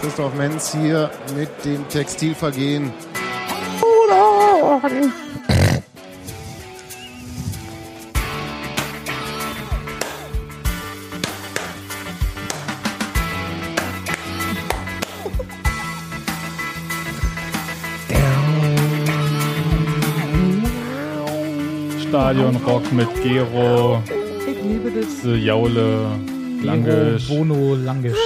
Christoph Menz hier mit dem Textilvergehen. Stadionrock mit Gero, liebe das. Jaule, Langisch. Bono Langisch.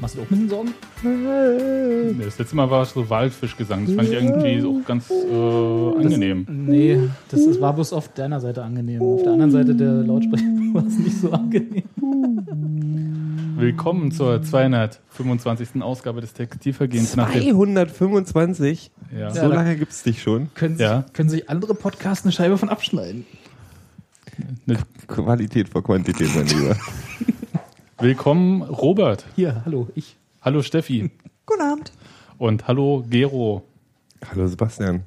Machst du auch mit den Sorgen? Nee, Das letzte Mal war es so Waldfischgesang. Das fand ich irgendwie auch ganz äh, angenehm. Nee, das ist, war bloß auf deiner Seite angenehm. Auf der anderen Seite der Lautsprecher war es nicht so angenehm. Willkommen zur 225. Ausgabe des Textilvergehens. Nach dem, 225? ja. So Ja, lange gibt's dich schon. Können, Ja. sich, können sich andere Podcasts eine Scheibe von abschneiden? Ne- Qualität vor Quantität, mein Lieber. Willkommen Robert. Hier, hallo, ich. Hallo Steffi. Guten Abend. Und hallo Gero. Hallo Sebastian.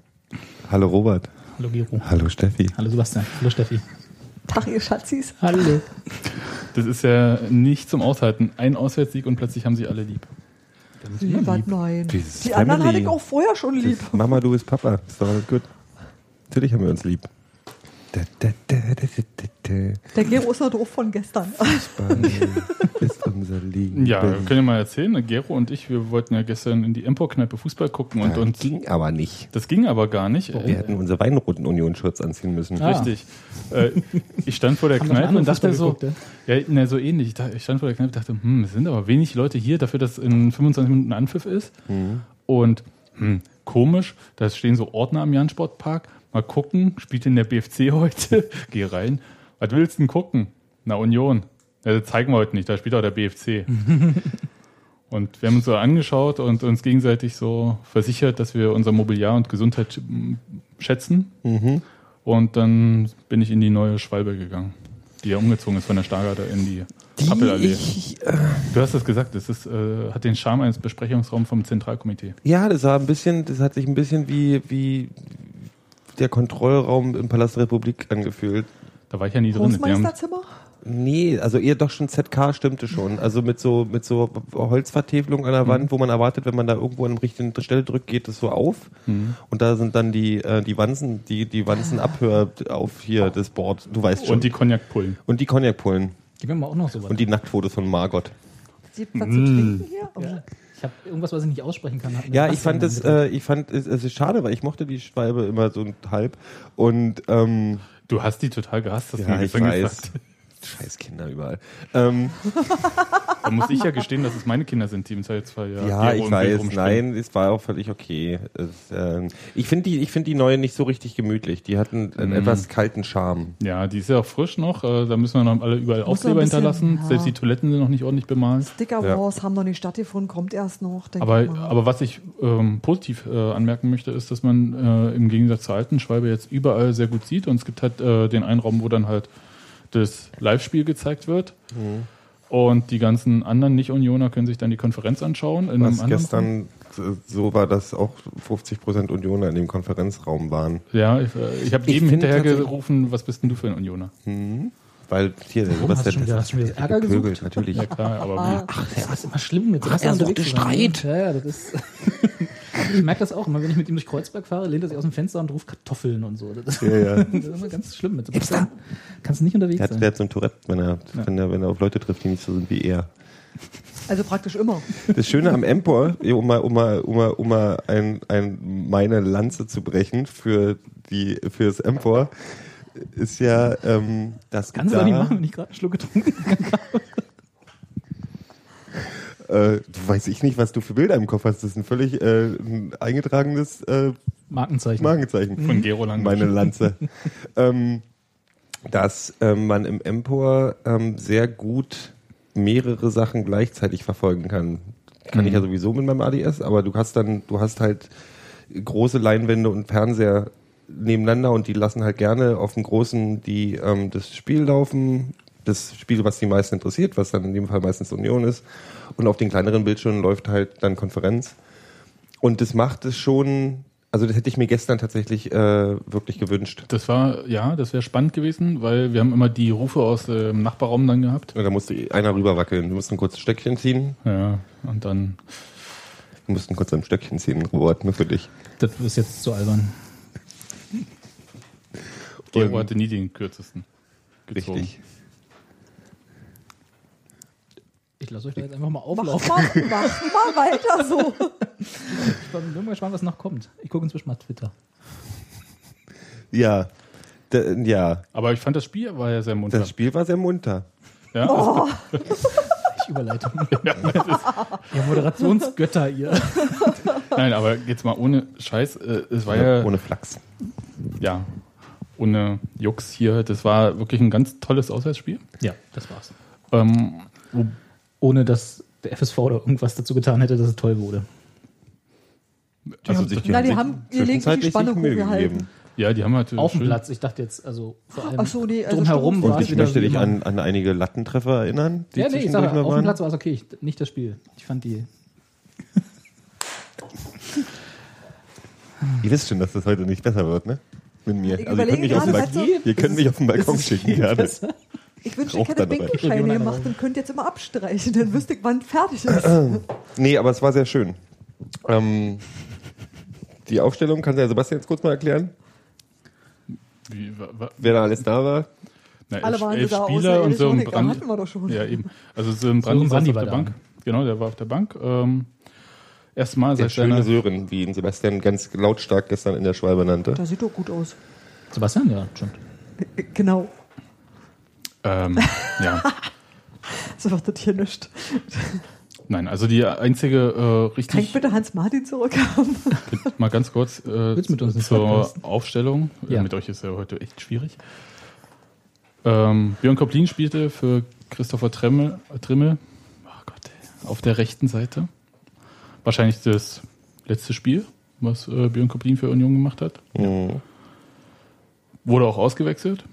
Hallo Robert. Hallo Gero. Hallo Steffi. Hallo Sebastian. Hallo Steffi. Tag, ihr Schatzis. Hallo. Das ist ja nicht zum Aushalten. Ein Auswärtssieg und plötzlich haben sie alle lieb. Was nein. Dieses Die anderen Family. hatte ich auch vorher schon lieb. Mama, du bist Papa. Ist doch alles gut. Natürlich haben wir uns lieb. Der Gero ist noch doof von gestern. Fußball ist unser Lieben. Ja, wir können ja mal erzählen. Gero und ich, wir wollten ja gestern in die Empor-Kneipe Fußball gucken und Ja, uns. ging aber nicht. Das ging aber gar nicht. Wir Äh, hätten unsere weinroten Union-Shirts anziehen müssen. Ah. Richtig. Äh, ich stand vor der Haben Kneipe und dachte so, geguckt, ja, na, so ähnlich. Ich stand vor der Kneipe und dachte, hm, es sind aber wenig Leute hier, dafür, dass in 25 Minuten Anpfiff ist. Und hm, komisch, da stehen so Ordner am Jan-Sportpark. Mal gucken, spielt denn der BFC heute? Geh rein. Was willst du denn gucken? Na, Union. Ja, das zeigen wir heute nicht, da spielt auch der BFC. Und wir haben uns so angeschaut und uns gegenseitig so versichert, dass wir unser Mobiliar und Gesundheit sch- schätzen. Und dann bin ich in die neue Schwalbe gegangen, die ja umgezogen ist von der Stargarder in die, Pappelallee. Ich, äh, Du hast es gesagt, es ist, äh, hat den Charme eines Besprechungsraums vom Zentralkomitee. ja, das war ein bisschen, das hat sich ein bisschen wie, wie der Kontrollraum im Palast der Republik angefühlt. Da war ich ja nie drin. Großmeisterzimmer? Nee, also eher doch schon ZK stimmte schon. Also mit so mit so Holzvertäfelung an der Wand, wo man erwartet, wenn man da irgendwo an der richtigen Stelle drückt, geht es so auf. Und da sind dann die äh, die Wanzen, die die Wanzen Abhör auf hier das Board. Du weißt schon. und die Cognac-Pullen. und die Cognac-Pullen Gib mir mal auch noch sowas. und die Nacktfotos von Margot. Gibt was zu trinken hier? Oh. ja. Ich habe irgendwas, was ich nicht aussprechen kann. Ja, ich fand es, mitgebracht. äh, ich fand es, es ist schade, weil ich mochte die Schwalbe immer so halb und ähm, Du hast die total gehasst, hast du ja, mir ich weiß. gesagt. Scheiß Kinder überall. Ähm, Da muss ich ja gestehen, dass es meine Kinder sind, die im Zweifelsfall ja. Ja, ich weiß. Nein, es war auch völlig okay. Es, ähm, ich finde die, ich finde die neue nicht so richtig gemütlich. Die hatten einen etwas kalten Charme. Ja, die ist ja auch frisch noch. Äh, da müssen wir noch alle überall Muss Aufkleber bisschen, hinterlassen. ja. Selbst die Toiletten sind noch nicht ordentlich bemalt. Sticker Ja. Wars haben noch nicht stattgefunden, kommt erst noch. Aber, aber was ich ähm, positiv äh, anmerken möchte, ist, dass man äh, im Gegensatz zur alten Schwalbe jetzt überall sehr gut sieht. Und es gibt halt äh, den einen Raum, wo dann halt das Live-Spiel gezeigt wird. Und die ganzen anderen Nicht-Unioner können sich dann die Konferenz anschauen. In Was gestern so war, dass auch 50 Prozent Unioner in dem Konferenzraum waren. Ja, ich, äh, ich habe eben hinterher gerufen, was bist denn du für ein Unioner? Weil hier, der Warum? Hast hast du schon wieder Ärger gesucht? natürlich. Ja klar, aber wie? Ach, das ist immer schlimm mit Sebastian er suchte. Streit. Ja, ja, das ist. ich merke das auch immer, wenn ich mit ihm durch Kreuzberg fahre, lehnt er sich aus dem Fenster und ruft Kartoffeln und so. Das ist, Ja, ja. das ist immer ganz schlimm mit Sebastian. Kannst du nicht unterwegs sein. der hat so ein Tourette, wenn er, wenn, er, wenn er auf Leute trifft, die nicht so sind wie er. also praktisch immer. Das Schöne am Empor, um mal, um mal, um mal, um mal ein, ein, meine Lanze zu brechen für die, für das Empor, ist ja, ähm, das Kannst du da, doch nicht machen, wenn ich gerade einen Schluck getrunken habe. Äh, weiß ich nicht, was du für Bilder im Kopf hast. Das ist ein völlig äh, ein eingetragenes äh, Markenzeichen. Markenzeichen. Von Gero Lange. Meine Lanze. ähm, dass ähm, man im Empor ähm, sehr gut mehrere Sachen gleichzeitig verfolgen kann. Kann ich ja sowieso mit meinem ADS, aber du hast dann, du hast halt große Leinwände und Fernseher nebeneinander und die lassen halt gerne auf dem großen die ähm, das Spiel laufen, das Spiel, was die meisten interessiert, was dann in dem Fall meistens Union ist, und auf den kleineren Bildschirmen läuft halt dann Konferenz. Und das macht es schon Also das hätte ich mir gestern tatsächlich äh, wirklich gewünscht. Das war, ja, das wäre spannend gewesen, weil wir haben immer die Rufe aus dem Nachbarraum dann gehabt. Und da musste einer rüberwackeln. Du musst ein kurzes Stöckchen ziehen. Ja, und dann, Du musst ein kurz ein Stöckchen ziehen, Robert, nur für dich. Das ist jetzt zu albern. Gero Und- hatte nie den kürzesten. gezogen. Richtig. Ich lasse euch da jetzt einfach mal Mach auflaufen. mal, mach mal weiter so. Ich bin mal gespannt, was noch kommt. Ich gucke inzwischen mal Twitter. Ja. D ja. Aber ich fand das Spiel war ja sehr munter. Das Spiel war sehr munter. Ja, Ich Überleitung. ja, Moderationsgötter, ihr. nein, aber jetzt mal ohne Scheiß, äh, es war ja, Ohne Flachs. ja, ohne Jux hier, das war wirklich ein ganz tolles Auswärtsspiel. Ja, das war's. Ähm, Ohne dass der FSV oder irgendwas dazu getan hätte, dass es toll wurde. also, sich Na, die haben die Spannung hochgehalten. gegeben. ja, die haben halt Auf dem Platz. Ich dachte jetzt, also vor allem Ach so, nee, also drumherum war ich wieder möchte dich an, an einige Lattentreffer erinnern, die Ja, nee, ich mal auf dem. Platz war es okay. Ich, nicht das Spiel. Ich fand die. Ihr wisst schon, dass das heute nicht besser wird, ne? Mit mir. Ich Also ihr könnt, mich auf ihr könnt mich auf den Balkon schicken, gerne. besser? Ich wünschte, ich hätte Regional gemacht und könnte jetzt immer abstreichen. Dann wüsste ich, wann fertig ist. Nee, aber es war sehr schön. Ähm, die Aufstellung, kann der Sebastian jetzt kurz mal erklären, Wie, wa, wa, wer da alles da war? na, Alle elf, waren elf da Spieler und so ein. Brand. Hatten wir doch schon. Ja, eben. Also so ein Brandi So saß auf war der da. Bank. Genau, der war auf der Bank. Ähm, Erstmal Der seit schöne Sören, wie ihn Sebastian ganz lautstark gestern in der Schwalbe nannte. Das sieht doch gut aus. Sebastian, ja, schon. Äh, Genau. Ähm, ja. So wird das hier nicht. Nein, also die einzige äh, Kann ich richtig, bitte Hans-Martin zurückhaben? mal ganz kurz äh, mit uns zur? Aufstellung. Äh, Ja. Mit euch ist ja heute echt schwierig. Ähm, Björn Koplin spielte für Christopher Tremmel, Trimmel oh Gott, ey, auf der rechten Seite. Wahrscheinlich das letzte Spiel, was äh, Björn Koplin für Union gemacht hat. Mhm. Wurde auch ausgewechselt.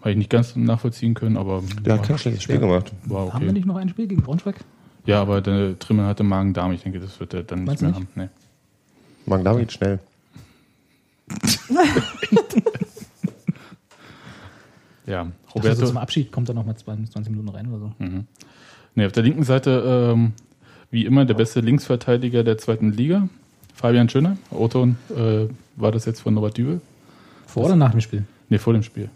Habe ich nicht ganz nachvollziehen können, aber Der hat kein schlechtes Spiel gemacht. war Haben wir okay. nicht noch ein Spiel gegen Braunschweig? Ja, aber der Trimmel hatte Magen-Darm. Ich denke, das wird er dann nicht Meinst du mehr nicht? haben. Nee. Magen David schnell. Ja, Also Roberto. zum Abschied kommt er noch mal 20 20 Minuten rein oder so. Nee, auf der linken Seite, ähm, wie immer, der beste Linksverteidiger der zweiten Liga. Fabian Schöner. O-Ton äh, war das jetzt von Norbert Dübel. Vor oder nach dem Spiel? Nee, vor dem Spiel.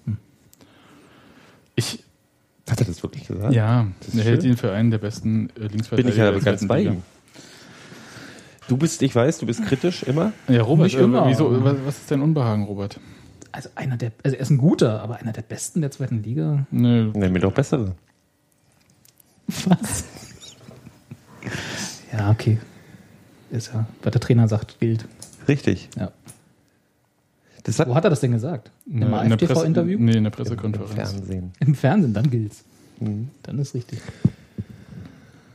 Ich, Hat er das wirklich gesagt? ja, er hält schön. ihn für einen der besten äh, Linksverteidiger Bin ich ja der ganz zweiten bei Liga. ihm. Du bist, ich weiß, du bist kritisch immer. Ja, Robert, Nicht äh, immer. wieso, was, was ist dein Unbehagen, Robert? Also einer der, also er ist ein guter, aber einer der besten der zweiten Liga. Nö, Nenn mir doch bessere. Was? ja, okay. Ist ja, was der Trainer sagt, gilt. Richtig. Ja. Das hat Wo hat er das denn gesagt? Im in der Presse- AfTV-Interview? Nee, in der im Pressekonferenz. Fernsehen. Im Fernsehen, dann gilt's. Mhm. Dann ist richtig.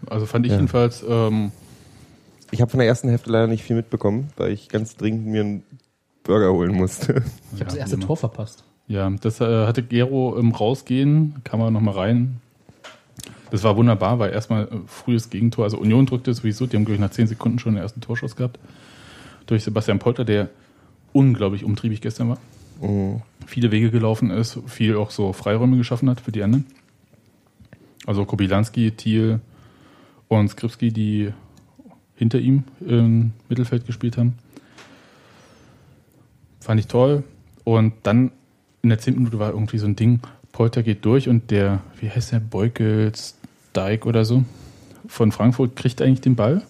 Also fand ich Ja. jedenfalls, ähm, Ich habe von der ersten Hälfte leider nicht viel mitbekommen, weil ich ganz dringend mir einen Burger holen musste. Ich habe das erste immer. Tor verpasst. Ja, das äh, hatte Gero im Rausgehen, kam er nochmal rein. Das war wunderbar, weil erstmal äh, frühes Gegentor, also Union drückte sowieso, die haben, glaube ich, nach 10 Sekunden schon den ersten Torschuss gehabt. Durch Sebastian Polter, der unglaublich umtriebig gestern war. Mhm. Viele Wege gelaufen ist, viel auch so Freiräume geschaffen hat für die anderen. Also Kobilanski, Thiel und Skripski, die hinter ihm im Mittelfeld gespielt haben. Fand ich toll. Und dann in der 10. Minute war irgendwie so ein Ding, Polter geht durch und der, wie heißt der, Beukels Dijk oder so, von Frankfurt kriegt eigentlich den Ball.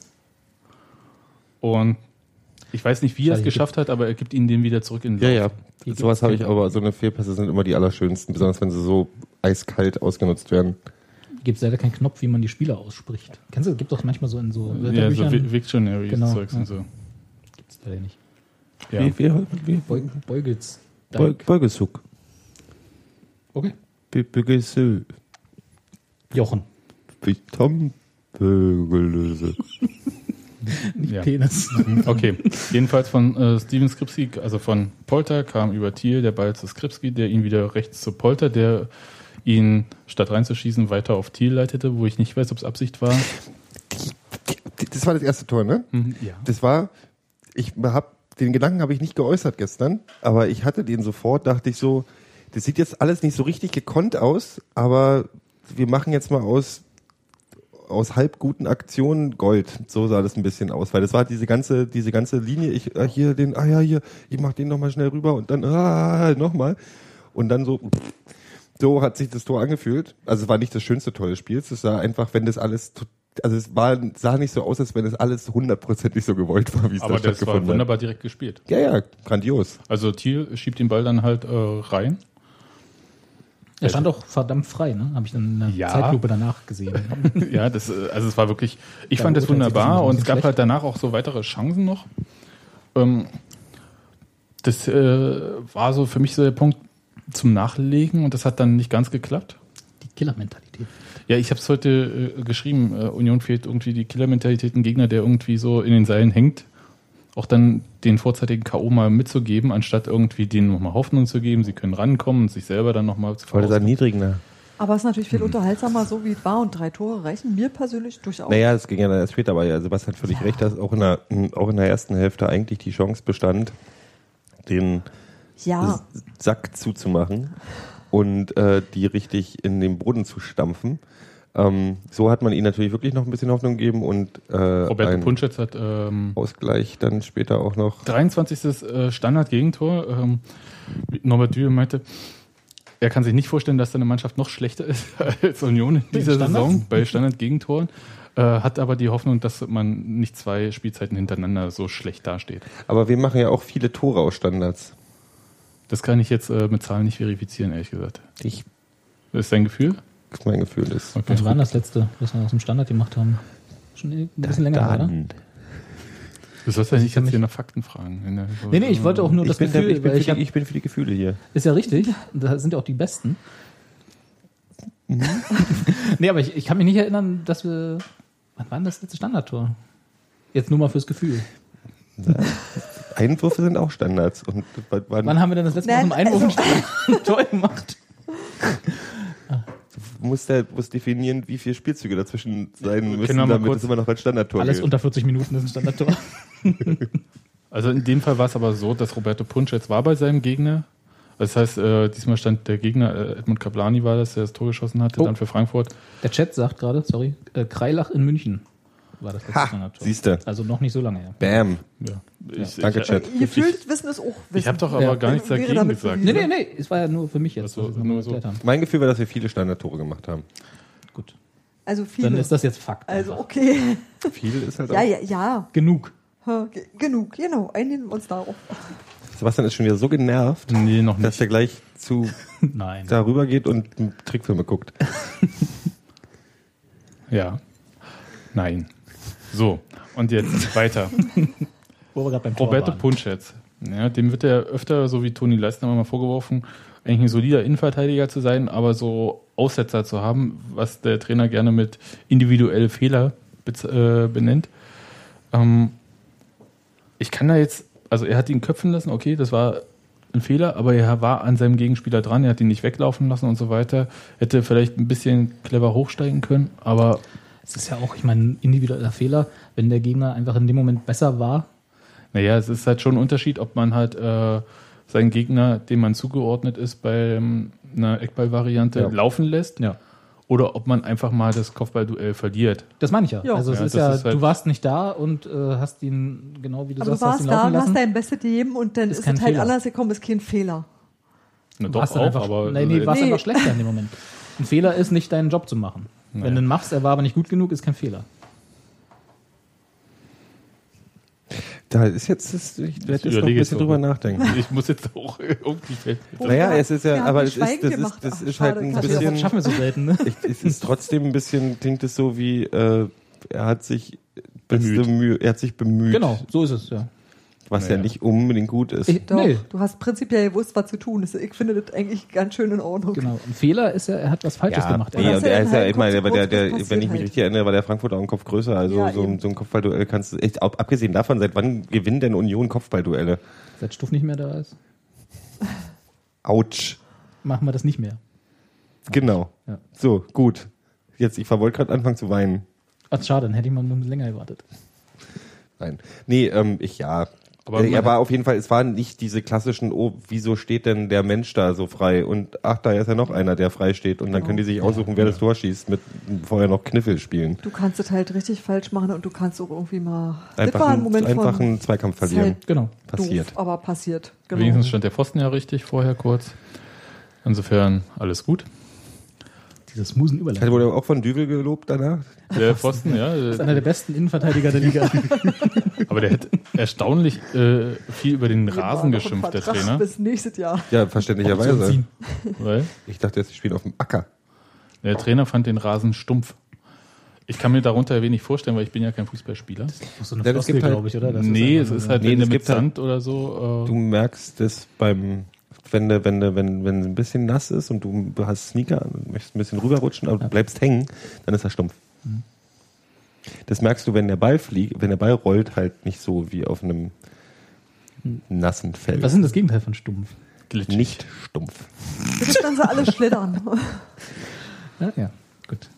Und ich weiß nicht, wie er es geschafft hat, aber er gibt ihn den wieder zurück in den Ja, Lauf. ja. Sowas habe ich aber, so eine Fehlpässe sind immer die allerschönsten, besonders wenn sie so eiskalt ausgenutzt werden. Gibt es leider keinen Knopf, wie man die Spieler ausspricht. Kennst du, gibt doch manchmal so in so Ja, so Victionary Genau, Zeugs ja. und so. Gibt's leider nicht. Ja. Wie, wie, wie? Beug, Beugels. Beug- Beugesug. Okay. Be- Beugesug. Jochen. Wie Tom Bögelöse. Nicht Ja. Penis. Okay, jedenfalls von äh, Steven Skripski, also von Polter kam über Thiel der Ball zu Skripski, der ihn wieder rechts zu Polter, der ihn statt reinzuschießen weiter auf Thiel leitete, wo ich nicht weiß, ob es Absicht war. Das war das erste Tor, ne? Mhm, ja. Das war, ich habe den Gedanken habe ich nicht geäußert gestern, aber ich hatte den sofort, dachte ich so, das sieht jetzt alles nicht so richtig gekonnt aus, aber wir machen jetzt mal aus aus halb guten Aktionen Gold. So sah das ein bisschen aus, weil das war diese ganze diese ganze Linie. Ich äh, hier den, ah ja hier, ich mach den noch mal schnell rüber und dann ah noch mal und dann so. So hat sich das Tor angefühlt. Also es war nicht das schönste Tor des Spiels. Es sah einfach, wenn das alles, also es war, sah nicht so aus, als wenn es alles hundertprozentig so gewollt war, wie es Aber da das war stattgefunden hat. wunderbar direkt gespielt. Ja, ja, grandios. Also Thiel schiebt den Ball dann halt äh, rein. Er stand auch verdammt frei, ne? Habe ich dann in der Ja. Zeitlupe danach gesehen. ja, das, äh, also es war wirklich, ich Ja, fand das wunderbar und es gab schlecht. halt danach auch so weitere Chancen noch. Ähm, das äh, war so für mich so der Punkt zum Nachlegen und das hat dann nicht ganz geklappt. Die Killermentalität. Ja, ich habe es heute äh, geschrieben, äh, Union fehlt irgendwie die Killermentalität, ein Gegner, der irgendwie so in den Seilen hängt. Auch dann den vorzeitigen K.O. mal mitzugeben, anstatt irgendwie denen nochmal Hoffnung zu geben, sie können rankommen und sich selber dann nochmal zu Voll das verausgaben. erniedrigender. Aber es ist natürlich viel unterhaltsamer, so wie es war. Und drei Tore reichen mir persönlich durchaus. Naja, es ging ja dann erst später, aber ja, Sebastian hat völlig recht, dass auch in, der, auch in der ersten Hälfte eigentlich die Chance bestand, den ja, Sack zuzumachen und äh, die richtig in den Boden zu stampfen. Ähm, so hat man ihnen natürlich wirklich noch ein bisschen Hoffnung gegeben und äh, Roberto ein Punschetz hat ähm, Ausgleich dann später auch noch. 23. äh, Standard-Gegentor. Ähm, Norbert Dühl meinte, er kann sich nicht vorstellen, dass seine Mannschaft noch schlechter ist als Union in dieser? Saison bei Standard-Gegentoren. Äh, hat aber die Hoffnung, dass man nicht zwei Spielzeiten hintereinander so schlecht dasteht. Aber wir machen ja auch viele Tore aus Standards. Das kann ich jetzt äh, mit Zahlen nicht verifizieren, ehrlich gesagt. Ich, Das ist dein Gefühl? Mein Gefühl ist. Okay. Was war denn das letzte, was wir aus dem Standard gemacht haben? Schon ein bisschen länger, her, oder? Du sollst ja nicht jetzt hier nach Fakten fragen. So- Nee, nee, ich wollte auch nur Ich das bin, der, Gefühl, ich, bin ich die, ich bin für die Gefühle hier. ist ja richtig, da sind ja auch die Besten. Mhm. nee, aber ich, ich kann mich nicht erinnern, dass wir, wann war denn das letzte Standardtor? Jetzt nur mal fürs Gefühl. Einwürfe sind auch Standards. Und wann, Wann haben wir denn das letzte Mal zum Nein, Einwurf also- ein Tor gemacht? muss der muss definieren, wie viele Spielzüge dazwischen sein müssen, Können wir mal damit es immer noch als Standardtor Alles gilt. unter 40 Minuten ist ein Standardtor. Also in dem Fall war es aber so, dass Roberto Punschetz war bei seinem Gegner. Das heißt, äh, diesmal stand der Gegner, äh, Edmund Kaplani war das, der das Tor geschossen hatte, Oh. dann für Frankfurt. Der Chat sagt gerade, sorry, äh, Kreilach in München war das letzte Ha, Standardtor. siehste. Also noch nicht so lange her. Bam. Ja. Ich, Danke, ich, Chat. gefühlt wissen es auch wissen. Ich habe doch aber Ja. gar nichts dagegen gesagt. Nee, nee, nee, es war ja nur für mich jetzt, Ach so, was wir nochmal nur so. Mein Gefühl war, dass wir viele Standardtore gemacht haben. Gut. Also viele. Dann ist das jetzt Fakt. also einfach. okay. Viel ist halt Ja, auch. ja, ja. Genug. Ha, Genug, genau. Einigen wir uns darauf. Sebastian ist schon wieder so genervt, Nee, noch dass er gleich zu Nein. darüber geht und Trickfilme guckt. Ja. Nein. So, und jetzt weiter. Wo wir gerade beim Tor Roberto waren. Punschetz. Ja, dem wird ja öfter, so wie Toni Leistner mal vorgeworfen, eigentlich ein solider Innenverteidiger zu sein, aber so Aussetzer zu haben, was der Trainer gerne mit individuelle Fehler äh, benennt. Ähm, ich kann da jetzt, also er hat ihn köpfen lassen, okay, das war ein Fehler, aber er war an seinem Gegenspieler dran, er hat ihn nicht weglaufen lassen und so weiter. Hätte vielleicht ein bisschen clever hochsteigen können, aber Es ist ja auch, ich meine, ein individueller Fehler, wenn der Gegner einfach in dem Moment besser war. Naja, es ist halt schon ein Unterschied, ob man halt äh, seinen Gegner, dem man zugeordnet ist, bei ähm, einer Eckball-Variante Ja. laufen lässt Ja. oder ob man einfach mal das Kopfballduell verliert. Das meine ich ja. Ja. Also es Ja, ist ja, ist halt- du warst nicht da und äh, hast ihn, genau wie du Aber du sagst, hast warst ihn da laufen und hast lassen. dein Bestes gegeben und dann Ist ist, es halt Fehler. anders gekommen, ist kein Fehler. Na, Du doch warst auch, einfach, aber nee, nee, du warst Nee. einfach schlechter in dem Moment. Ein Fehler ist nicht deinen Job zu machen. Wenn Naja. du ihn machst, er war aber nicht gut genug, ist kein Fehler. Da ist jetzt, das, ich werde jetzt noch ein bisschen drüber nachdenken. ich muss jetzt auch irgendwie Naja, es ist ja, aber es ist, das ist, das ist halt ein Katja. Das bisschen, schaffen wir so selten. Ne? ich, es ist trotzdem ein bisschen, klingt es so wie, äh, er hat sich Bemüht. Er hat sich bemüht, Genau, so ist es, ja. Was ja Naja. nicht unbedingt gut ist. Ich, Doch, nee, du hast prinzipiell gewusst, was zu tun ist. Ich finde das eigentlich ganz schön in Ordnung. genau. Ein Fehler ist ja, er hat was Falsches ja, gemacht. nee, und ja er ist ja, halt ich meine, der, der, wenn ich mich passiert richtig erinnere, war der Frankfurter auch ein Kopf größer. Also Ja, so, eben. so ein Kopfballduell kannst du, echt, ab- abgesehen davon, seit wann gewinnt denn Union Kopfballduelle? Seit Stuff nicht mehr da ist, Autsch. machen wir das nicht mehr. Genau. Ja. So, gut. Jetzt, ich wollte gerade anfangen zu weinen. Ach, schade, dann hätte ich mal ein bisschen länger gewartet. Nein. Nee, ähm, ich ja. Aber äh, er war auf jeden Fall, es waren nicht diese klassischen, oh, wieso steht denn der Mensch da so frei? Und ach, da ist ja noch einer, der frei steht. Und dann können die sich aussuchen, wer das Tor schießt, mit vorher noch Kniffel spielen. Du kannst es halt richtig falsch machen und du kannst auch irgendwie mal. Einfach, das war ein einen, Moment einfach von einen Zweikampf verlieren. Zeit Genau. Passiert. Doof, aber passiert. Genau. Wenigstens stand der Pfosten ja richtig vorher kurz. Insofern alles gut. Diese smoothen Das Überleitung. wurde auch von Düvel gelobt danach. Der Pfosten, ja. Das ist einer der besten Innenverteidiger der Liga. Aber der hat erstaunlich äh, viel über den Wir Rasen geschimpft, der Trainer. Bis nächstes Jahr. Ja, verständlicherweise. Ich dachte, sie spielen auf dem Acker. der Trainer fand den Rasen stumpf. Ich kann mir darunter wenig vorstellen, weil ich bin ja kein Fußballspieler. Das ist so eine gibt halt- glaube ich, oder? Das nee, es einfach ist halt Nee, wenn es du mit halt- Sand oder so. Du Äh, merkst es beim, wenn du, wenn du, wenn, wenn es ein bisschen nass ist und du hast Sneaker und möchtest ein bisschen rüberrutschen, aber du bleibst hängen, dann ist er stumpf. Mhm. Das merkst du, wenn der Ball fliegt, wenn der Ball rollt, halt nicht so wie auf einem nassen Feld. Was ist denn das Gegenteil von stumpf? glitschig. nicht stumpf. Bitte dann sie alle schlittern. Ja, ja. Gut.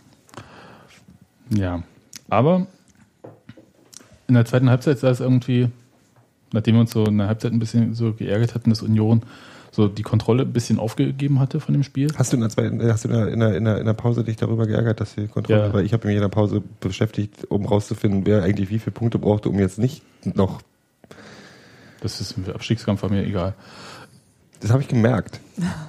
Ja, aber in der zweiten Halbzeit sah es irgendwie, nachdem wir uns so in der Halbzeit ein bisschen so geärgert hatten, dass Union so die Kontrolle ein bisschen aufgegeben hatte von dem Spiel. Hast du in der, zweiten, hast du in der, in der, in der, in der Pause dich darüber geärgert, dass die Kontrolle, Ja. weil ich habe mich in der Pause beschäftigt, um rauszufinden, wer eigentlich wie viele Punkte brauchte, um jetzt nicht noch, Das ist im Abstiegskampf war mir egal. das habe ich gemerkt.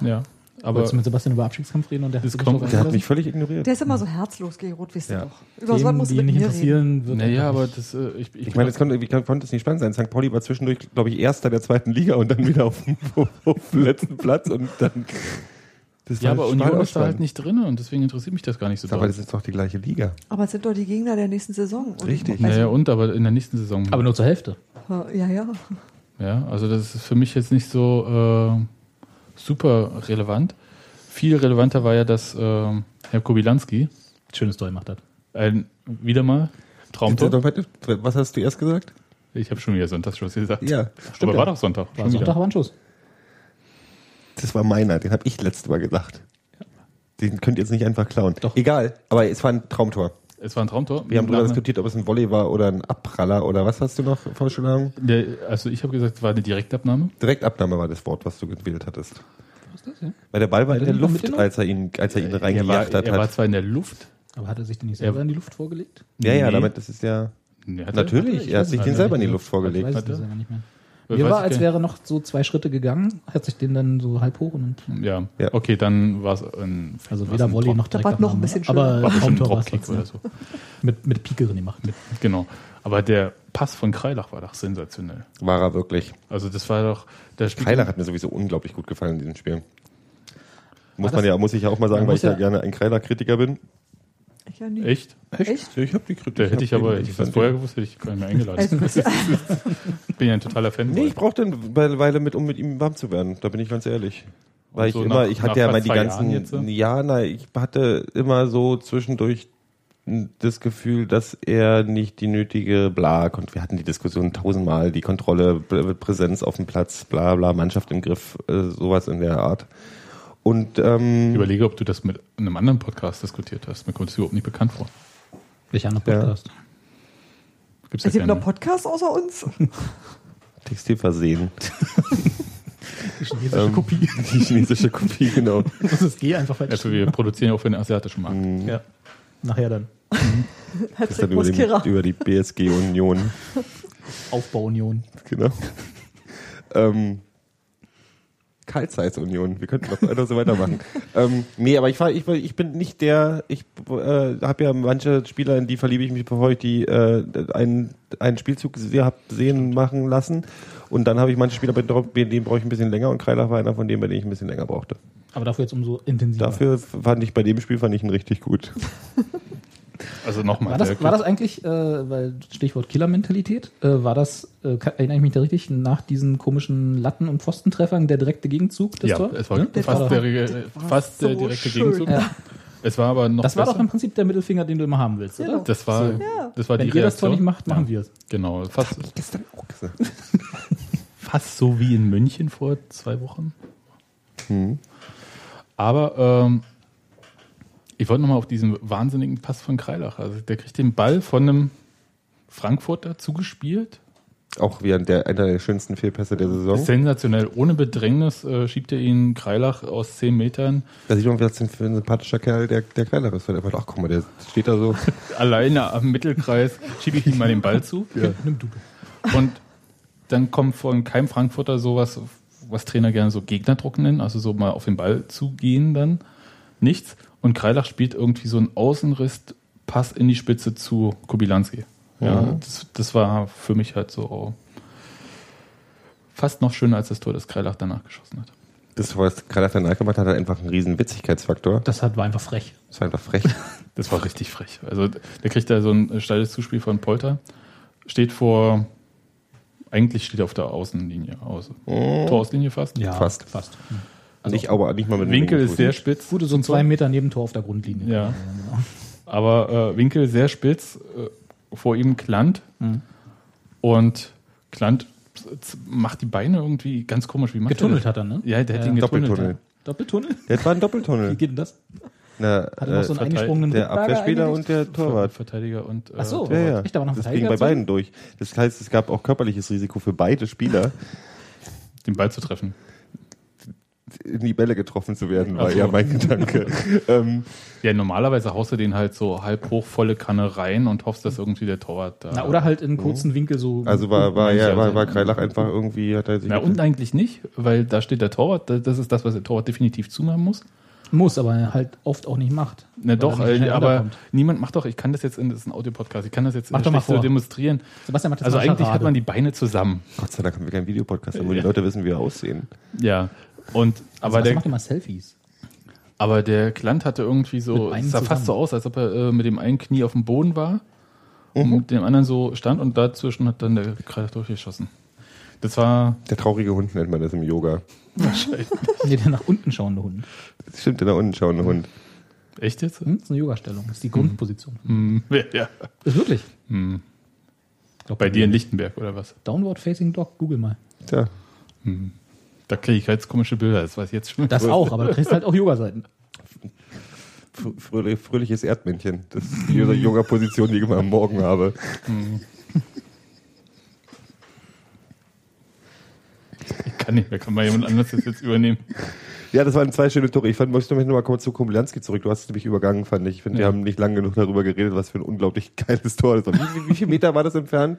Ja, aber Wolltest du mit Sebastian über Abstiegskampf reden und der Das hat sich kommt- Der hat eingelassen? mich völlig ignoriert. Der ist immer so herzlos gegen Rot, wisst ihr Ja. doch. Über so was Themen, musst du die nicht mir reden. interessieren, wird naja, aber das, äh, ich, ich, Ich meine, es konnte, konnte es nicht spannend sein. St. Pauli war zwischendurch, glaube ich, Erster der zweiten Liga und dann wieder auf dem, auf dem letzten Platz und dann. Das ja, war aber Union ist da halt nicht drin und deswegen interessiert mich das gar nicht so Aber doll. das ist doch die gleiche Liga. Aber es sind doch die Gegner der nächsten Saison. Und Richtig. Naja, und aber in der nächsten Saison. Aber nur zur Hälfte. Ja, ja. Ja, also das ist für mich jetzt nicht so äh, super relevant. Viel relevanter war ja, dass äh, Herr Kobilanski Schönes Tor gemacht hat. ein, wieder mal Traumtor. Was hast du erst gesagt? Ich habe schon wieder Sonntagsschluss gesagt. Ja, aber ja. war doch Sonntag. War schon Sonntag wieder. war ein Schuss. Das war meiner, den habe ich letztes Mal gesagt. Den könnt ihr jetzt nicht einfach klauen. Doch. Egal, aber es war ein Traumtor. Es war ein Traumtor. Wir haben darüber diskutiert, ob es ein Volley war oder ein Abpraller oder was hast du noch vorgeschlagen? Also ich habe gesagt, es war eine Direktabnahme. Direktabnahme war das Wort, was du gewählt hattest. Was ist das, ja? Weil der Ball war in Hat der er Luft, als er ihn, als er ihn Er war, reingejachtet er war hat. zwar in der Luft. Aber hat er sich den nicht selber Ja. in die Luft vorgelegt? Ja, ja, Nee. damit, das ist ja. Nee, hat Natürlich, Ich er hat weiß sich den selber in die Luft Ich vorgelegt. weiß Hat es er? selber nicht mehr. Mir war, als wäre noch so zwei Schritte gegangen, hat sich den dann so halb hoch und dann, Ja. Ja. okay, dann war es ein. also war's weder ein Volley Drop- noch Da war noch ein bisschen Aber war bestimmt ein Traumtor war es Dropkick oder so. Mit, mit Pike drin gemacht. Mit. Genau. Aber der Pass von Kreilach war doch sensationell. War er wirklich. Also das war doch der. Kreiler hat mir sowieso unglaublich gut gefallen in diesem Spiel. Muss man ja, muss ich ja auch mal sagen, Man weil muss ich ja ja- gerne ein Kreiler-Kritiker bin. Ich ja nie. Echt? Echt? Ich habe die Kritik. Der hätte ich aber, den- ich das vorher gewusst, hätte ich gar nicht mehr eingeladen. Also, Ich bin ja ein totaler Fan. Nee, ich brauchte eine Weile mit, um mit ihm warm zu werden. Da bin ich ganz ehrlich. Weil ich so immer, nach- ich hatte ja mal die ganzen, so? ja, na, ich hatte immer so zwischendurch das Gefühl, dass er nicht die nötige bla, und wir hatten die Diskussion tausendmal, die Kontrolle, Prä- Präsenz auf dem Platz, bla bla, Mannschaft im Griff, äh, sowas in der Art. Und ähm, Ich überlege, ob du das mit einem anderen Podcast diskutiert hast. Mir kommt es überhaupt nicht bekannt vor. Welcher andere Ja. Podcast? Gibt's Es ja gibt noch keinen. Podcasts außer uns. Textilversehen. Die chinesische Ähm, Kopie. Die chinesische Kopie, genau. Das ist G einfach falsch. Also wir produzieren ja auch für den asiatischen Markt. ja. Nachher dann. Das ist dann über die, Mosquera. über die BSG Union. Aufbauunion. Genau. ähm, Kaltzeitsunion. Wir könnten noch einfach so weitermachen. ähm, nee, aber ich, war, ich, ich bin nicht der, ich äh, habe ja manche Spieler, in die verliebe ich mich, bevor ich die äh, einen, einen Spielzug hab sehen machen lassen. Und dann habe ich manche Spieler, bei denen brauche ich ein bisschen länger und Kreilach war einer von denen, bei denen ich ein bisschen länger brauchte. Aber dafür jetzt umso intensiver. Dafür fand ich bei dem Spiel fand ich ihn richtig gut. Also nochmal. War das, war das eigentlich, äh, weil Stichwort Killermentalität, äh, war das, äh, erinnere ich mich da richtig, nach diesen komischen Latten- und Pfostentreffern der direkte Gegenzug ja, Tor? es war Ne? Der fast, war- der, der war fast der so direkte schön. Gegenzug. Ja. Es war aber noch Das war besser. doch im Prinzip der Mittelfinger, den du immer haben willst, oder? Genau. das war, Ja. das war Wenn die ihr das Tor nicht macht, machen ja, wir es. Genau, fast, Gestern auch gesagt. fast so wie in München vor zwei Wochen. Hm. Aber ähm, ich wollte nochmal auf diesen wahnsinnigen Pass von Kreilach. Also der kriegt den Ball von einem Frankfurter zugespielt Auch wie der, einer der schönsten Fehlpässe der Saison. Sensationell. Ohne Bedrängnis äh, schiebt er ihn Kreilach aus 10 Metern Da sieht man, was für ein sympathischer Kerl der, der Kleiner ist. Weil er einfach, ach guck mal, der steht da so. alleine am Mittelkreis, schiebe ich ihm mal den Ball zu. Nimm du. Und dann kommt von keinem Frankfurter sowas, was Trainer gerne so Gegnerdruck nennen, also so mal auf den Ball zugehen dann. Nichts. Und Kreilach spielt irgendwie so einen Außenriss-Pass in die Spitze zu Kubilanski. Ja, das, das war für mich halt so fast noch schöner als das Tor, das Kreilach danach geschossen hat. Das, was Kreilach danach gemacht hat, hat einfach einen riesen Witzigkeitsfaktor. Das hat, war einfach frech. Das war einfach frech. Das war richtig frech. Also der kriegt da so ein steiles Zuspiel von Polter, steht vor, eigentlich steht er auf der Außenlinie, aus, Torauslinie fast. Ja, Fast. fast. Nicht, aber nicht mal mit dem Winkel ist sehr spitz. Gute so ein zwei Meter Nebentor auf der Grundlinie. Ja. Aber äh, Winkel sehr spitz, äh, vor ihm Klant Mhm. und Klant macht die Beine irgendwie ganz komisch. Wie macht Getunnelt er hat er, ne? das? Ja, der hat ihn getunnelt. Doppeltunnel. Doppeltunnel? Das war ein Wie Doppeltunnel. geht denn das? Na, Hat er noch so einen äh, eingesprungenen der Rückberger Abwehrspieler und der Torwart. Verteidiger und äh, Ach so. Ja, ja. Echt, da war noch ein das ging bei dazwischen? beiden durch. Das heißt, es gab auch körperliches Risiko für beide Spieler, den Ball zu treffen. In die Bälle getroffen zu werden, war so. ja mein Gedanke. ähm, Ja, normalerweise haust du den halt so halb hoch volle Kanne rein und hoffst, dass irgendwie der Torwart da. Na, oder halt in kurzen Winkel so. also war, war, ja, war, war Kreilach einfach irgendwie, hat er sich. Na, und eigentlich nicht, weil da steht der Torwart. Das ist das, was der Torwart definitiv zumachen muss. Muss, aber halt oft auch nicht macht. Na doch, äh, aber niemand macht doch, ich kann das jetzt, in, das ist ein Audiopodcast, ich kann das jetzt Mach doch mal so vor. demonstrieren. Sebastian macht jetzt Also eigentlich Scharade. hat man die Beine zusammen. Gott sei Dank haben wir keinen Videopodcast, wo die Ja. Leute wissen, wie wir aussehen. Ja. Und, aber Sebastian der, macht immer Selfies. aber der Klant hatte irgendwie Mit so, es sah fast so zusammen. aus, als ob er äh, mit dem einen Knie auf dem Boden war und Mhm. mit dem anderen so stand und dazwischen hat dann der Kreis durchgeschossen. Das war Der traurige Hund nennt man das im Yoga. Nee, der nach unten schauende Hund. Das stimmt, der da unten schauende Hund. echt jetzt? Hm? Das ist eine Yoga-Stellung. Das ist die Grundposition. Hm, ja. Ist wirklich. Hm. Bei dir in Lichtenberg oder was? Downward Facing Dog, google mal. Tja, Da kriege ich jetzt komische Bilder, das weiß ich jetzt schon. Das auch, aber du kriegst halt auch Yoga-Seiten. fr- fröhlich, fröhliches Erdmännchen. Das ist die Yoga-Position, die ich immer am Morgen habe. kann nicht mehr, kann mal jemand anderes das jetzt übernehmen. Ja, das waren zwei schöne Tore. Ich fand, möchte noch mal kurz zu Kobylanski zurück. Du hast es nämlich übergangen, fand ich. Ich finde, wir haben nicht lange genug darüber geredet, was für ein unglaublich geiles Tor das war. Wie, wie, wie viele Meter war das entfernt?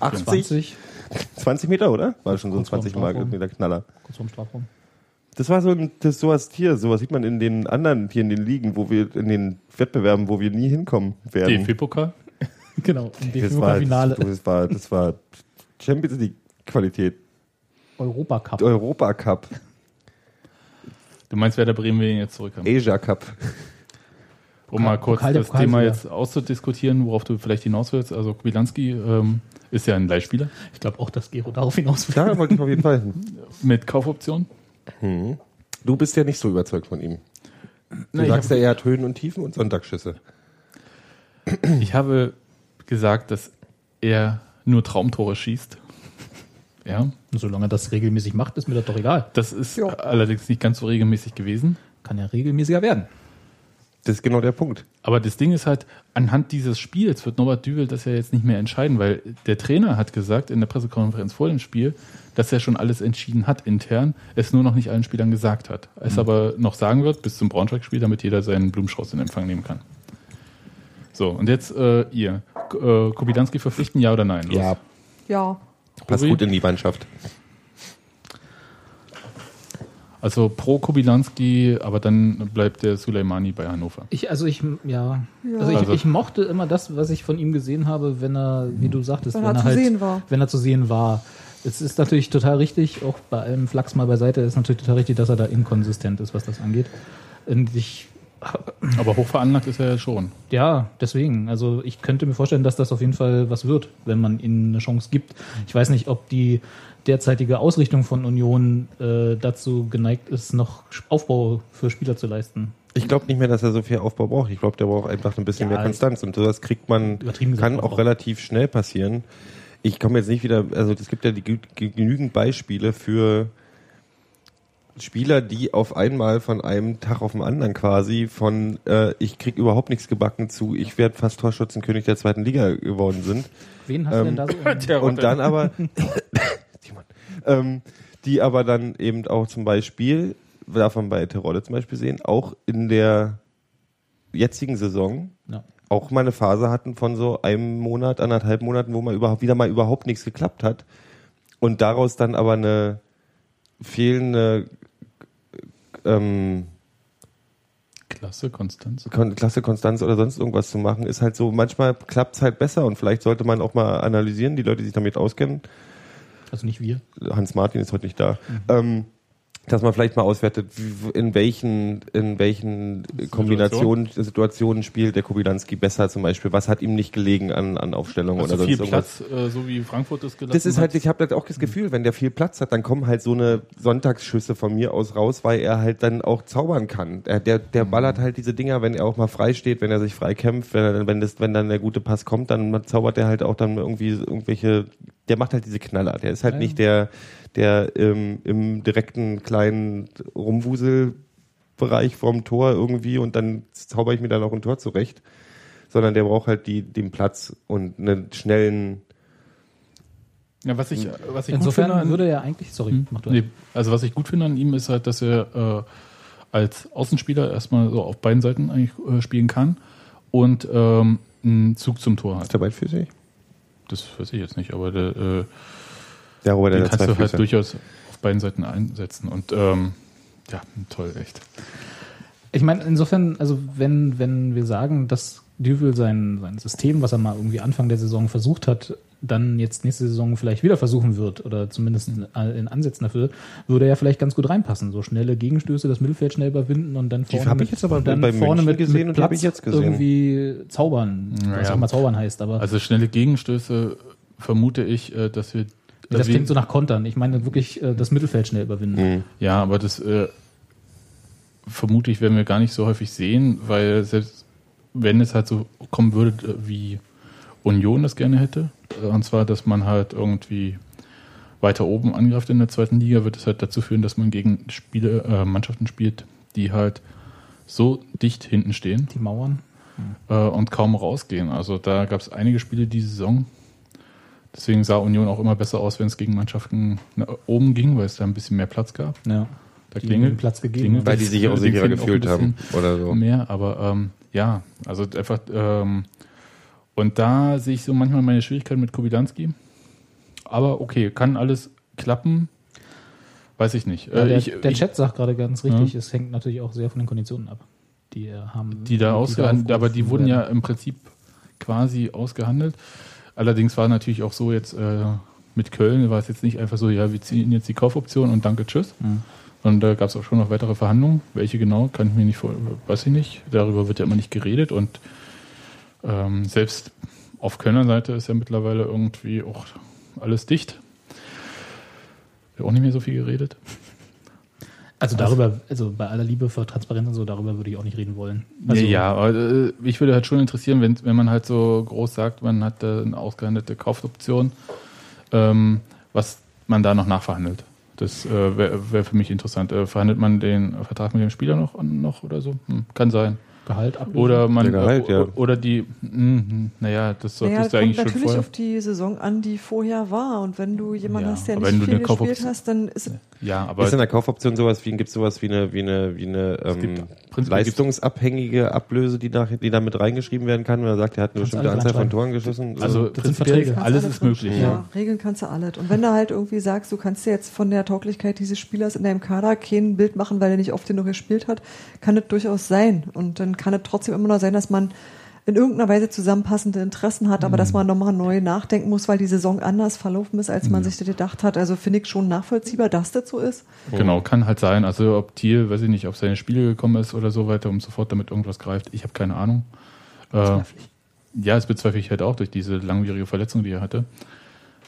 80? 20, 20 Meter, oder? War schon so ein Kurz vorm 20 Mal Strafraum. der Knaller. kurz vorm Strafraum. Das war so ein, das sowas hier, sowas sieht man in den anderen, hier in den Ligen, wo wir, in den Wettbewerben, wo wir nie hinkommen werden. DFB-Pokal? Genau, im Das war, DFB-Finale das war, das war Champions League Qualität. Europacup. Europacup, Du meinst, Werder Bremen will ihn jetzt zurückhaben? Asia Cup. Um mal kurz Pokal das Thema jetzt auszudiskutieren, worauf du vielleicht hinaus willst. Also Kubilanski ähm, ist ja ein Leihspieler Ich glaube auch, dass Gero darauf hinaus will. Da wollte ich auf jeden Fall hin. mit Kaufoption. Du bist ja nicht so überzeugt von ihm. Du Na, sagst ja, er hat Höhen und Tiefen und Sonntagsschüsse. Ich habe gesagt, dass er nur Traumtore schießt. Ja, solange er das regelmäßig macht, ist mir das doch egal. das ist Ja. allerdings nicht ganz so regelmäßig gewesen. Kann ja regelmäßiger werden. Das ist genau der Punkt. Aber das Ding ist halt, anhand dieses Spiels wird Norbert Düvel das ja jetzt nicht mehr entscheiden, weil der Trainer hat gesagt in der Pressekonferenz vor dem Spiel, dass er schon alles entschieden hat intern, es nur noch nicht allen Spielern gesagt hat. Es aber noch sagen wird bis zum Braunschweig-Spiel, damit jeder seinen Blumenstrauß in Empfang nehmen kann. So, und jetzt äh, ihr. K- Äh, Kubidanski verpflichten, ja oder nein? Los. Ja, Ja, passt gut in die Mannschaft. Also pro Kubilanski, aber dann bleibt der Suleimani bei Hannover. Ich, also ich, ja. Ja. Also, ich, Also- ich mochte immer das, was ich von ihm gesehen habe, wenn er, wie du sagtest, Wenn wenn, er er, zu halt, sehen war. wenn er zu sehen war. Es ist natürlich total richtig, auch bei allem Flachs mal beiseite, ist natürlich total richtig, dass er da inkonsistent ist, was das angeht. Und ich, Aber hochveranlagt ist er ja schon. ja, deswegen, also ich könnte mir vorstellen, dass das auf jeden Fall was wird, wenn man ihnen eine Chance gibt. Ich weiß nicht, ob die derzeitige Ausrichtung von Union äh, dazu geneigt ist, noch Aufbau für Spieler zu leisten. Ich glaube nicht mehr, dass er so viel Aufbau braucht. Ich glaube, der braucht einfach ein bisschen Ja, mehr Konstanz. Und sowas kriegt man, kann auch relativ schnell passieren. Ich komme jetzt nicht wieder, also es gibt ja die, genügend Beispiele für Spieler, die auf einmal von einem Tag auf den anderen quasi von äh, ich krieg überhaupt nichts gebacken zu, ich werde fast Torschützenkönig der zweiten Liga geworden sind. Wen hast du denn da so? Und dann aber, ähm, die aber dann eben auch zum Beispiel, darf man bei Terodde zum Beispiel sehen, auch in der jetzigen Saison Ja. auch mal eine Phase hatten von so einem Monat, anderthalb Monaten, wo mal überhaupt wieder mal überhaupt nichts geklappt hat. Und daraus dann aber eine fehlende ähm, Klasse, Konstanz. Kon Klasse Konstanz oder sonst irgendwas zu machen, ist halt so, manchmal klappt es halt besser und vielleicht sollte man auch mal analysieren, die Leute, die sich damit auskennen, Also nicht wir. Hans Martin ist heute nicht da, ähm, dass man vielleicht mal auswertet, in welchen, in welchen Kombinationen, Situationen spielt der Kubilanski besser zum Beispiel. Was hat ihm nicht gelegen an, an Aufstellungen Also oder viel sonst irgendwas. Platz, äh, so wie Frankfurt es gelassen Das ist halt, hat. ich habe halt auch das Gefühl, wenn der viel Platz hat, dann kommen halt so eine Sonntagsschüsse von mir aus raus, weil er halt dann auch zaubern kann. Er, der, der ballert halt diese Dinger, wenn er auch mal frei steht, wenn er sich frei kämpft, wenn, er, wenn, das, wenn dann der gute Pass kommt, dann zaubert er halt auch dann irgendwie irgendwelche, der macht halt diese Knaller. Der ist halt Ja. nicht der, der ähm, im direkten kleinen Rumwuselbereich vorm Tor irgendwie und dann zauber ich mir dann auch ein Tor zurecht, sondern der braucht halt die, den Platz und einen schnellen Ja, was ich, was ich gut Insofern finde, an- würde er eigentlich, sorry, Hm? mach du nee, also was ich gut finde an ihm ist halt, dass er äh, als Außenspieler erstmal so auf beiden Seiten eigentlich äh, spielen kann und ähm, einen Zug zum Tor hat. Ist der beidfüßig? Das weiß ich jetzt nicht, aber der, äh, Ja, Robert, den kannst du halt Füße. durchaus auf beiden Seiten einsetzen. Und ähm, ja, toll, echt. Ich meine, insofern, also wenn, wenn wir sagen, dass Düvel sein, sein System, was er mal irgendwie Anfang der Saison versucht hat, dann jetzt nächste Saison vielleicht wieder versuchen wird oder zumindest in, in Ansätzen dafür, würde er vielleicht ganz gut reinpassen. So schnelle Gegenstöße, das Mittelfeld schnell überwinden und dann vorne, hab ich mit, jetzt aber und dann bei vorne München mit, gesehen mit Platz ich jetzt gesehen. irgendwie zaubern, was Naja. auch immer zaubern heißt. Aber Also schnelle Gegenstöße vermute ich, äh, dass wir. das dass wir- klingt so nach Kontern. Ich meine wirklich äh, das Mittelfeld schnell überwinden. Mhm. Ja, aber das äh, vermute ich, werden wir gar nicht so häufig sehen, weil selbst wenn es halt so kommen würde, äh, wie Union das gerne hätte, und zwar, dass man halt irgendwie weiter oben angreift in der zweiten Liga, wird es halt dazu führen, dass man gegen Spiele, äh, Mannschaften spielt, die halt so dicht hinten stehen Die Mauern. äh, und kaum rausgehen. Also da gab es einige Spiele diese Saison. Deswegen sah Union auch immer besser aus, wenn es gegen Mannschaften nach oben ging, weil es da ein bisschen mehr Platz gab. Ja. Da Die klingelt Platz gegeben klingelt. Weil die sich auch sicherer gefühlt haben oder so. Mehr, aber ähm, ja, also einfach ähm, und da sehe ich so manchmal meine Schwierigkeiten mit Kubilanski. Aber okay, kann alles klappen. Weiß ich nicht. Ja, Äh, der, ich, der ich, Chat sagt gerade ganz richtig, es hängt natürlich auch sehr von den Konditionen ab, die er haben. die da ausgehandelt, aber die wurden ja im Prinzip quasi ausgehandelt. Allerdings war natürlich auch so jetzt äh, mit Köln war es jetzt nicht einfach so, ja, wir ziehen jetzt die Kaufoption und danke, tschüss. Mhm. Und da gab es auch schon noch weitere Verhandlungen. Welche genau, kann ich mir nicht vor, weiß ich nicht. Darüber wird ja immer nicht geredet und ähm, selbst auf Kölner Seite ist ja mittlerweile irgendwie auch alles dicht. Wird auch nicht mehr so viel geredet. Also darüber, also bei aller Liebe für Transparenz und so, darüber würde ich auch nicht reden wollen. Also, ja, aber äh, mich würde halt schon interessieren, wenn, wenn man halt so groß sagt, man hat eine ausgehandelte Kaufoption, ähm, was man da noch nachverhandelt. Das äh, wäre wär für mich interessant. Äh, verhandelt man den Vertrag mit dem Spieler noch, noch oder so? Hm, kann sein. Gehalt ab. Oder man Der Gehalt, äh, ja. oder die, hm, naja, das Naja, solltest du kommt eigentlich schon natürlich vorher. auf die Saison an, die vorher war. Und wenn du jemanden Ja, hast, der aber nicht du viel gespielt Kaufoption- hast, dann ist es Ja, aber Ist in der Kaufoption sowas wie, gibt sowas wie eine, wie eine, wie eine ähm, leistungsabhängige Ablöse, die, nach, die da mit reingeschrieben werden kann, wenn er sagt, er hat eine bestimmte alles Anzahl von. Toren geschossen? also das sind prinzipiell Verträge. alles Kannst ist du möglich. Ja, Ja. regeln kannst du alles. Und wenn du halt irgendwie sagst, du kannst dir jetzt von der Tauglichkeit dieses Spielers in deinem Kader kein Bild machen, weil er nicht oft genug gespielt hat, kann das durchaus sein. Und dann kann es trotzdem immer noch sein, dass man in irgendeiner Weise zusammenpassende Interessen hat, aber dass man nochmal neu nachdenken muss, weil die Saison anders verlaufen ist, als man sich das gedacht hat. Also finde ich schon nachvollziehbar, dass das so ist. Genau, kann halt sein. Also ob Thiel, weiß ich nicht, auf seine Spiele gekommen ist oder so weiter, um sofort damit irgendwas greift. Ich habe keine Ahnung. Äh, ja, das bezweifle ich halt auch durch diese langwierige Verletzung, die er hatte.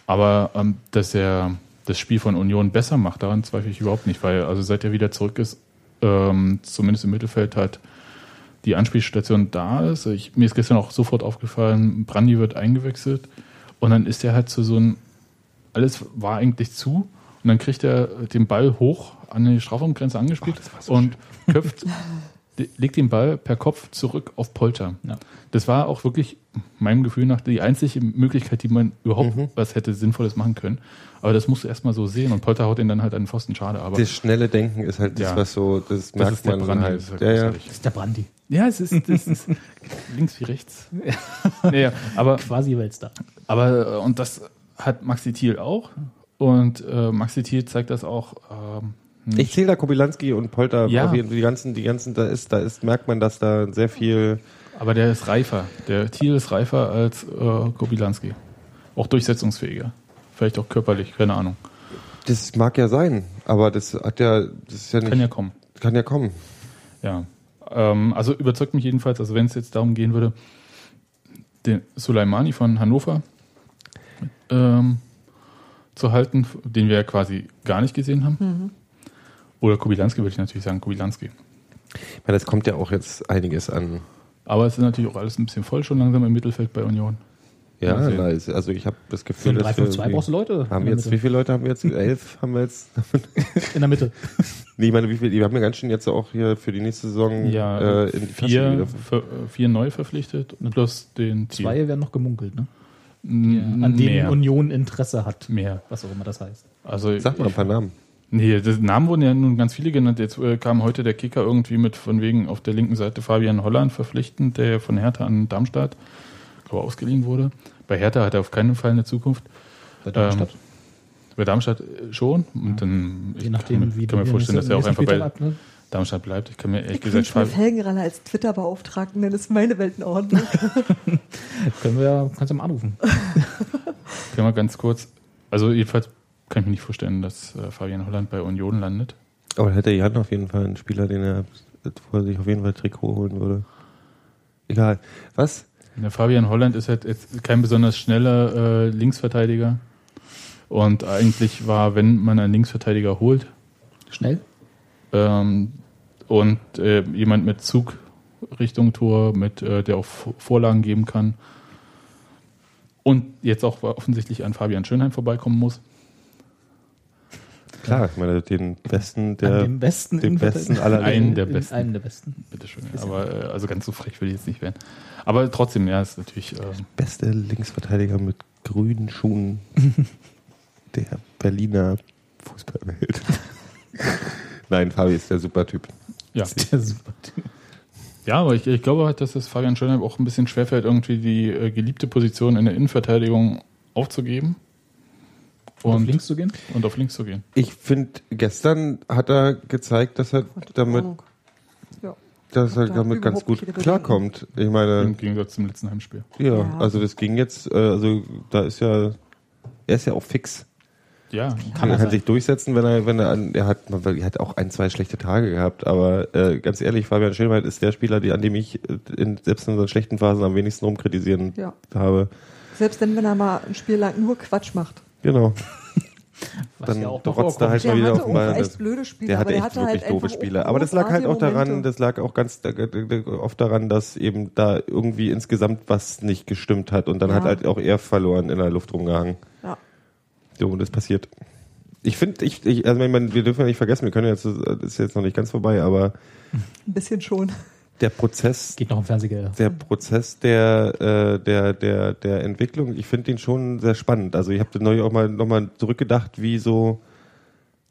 Aber ähm, dass er das Spiel von Union besser macht, daran zweifle ich überhaupt nicht, weil also seit er wieder zurück ist, ähm, zumindest im Mittelfeld halt die Anspielstation da ist. Ich, mir ist gestern auch sofort aufgefallen, Brandi wird eingewechselt. Und dann ist er halt zu so ein, alles war eigentlich zu. Und dann kriegt er den Ball hoch an die Strafraumgrenze angespielt und köpft, le- legt den Ball per Kopf zurück auf Polter. Ja. Das war auch wirklich meinem Gefühl nach die einzige Möglichkeit, die man überhaupt was hätte Sinnvolles machen können. Aber das musst du erstmal so sehen und Polter haut ihn dann halt an den Pfosten. Schade, aber. Das schnelle Denken ist halt das, Ja. was so, das, das merkt ist der man Brand. halt. Das ist halt ja, ja. Das ist der Brandi. Ja, es ist, das ist links wie rechts. Naja, aber, Quasi Weltstar. aber, äh, und das hat Maxi Thiel auch. Und äh, Maxi Thiel zeigt das auch. Ähm, Ich zähle da Kobilanski und Polter Ja. die ganzen, die ganzen, da ist, da ist, merkt man, dass da sehr viel. aber der ist reifer. Der Thiel ist reifer als äh, Kobilanski. Auch durchsetzungsfähiger. Vielleicht auch körperlich, keine Ahnung. Das mag ja sein, aber das hat ja, das ist ja nicht, Kann ja kommen. kann ja kommen. Ja. Ähm, also überzeugt mich jedenfalls, also wenn es jetzt darum gehen würde, den Soleimani von Hannover ähm, zu halten, den wir ja quasi gar nicht gesehen haben. Oder Kubilanski würde ich natürlich sagen, Kubilanski. Ich meine, es kommt ja auch jetzt einiges an. Aber es ist natürlich auch alles ein bisschen voll schon langsam im Mittelfeld bei Union. Ja, na, ist- also ich habe das Für Gefühl, ein dass wir 3-5-2 brauchst du Leute. haben wir jetzt, wie viele Leute haben wir jetzt? Elf haben wir jetzt? In der Mitte. Nee, ich meine, wie viel, wir haben ja ganz schön jetzt auch hier für die nächste Saison Ja, äh, in die vier, äh, vier neu verpflichtet plus den Thiel. Zwei werden noch gemunkelt, ne? N- An denen mehr. Union Interesse hat. mehr. Was auch immer das heißt. Also Sag mal ein paar Namen. Nee, das Namen wurden ja nun ganz viele genannt. Jetzt äh, kam heute der Kicker irgendwie mit von wegen auf der linken Seite Fabian Holland verpflichtend, der von Hertha an Darmstadt, glaube ausgeliehen wurde. Bei Hertha hat er auf keinen Fall eine Zukunft. Bei Darmstadt. Bei Darmstadt äh, schon. Und dann ich Je nachdem, kann, wie kann mir vorstellen, dass er auch einfach bei ab, ne? Darmstadt bleibt. Ich kann mir ehrlich Ich gesagt Felgenraller als Twitter-Beauftragten, dann ist meine Welt in Ordnung. Können wir, kannst du mal anrufen. können wir ganz kurz. Also jedenfalls kann ich mir nicht vorstellen, dass äh, Fabian Holland bei Union landet. Aber hätte Jan auf jeden Fall einen Spieler, den er, wo er sich auf jeden Fall Trikot holen würde. Egal. Was? Der Fabian Holland ist halt jetzt kein besonders schneller äh, Linksverteidiger. Und eigentlich war, wenn man einen Linksverteidiger holt Schnell? ähm, und äh, jemand mit Zug Richtung Tor, mit, äh, der auch Vor- Vorlagen geben kann und jetzt auch offensichtlich an Fabian Schönheim vorbeikommen muss. Klar, ich meine, den besten An der, dem besten den besten aller Einen der besten. Einem der besten. Bitteschön. Aber äh, also ganz so frech will ich jetzt nicht werden. Aber trotzdem, ja, ist natürlich. Äh, beste Linksverteidiger mit grünen Schuhen der Berliner Fußballwelt. Nein, Fabi ist der super Typ. ja. Der super Typ. Ja, aber ich, ich glaube halt, dass es Fabian Schönheim auch ein bisschen schwerfällt, irgendwie die äh, geliebte Position in der Innenverteidigung aufzugeben. Und auf links zu gehen? und auf links zu gehen. Ich finde, gestern hat er gezeigt, dass er damit. Ja. dass er Da damit ganz gut klarkommt. Ich meine, Im Gegensatz zum letzten Heimspiel. ja, Ja. also das ging jetzt, äh, also da ist ja, er ist ja auch fix. Ja, Kann Kann er sein. sich durchsetzen, wenn er, wenn er, an, er hat, er hat auch ein, zwei schlechte Tage gehabt, aber äh, ganz ehrlich, Fabian Schönwald ist der Spieler, die, an dem ich äh, in, selbst in unseren schlechten Phasen am wenigsten rumkritisieren Ja. habe. Selbst wenn, wenn er mal ein Spiel lang nur Quatsch macht. Genau. Was Dann ja auch er vorkommt. halt Der mal wieder auf den Ball. auch echt blöde Spiele, Der hatte der echt hatte wirklich halt doofe Spiele. Aber das lag halt auch daran, Momente. das lag auch ganz äh, äh, oft daran, dass eben da irgendwie insgesamt was nicht gestimmt hat und dann Ja. hat halt auch er verloren in der Luft rumgehangen. Ja. So, und das passiert. Ich finde, ich, ich, also ich meine, wir dürfen ja nicht vergessen, wir können jetzt, das ist jetzt noch nicht ganz vorbei, aber Ein bisschen schon. Der Prozess Geht noch im Fernsehgelder. der Prozess der, äh, der, der, der Entwicklung, ich finde den schon sehr spannend. Also ich habe neulich auch mal nochmal zurückgedacht, wie so,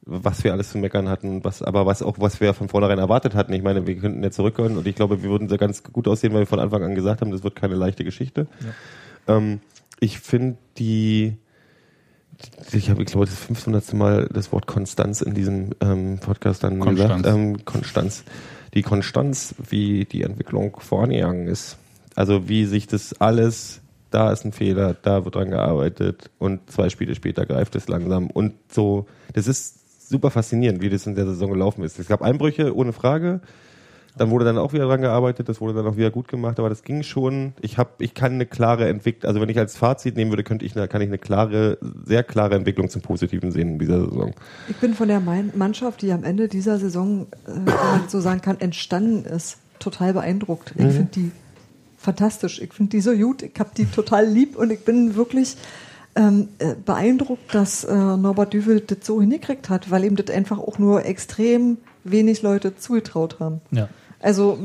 was wir alles zu meckern hatten, was, aber was auch, was wir von vornherein erwartet hatten. Ich meine, wir könnten ja zurückhören und ich glaube, wir würden sehr ganz gut aussehen, weil wir von Anfang an gesagt haben, das wird keine leichte Geschichte. Ähm, ich finde die, ich habe, ich glaube, das 500. Mal das Wort Konstanz in diesem ähm, Podcast dann Konstanz. gesagt. Ähm, Konstanz. Die Konstanz, wie die Entwicklung vorangegangen ist. Also wie sich das alles, da ist ein Fehler, da wird dran gearbeitet und zwei Spiele später greift es langsam. Und so, das ist super faszinierend, wie das in der Saison gelaufen ist. Es gab Einbrüche, ohne Frage. Dann wurde dann auch wieder dran gearbeitet, das wurde dann auch wieder gut gemacht, aber das ging schon. Ich habe, ich kann eine klare Entwicklung, also wenn ich als Fazit nehmen würde, könnte ich, kann ich eine klare, sehr klare Entwicklung zum Positiven sehen in dieser Saison. Ich bin von der Mannschaft, die am Ende dieser Saison, äh, wenn man so sagen kann, entstanden ist, total beeindruckt. Ich finde die fantastisch. Ich finde die so gut. Ich habe die total lieb und ich bin wirklich ähm, äh, beeindruckt, dass äh, Norbert Düvel das so hingekriegt hat, weil ihm das einfach auch nur extrem wenig Leute zugetraut haben. Ja. Also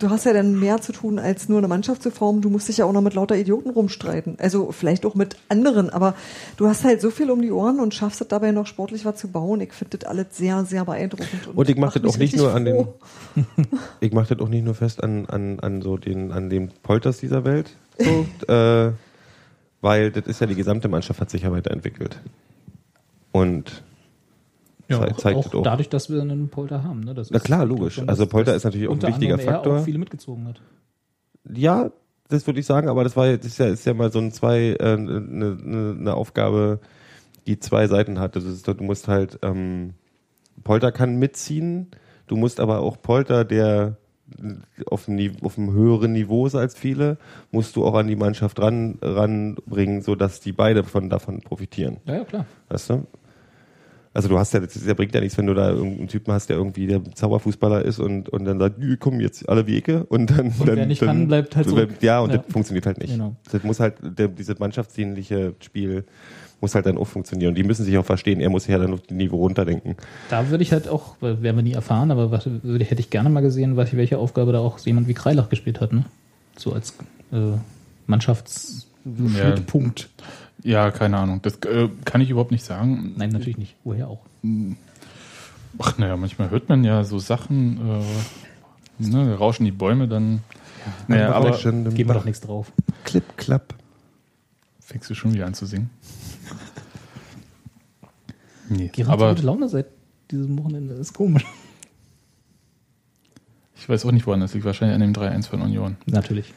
du hast ja dann mehr zu tun, als nur eine Mannschaft zu formen. Du musst dich ja auch noch mit lauter Idioten rumstreiten. Also vielleicht auch mit anderen, aber du hast halt so viel um die Ohren und schaffst es dabei noch sportlich was zu bauen. Ich finde das alles sehr, sehr beeindruckend. Und ich mache das auch nicht nur an richtig den, froh. ich mache das auch nicht nur fest an, an, an so den, an den Polters dieser Welt. So, äh, weil das ist ja die gesamte Mannschaft hat sich ja weiterentwickelt. Und Ja, auch, zeigt auch auch. dadurch, dass wir einen Polter haben. Ne? Das Na klar, logisch. Also Polter ist natürlich auch ein wichtiger er Faktor. auch viele mitgezogen hat. ja, das würde ich sagen, aber das war jetzt ist ja, ist ja mal so ein zwei äh, eine ne, ne Aufgabe, die zwei Seiten hat. Das ist, du musst halt ähm, Polter kann mitziehen, du musst aber auch Polter, der auf einem, auf einem höheren Niveau ist als viele, musst du auch an die Mannschaft ran ranbringen, so dass die beide von davon profitieren. Ja, ja, klar. Weißt du? Also du hast ja, das bringt ja nichts, wenn du da irgendeinen Typen hast, der irgendwie der Zauberfußballer ist und, und dann sagt, "Jü, komm jetzt alle Wege und dann, Und dann wer nicht dann, kann, bleibt halt zurück. Ja, und Ja. das funktioniert halt nicht. Genau. Das muss halt, der, dieses mannschaftsdienliche Spiel muss halt dann auch funktionieren. Und die müssen sich auch verstehen, er muss sich ja dann auf das Niveau runterdenken. Da würde ich halt auch, werden wir nie erfahren, aber was, würde, hätte ich gerne mal gesehen, was, welche Aufgabe da auch jemand wie Kreilach gespielt hat. Ne? So als äh, Mannschaftsschnittpunkt. Ja, keine Ahnung. Das äh, kann ich überhaupt nicht sagen. Nein, natürlich nicht. Woher auch? Ach, naja, manchmal hört man ja so Sachen, äh, ne, rauschen die Bäume, dann. naja, aber Geben wir Bach. doch nichts drauf. Clip, klapp. fängst du schon wieder an zu singen? Nee, Gerard aber gute Laune seit diesem Wochenende. Das ist komisch. ich weiß auch nicht, woran das liegt. Wahrscheinlich an dem 3-1 von Union. Natürlich.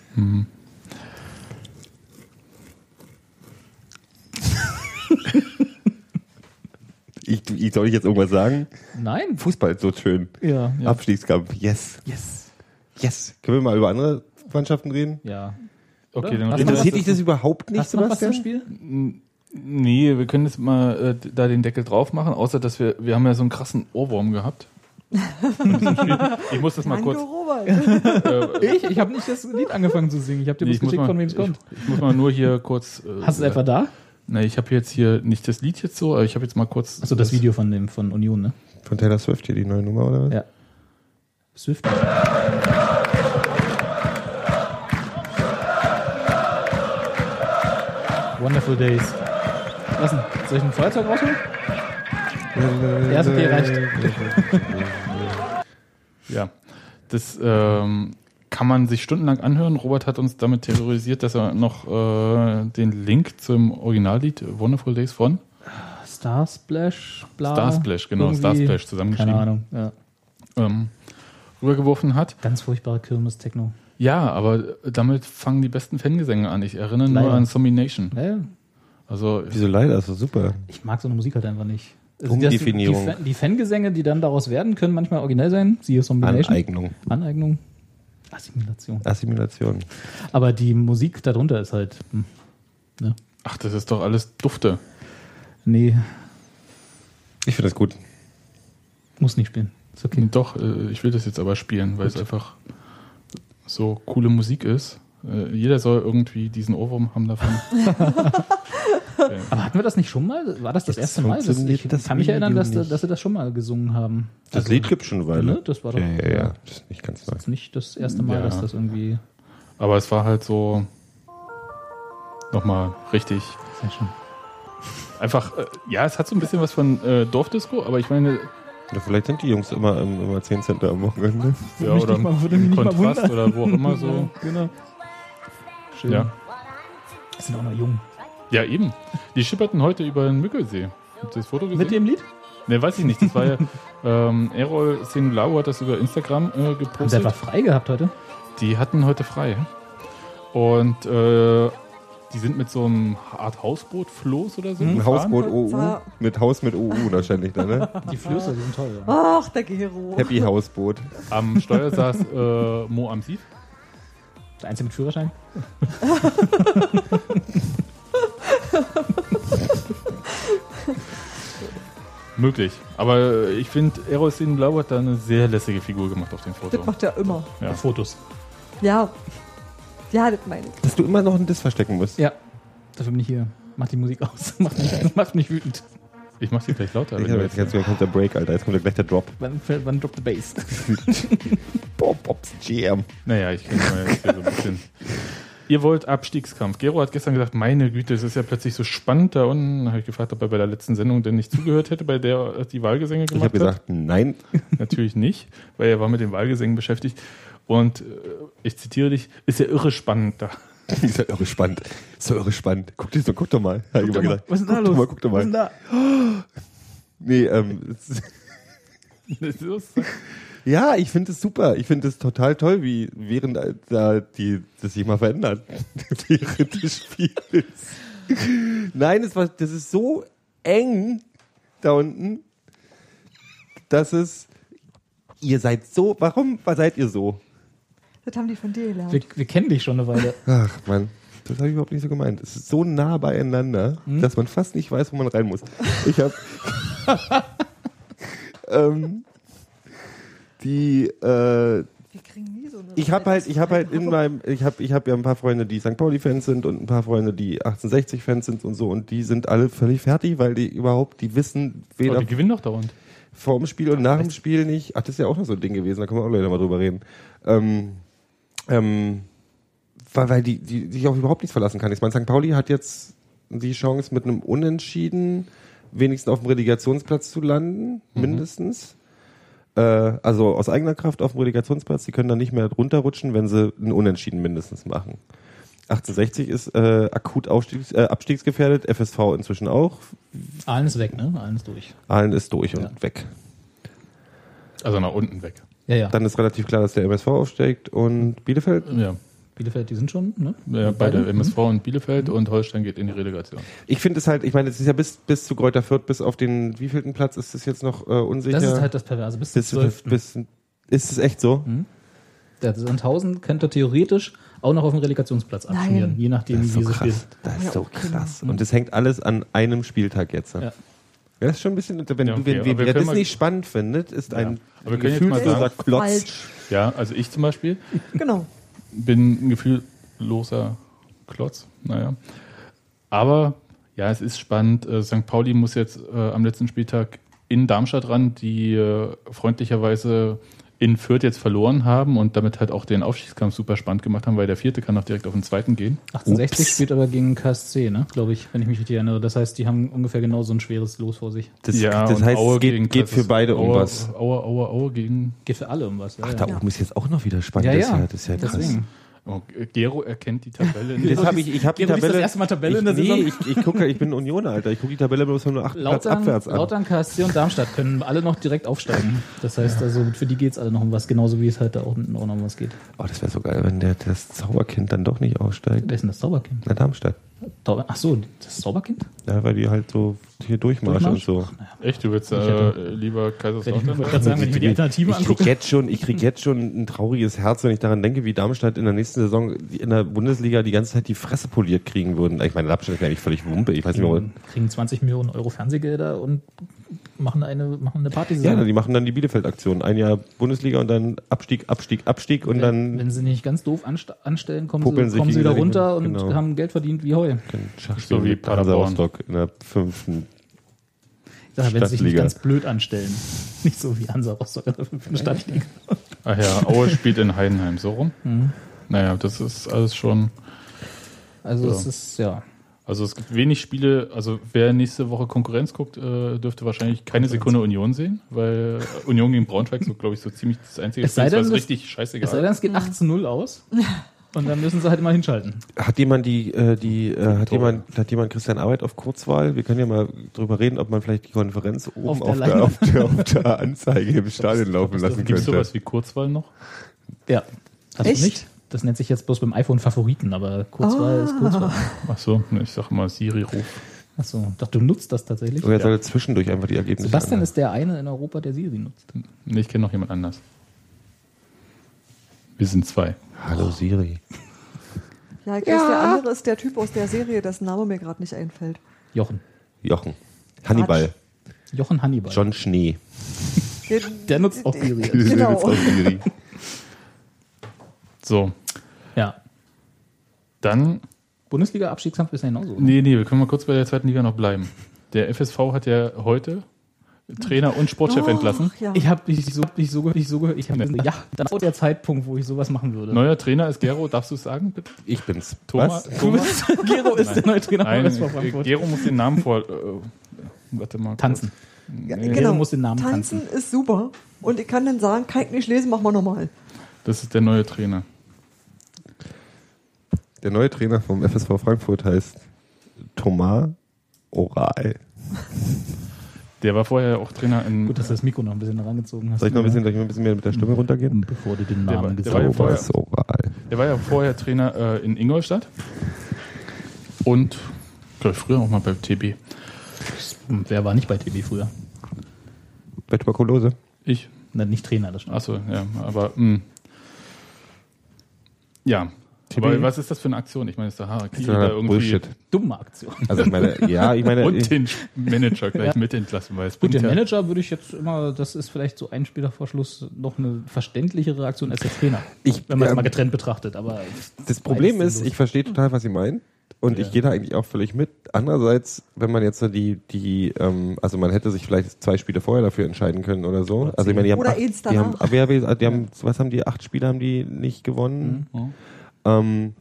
Ich, ich, soll ich jetzt irgendwas sagen? Nein. Fußball ist so schön. Ja. Ja. Abstiegskampf, yes. Yes. Yes. Können wir mal über andere Mannschaften reden? Ja. Okay, dann Interessiert dich das überhaupt nicht, Hast du noch was zum Sebastian? Spiel? Nee, wir können jetzt mal äh, da den Deckel drauf machen, außer dass wir, wir haben ja so einen krassen Ohrwurm gehabt. ich muss das mal Danke, kurz. Robert. Äh, Ich? Ich habe nicht das Lied angefangen zu singen. Ich habe dir nee, muss geschickt, mal, von wem es kommt. ich, ich muss mal nur hier kurz. Äh, Hast du es etwa da? Nee, ich habe jetzt hier nicht das Lied jetzt so, aber ich habe jetzt mal kurz. Achso, das Video von dem von Union, ne? Von Taylor Swift hier die neue Nummer, oder was? Ja. Swift. Wonderful Days. Was denn? Soll ich ein Feuerzeug rausholen? Ja, ist okay, reicht. Ja, das ähm, kann man sich stundenlang anhören. Robert hat uns damit terrorisiert, dass er noch äh, den Link zum Originallied Wonderful Days von Star Splash, bla. Star Splash, genau, Star Splash zusammengeschrieben. Keine Ahnung, ja. ähm, rübergeworfen hat. Ganz furchtbare Kirmes-Techno. Ja, aber damit fangen die besten Fangesänge an. Ich erinnere nur Leider. an Zombie Nation. Ja, ja. Also Wieso leider? Ist doch super. Ich mag so eine Musik halt einfach nicht. Also Umdefinierung. Das, die, Fan- die Fangesänge, die dann daraus werden, können manchmal originell sein. Siehe Zombie Nation. Aneignung. Aneignung. Assimilation. Assimilation. Aber die Musik darunter ist halt. Hm, ne? ach, das ist doch alles Dufte. Nee, Ich finde das gut. muss nicht spielen. Ist okay. Doch, äh, ich will das jetzt aber spielen, weil es einfach so coole Musik ist. Äh, jeder soll irgendwie diesen Ohrwurm haben davon. Okay. Aber hatten wir das nicht schon mal? War das das Jetzt erste Mal? Das, ich das kann mich erinnern, dass, dass sie das schon mal gesungen haben. Das Also, Lied gibt schon eine Weile. Ne? Das war doch- ja, ja, ja. Das ist nicht ganz neu. Das ist nicht das erste Mal, Ja. dass das irgendwie. Aber es war halt so nochmal richtig. Sehr schön. Einfach, äh, ja, es hat so ein bisschen was von äh, Dorfdisco, aber ich meine, Ja, vielleicht sind die Jungs immer im, immer 10 Cent am Wochenende. ja, oder im Kontrast oder wo auch immer so. Genau. Schön. Ja. Sind auch noch jung. ja, eben. Die schipperten heute über den Mückelsee. Habt ihr das Foto gesehen? Mit dem Lied? Ne, weiß ich nicht. Das war ja, ähm, Errol Singlau hat das über Instagram äh, Haben sie gepostet. einfach frei gehabt heute? Die hatten heute frei. Und äh, die sind mit so einem Art Hausboot, Floß oder so. Ein gefahren. Hausboot OU. Mit Haus mit OU wahrscheinlich dann, ne? Die Flöße, die sind toll. Ja. Ach, der Gero. Happy Hausboot. Am Steuer saß äh, Mo Amsid. Der Einzige mit Führerschein? Möglich. Aber ich finde, Errol Singlau hat da eine sehr lässige Figur gemacht auf dem Foto. Das macht er immer. Ja. Fotos. Ja. Ja, das meine ich. Dass du immer noch ein Diss verstecken musst. Ja. Dafür bin ich hier. Mach die Musik aus. Macht mich, das macht mich wütend. Ich mach sie gleich lauter. Ich hab jetzt, jetzt, kommt der Break, Alter. Jetzt kommt ja gleich der Drop. Wann, wann droppt the bass? Bob, Bobs Jam. naja, ich kenne mal jetzt hier so ein bisschen. Ihr wollt Abstiegskampf. Gero hat gestern gesagt, meine Güte, es ist ja plötzlich so spannend da unten. Da habe ich gefragt, ob er bei der letzten Sendung denn nicht zugehört hätte, bei der er die Wahlgesänge Ich gemacht habe gesagt, nein. hat. Natürlich nicht, weil er war mit den Wahlgesängen beschäftigt. Und äh, ich zitiere dich, ist ja irre spannend da. Die ist ja irre spannend. Ist doch irre spannend. Guck, dich so, guck doch mal. Ich immer gesagt. Was ist denn da guck los? Doch mal, guck doch Was ist mal. denn da? Nee, ähm, ja, ich finde es super. Ich finde es total toll, wie während da die, das sich mal verändert. während des Spiels. Nein, es war, das ist so eng da unten, dass es, ihr seid so, warum seid ihr so? Das haben die von dir gelernt. Wir, wir kennen dich schon eine Weile. Ach man, das habe ich überhaupt nicht so gemeint. Es ist so nah beieinander, dass man fast nicht weiß, wo man rein muss. Ich habe ähm, die äh, Wir kriegen nie so eine ich habe halt, ich habe halt in meinem, ich habe, ich habe ja ein paar Freunde, die St. Pauli-Fans sind und ein paar Freunde, die 1860-Fans sind und so und die sind alle völlig fertig, weil die überhaupt, die wissen weder die gewinnen doch dauernd. vor dem Spiel und nach dem Spiel nicht. Ach, das ist ja auch noch so ein Ding gewesen, da können wir auch gleich mal drüber reden. Ähm, ähm, weil, weil die, die sich auf überhaupt nichts verlassen kann. Ich meine, St. Pauli hat jetzt die Chance, mit einem Unentschieden wenigstens auf dem Relegationsplatz zu landen, mindestens. Äh, also aus eigener Kraft auf dem Relegationsplatz. Die können dann nicht mehr runterrutschen, wenn sie einen Unentschieden mindestens machen. 1860 ist äh, akut Aufstiegs, äh, abstiegsgefährdet, FSV inzwischen auch. Aalen ist weg, ne? Aalen ist durch. Aalen ist durch Ja. und weg. Also nach unten weg. Ja, ja. Dann ist relativ klar, dass der MSV aufsteigt und Bielefeld. Ja. Bielefeld, die sind schon, ne? Ja, beide, Beide? MSV und Bielefeld und Holstein geht in die Relegation. Ich finde es halt, ich meine, es ist ja bis, bis zu Kräuter Fürth, bis auf den wievielten Platz ist es jetzt noch äh, unsicher. Das ist halt das Perverse. Bis zum bis, 12. bis, ist es echt so? Der Sandhausen könnte theoretisch auch noch auf dem Relegationsplatz Nein. abschmieren, je nachdem, Das ist wie so sie spielen. krass. Das ist so krass. Und das hängt alles an einem Spieltag jetzt. Ja. Ja. Das ist schon ein bisschen, wenn, Ja, du, okay, wenn, aber wer wir wer können das mal- nicht spannend findet, ist ein Aber wir können jetzt mal gefühlsloser sagen- Klotz. Falsch. Ja, also ich zum Beispiel Genau. bin ein gefühlloser Klotz. Naja. Aber ja, es ist spannend. Äh, St. Pauli muss jetzt äh, am letzten Spieltag in Darmstadt ran, die äh, freundlicherweise in Fürth jetzt verloren haben und damit halt auch den Aufstiegskampf super spannend gemacht haben, weil der vierte kann auch direkt auf den zweiten gehen. 1860 Ups. spielt aber gegen KSC, ne? Glaube ich, wenn ich mich richtig erinnere. Das heißt, die haben ungefähr genauso ein schweres Los vor sich. Das, ja, das heißt, Aue es gegen geht, geht für beide um Aue, was. Aue, Aue, Aue gegen. Geht für alle um was. Ja, Ach, ja. da oben ist jetzt auch noch wieder spannend. ja, das ist ja. ja, das ist ja krass. Deswegen. Oh, Gero erkennt die Tabelle. Das hab ich, ich habe die Tabelle. das erste Mal Tabelle ich, in der nee, Saison? ich, ich gucke, ich bin Unioner, Alter. Ich gucke die Tabelle bloß von nur acht Platz Lautern, abwärts an. Lautern, KSC und Darmstadt können alle noch direkt aufsteigen. Das heißt also, für die geht's alle noch um was, genauso wie es halt da unten auch noch um was geht. Oh, das wäre so geil, wenn der, das Zauberkind dann doch nicht aussteigt. Wer ist denn das Zauberkind? Na, Darmstadt. Ach so, das Zauberkind? Ja, weil die halt so hier durchmarschen und so. Echt, du willst äh, lieber Wenn ich Kaiserslautern? wollte sagen, wenn ich mir die Alternativen ich krieg jetzt schon, ich krieg jetzt schon ein trauriges Herz, wenn ich daran denke, wie Darmstadt in der nächsten Saison in der Bundesliga die ganze Zeit die Fresse poliert kriegen würden. Ich meine, Darmstadt ist ja eigentlich völlig Wumpe. Ich weiß nicht, warum. kriegen, kriegen 20 Millionen Euro Fernsehgelder und machen eine, machen eine Party. Ja, die machen dann die Bielefeld-Aktion. Ein Jahr Bundesliga und dann Abstieg, Abstieg, Abstieg und wenn, dann wenn sie nicht ganz doof anst anstellen, kommen, sie, kommen sie wieder runter und. Genau. haben Geld verdient wie Heu. So wie Paderborn. Rostock in der fünften. Ja, wenn sie sich nicht ganz blöd anstellen. Nicht so wie Hansa Rostock in der fünften Stadtliga. Ach ja, Aue spielt in Heidenheim, so rum. Naja, das ist alles schon. Also Ja. es ist, ja. Also es gibt wenig Spiele, also wer nächste Woche Konkurrenz guckt, äh, dürfte wahrscheinlich keine Sekunde Union sehen, weil Union gegen Braunschweig so, glaube ich, so ziemlich das einzige Es ist, denn, was das- richtig Es sei scheißegal denn, es geht 18 0 aus. Und dann müssen sie halt immer hinschalten. Hat jemand die, äh, die, äh, hat jemand, hat jemand Christian Arbeit auf Kurzwahl? Wir können ja mal drüber reden, ob man vielleicht die Konferenz oben Auf auf, der auf, der, auf der Anzeige im Stadion laufen lassen Gibt es könnte. sowas wie Kurzwahl noch? Ja. Hast Echt? du nicht? Das nennt sich jetzt bloß beim iPhone Favoriten, aber Kurzwahl ist Kurzwahl. Ach so, ich sag immer Siri-Ruf. Achso, dachte, du nutzt das tatsächlich. Oder er soll zwischendurch einfach die Ergebnisse Sebastian anhören. ist der eine in Europa, der Siri nutzt. Nee, ich kenne noch jemand anders. Wir sind zwei. Hallo Siri. Ja, ich weiß, der andere ist der Typ aus der Serie, dessen Name mir gerade nicht einfällt. Jochen. Jochen. Hannibal. Jochen Hannibal. John Schnee. Der, Der nutzt auch Siri. Genau. So, Ja. dann Bundesliga-Abstiegskampf ist ja genauso. Nee, nee, wir können mal kurz bei der zweiten Liga noch bleiben. Der FSV hat ja heute Trainer und Sportchef entlassen. Ach, ja. Ich habe dich so, dich so, dich so, ich habe ja, dann ist der Zeitpunkt, wo ich sowas machen würde. Neuer Trainer ist Gero, darfst du es sagen, bitte? Ich bin's. Thomas? Was? Du bist, Gero ist der neue Trainer von Nein, SV äh, Frankfurt. Gero muss den Namen vor... Äh, warte mal. kurz. Tanzen. Ja, Nee, Gero muss den Namen Tanzen ist super. Und ich kann dann sagen, kann ich nicht lesen, machen wir nochmal. Das ist der neue Trainer. Der neue Trainer vom FSV Frankfurt heißt Thomas Oral. Der war vorher auch Trainer in... Gut, dass du das Mikro noch ein bisschen herangezogen hast. Soll ich noch ein bisschen, soll ich noch ein bisschen mehr mit der Stimme runtergehen? Bevor du den Der war- Namen der gesagt war ja hast. vorher- Thomas Oral. Der war ja vorher Trainer äh, in Ingolstadt und glaub ich, früher auch mal bei TB. Wer war nicht bei TB früher? Bei Tuberkulose? Ich. Na, nicht Trainer, das stimmt. Achso, ja, aber mh. ja. TB? Aber was ist das für eine Aktion? Ich meine, ist der Harakiri da ja irgendwie Bullshit. Dumme Aktion. Also ich meine, ja, ich meine, und den Manager gleich mit entlassen, weil es Gut, den ja, Manager würde ich jetzt immer, das ist vielleicht so ein Spieler vor Schluss noch eine verständlichere Aktion als der Trainer. Ich- wenn man es ja, mal getrennt betrachtet, aber das Problem ist, ich verstehe total, was Sie meinen. Und ich gehe da eigentlich auch völlig mit. Andererseits, wenn man jetzt so die, die, ähm, also man hätte sich vielleicht zwei Spiele vorher dafür entscheiden können oder so. also ich meine, die haben, Oder acht, die haben, ja, die haben, was haben die, acht Spiele haben die nicht gewonnen. Mhm. Ähm,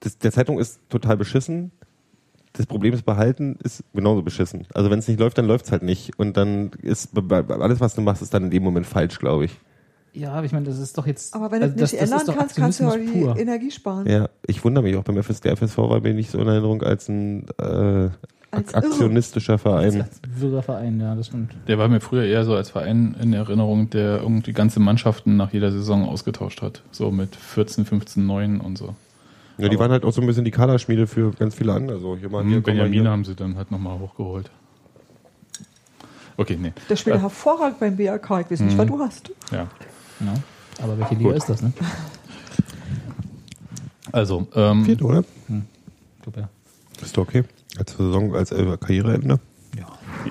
das, der Zeitung ist total beschissen. Das Problem ist, behalten ist genauso beschissen. Also wenn es nicht läuft, dann läuft es halt nicht. Und dann ist alles, was du machst, ist dann in dem Moment falsch, glaube ich. Ja, aber ich meine, das ist doch jetzt. Aber wenn du also es nicht ändern ist doch kannst, kannst du ja auch die pur. Energie sparen. Ja, ich wundere mich auch beim FS, der FSV war mir nicht so in Erinnerung als ein äh, Als ak aktionistischer Verein. Als Verein, ja, das stimmt. der war mir früher eher so als Verein in Erinnerung, der irgendwie ganze Mannschaften nach jeder Saison ausgetauscht hat. So mit 14, 15, 9 und so. Ja, die waren halt auch so ein bisschen die Kaderschmiede für ganz viele andere. So, hier mal, hier, komm mal Benjamin hier. haben sie dann halt nochmal hochgeholt. Okay, nee. Der spielt hervorragend beim BRK. Ich weiß nicht, was du hast. Ja. Ja. Aber welche Liga ist das, ne? Also, ähm, Vierte, oder? Super. Ist doch okay. Als Saison, als Karriereende. Ja.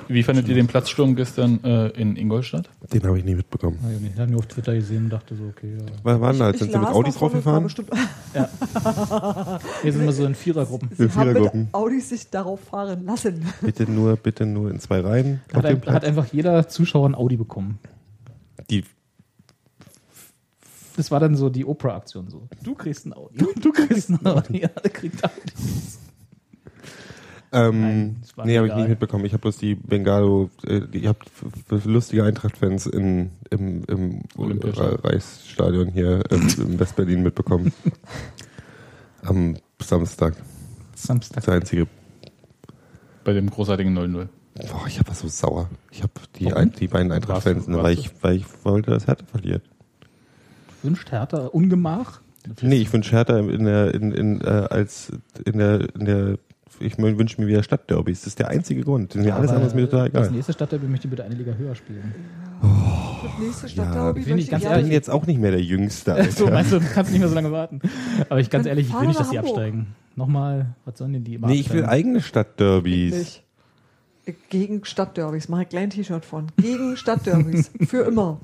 wie fandet ihr den Platzsturm gestern äh, in Ingolstadt? Den habe ich nie mitbekommen. Ich habe ihn nur auf Twitter gesehen und dachte so, okay, ja. Was waren da? Ich Sind sie mit Audis draufgefahren? bestimmt- Hier sind wir so in Vierergruppen. In Sie haben mit Vierergruppen. Audis sich darauf fahren lassen. Bitte nur, bitte nur in zwei Reihen. Hat, ein, Platz. hat einfach jeder Zuschauer ein Audi bekommen. die, Das war dann so die Oprah-Aktion so. Du kriegst ein Audi. Du, du kriegst ein Audi. Ja, alle kriegt Audi. ähm, Nein, nee, habe ich nicht mitbekommen. Ich habe bloß die Bengalo, äh, ihr habt lustige Eintracht-Fans in, im, im Olympiastadion. Reichsstadion hier ähm, in Westberlin mitbekommen. Am Samstag. Samstag. Das einzige Bei dem großartigen 0-0. Boah, ich war so sauer. Ich habe die, ein, die beiden Eintracht-Fans, ne, weil, ich, weil ich wollte, dass Hertha verliert. Wünscht Hertha Ungemach? Nee, ich wünsche Hertha in der, in, in, äh, als, in der, in der, ich wünsche mir wieder Stadtderbys. Das ist der einzige Grund. Mir alles andere ist mir total Das egal. nächste Stadtderby möchte bitte eine Liga höher spielen. Das nächste Stadtderby bin ich ganz Ich gerne- bin jetzt auch nicht mehr der Jüngste. Alter. So, meinst du, du kannst nicht mehr so lange warten. Aber ich ganz Dann ehrlich, ich will nicht, dass die absteigen. Nochmal, was sollen denn die immer nee, ich will eigene Stadtderbys. Gegen Stadtderbys. Mache ich ein kleines T-Shirt von. Gegen Stadtderbys. Für immer.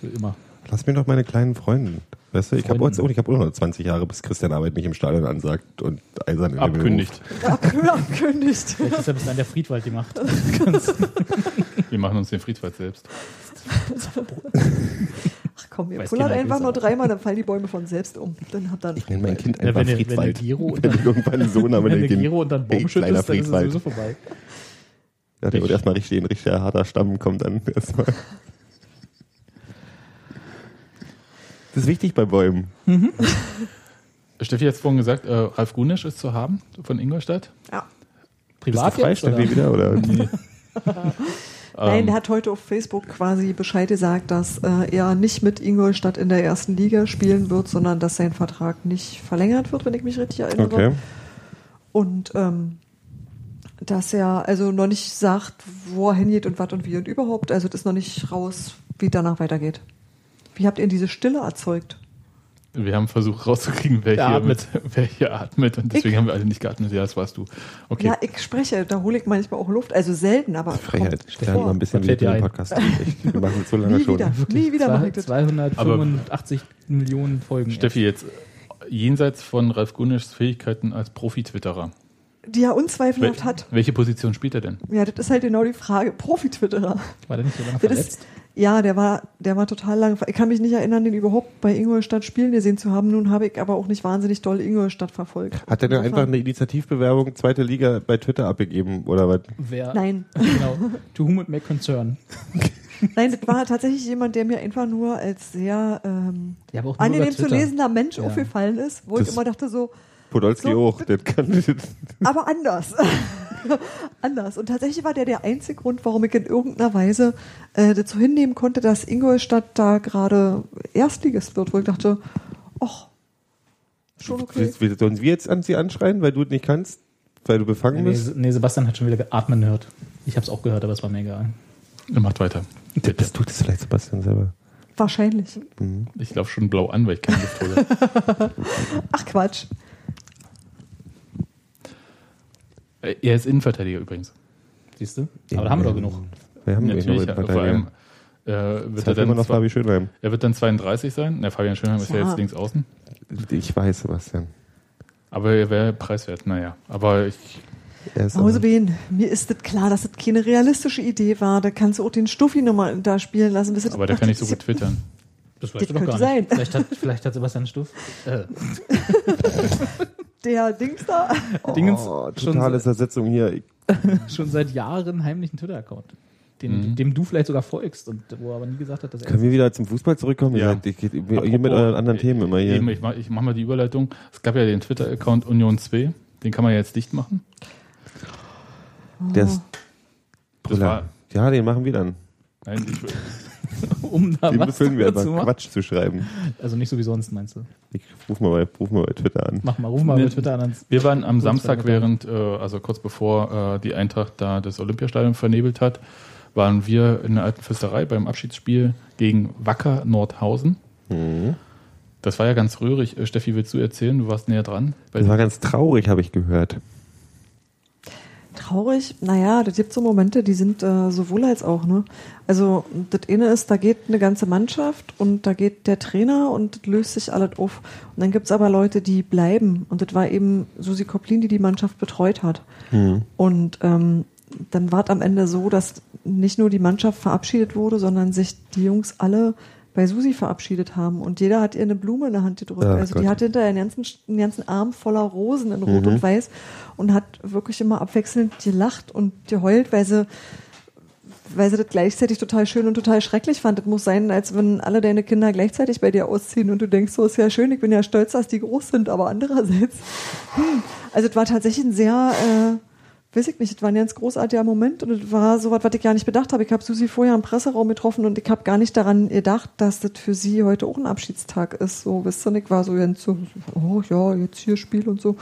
Für immer. Lass mir doch meine kleinen Freunde. Weißt du, ich habe jetzt ich habe auch noch 20 Jahre, bis Christian Arbeit mich im Stadion ansagt und eisern in Abkündigt. Abkü- Abkündigt. Vielleicht ist ja bis dann der Friedwald gemacht. Wir machen uns den Friedwald selbst. Ach komm, ihr pullert einfach nur dreimal, dann fallen die Bäume von selbst um. Dann habt ihr Ich nenne mein Kind Ja, einfach wenn der- wenn der Friedwald. Giro und wenn dann- ich irgendwann einen Sohn habe, Wenn dann der Giro und dann Baum kleiner schüttest, dann ist es Friedwald. sowieso vorbei. Ja, der wird erstmal richtig, ein richtiger harter Stamm kommt dann erstmal. Das ist wichtig bei Bäumen. Steffi hat vorhin gesagt, äh, Ralf Gunisch ist zu haben von Ingolstadt. Ja. Bist du Privat frei, jetzt, oder? Steffi, wieder? Oder? Nee. Nein, Ähm, der hat heute auf Facebook quasi Bescheid gesagt, dass äh, er nicht mit Ingolstadt in der ersten Liga spielen wird, sondern dass sein Vertrag nicht verlängert wird, wenn ich mich richtig erinnere. Okay. Und ähm, dass er also noch nicht sagt, wo er hingeht und was und wie und überhaupt. Also das ist noch nicht raus, wie danach weitergeht. Wie habt ihr diese Stille erzeugt? wir haben versucht rauszukriegen, wer hier, atmet. mit, wer hier atmet. Und deswegen Ich. haben wir alle nicht geatmet. Ja, das warst du. Okay. Ja, ich spreche, da hole ich manchmal auch Luft. Also selten, aber Frechheit. haben mal ein bisschen den ein? Podcast. Echt, Wir machen das so lange Nie schon. wieder, nie wieder mache ich das. 285 Millionen Folgen. Steffi, jetzt jenseits von Ralf Gunnischs Fähigkeiten als Profi-Twitterer. Die er unzweifelhaft Wel hat. welche Position spielt er denn? Ja, das ist halt genau die Frage. Profi-Twitterer. War der nicht so lange Das verletzt? ist, ja, der war, der war total lang. Ich kann mich nicht erinnern, den überhaupt bei Ingolstadt spielen gesehen zu haben. Nun habe ich aber auch nicht wahnsinnig doll Ingolstadt verfolgt. Hat er denn einfach eine Initiativbewerbung zweite Liga bei Twitter abgegeben oder was? Wer, Nein. Genau. To whom it may concern. Nein, das war tatsächlich jemand, der mir einfach nur als sehr ähm, Ja, angenehm zu lesender Mensch Ja. aufgefallen ist, wo Das- ich immer dachte so, Podolski So. auch, das kann aber anders. anders. Und tatsächlich war der der einzige Grund, warum ich in irgendeiner Weise äh, dazu hinnehmen konnte, dass Ingolstadt da gerade Erstligist wird, wo ich dachte, ach, schon okay. Sollen wir jetzt an sie anschreien, weil du es nicht kannst? Weil du befangen Nee, bist? Nee, Sebastian hat schon wieder geatmen gehört. Ich habe es auch gehört, aber es war mir egal. Er macht weiter. Das tut es vielleicht Sebastian selber. Wahrscheinlich. Ich laufe schon blau an, weil ich keine Luft hole. Ach Quatsch. Äh, er ist Innenverteidiger übrigens. Siehst du? Aber da haben wir doch genug. Wir haben Natürlich, noch vor allem äh, wird er, dann noch Fabi Schönheim. er wird dann 32 sein. Der Fabian Schönheim ist ja Ja. jetzt links außen. Ich weiß, Sebastian. Aber er wäre preiswert, naja. Aber ich, ist Mausebeen, mir ist das klar, dass das keine realistische Idee war. Da kannst du auch den Stuffi nochmal da spielen lassen. Bis aber der kann nicht so gut twittern. Das Das könnte sein. Vielleicht hat, vielleicht hat Sebastian Stuff äh, Der Dings da. Dingens oh, schon, totale Zersetzung hier. Schon seit Jahren heimlichen Twitter-Account, den, Mhm. dem du vielleicht sogar folgst und wo er aber nie gesagt hat, dass er Können wir wieder zum Fußball zurückkommen? Ja. Ich, ich, ich, hier mit euren anderen Themen immer hier. Eben, ich mache ich mach mal die Überleitung. Es gab ja den Twitter-Account Union 2. Den kann man ja jetzt dicht machen. Der ist Das war, Ja, den machen wir dann. nein, ich, um da Den was befüllen wir einfach zu machen. Quatsch zu schreiben. Also nicht so wie sonst, meinst du? Ich ruf mal bei, ruf mal bei Twitter an. Mach mal, ruf mal bei Twitter an. ans- Wir waren am Samstag, während, äh, also kurz bevor äh, die Eintracht da das Olympiastadion vernebelt hat, waren wir in der alten Fürsterei beim Abschiedsspiel gegen Wacker Nordhausen. Mhm. Das war ja ganz rührig. Äh, Steffi, willst du erzählen? Du warst näher dran. Das war ganz traurig, habe ich gehört. Traurig, naja, das gibt so Momente, die sind äh, sowohl als auch, ne? Also das eine ist, da geht eine ganze Mannschaft und da geht der Trainer und das löst sich alles auf. Und dann gibt's aber Leute, die bleiben. Und das war eben Susi Koplin, die die Mannschaft betreut hat. Und ähm, dann war es am Ende so, dass nicht nur die Mannschaft verabschiedet wurde, sondern sich die Jungs alle bei Susi verabschiedet haben. Und jeder hat ihr eine Blume in der Hand gedrückt. Ach also Gott. die hatte hinterher einen ganzen, einen ganzen Arm voller Rosen in Rot und Weiß und hat wirklich immer abwechselnd gelacht und geheult, weil sie weil sie das gleichzeitig total schön und total schrecklich fand. Das muss sein, als wenn alle deine Kinder gleichzeitig bei dir ausziehen und du denkst, so ist ja schön, ich bin ja stolz, dass die groß sind, aber andererseits, hm, also es war tatsächlich ein sehr, äh, weiß ich nicht, es war ein ganz großartiger Moment und es war so was, was ich gar nicht bedacht habe. Ich habe Susi vorher im Presseraum getroffen und ich habe gar nicht daran gedacht, dass das für sie heute auch ein Abschiedstag ist. So, wisst ihr, ich war so ganz so, oh ja, jetzt hier Spiel und so.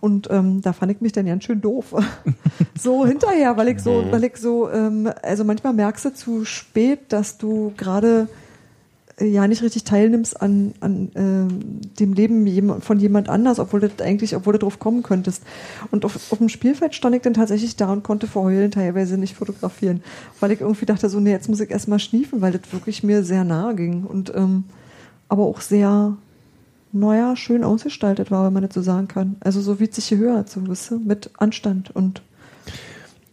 Und ähm, da fand ich mich dann ganz schön doof. so hinterher, weil ich so, weil ich so, ähm, also manchmal merkst du zu spät, dass du gerade ja nicht richtig teilnimmst an, an ähm, dem Leben von jemand anders, obwohl du eigentlich, obwohl du drauf kommen könntest. Und auf, auf dem Spielfeld stand ich dann tatsächlich da und konnte vor Heulen teilweise nicht fotografieren, weil ich irgendwie dachte so, nee, jetzt muss ich erstmal schniefen, weil das wirklich mir sehr nahe ging und ähm, aber auch sehr neuer, schön ausgestaltet war, wenn man das so sagen kann. Also so wie es sich gehört, so wisst ihr, mit Anstand und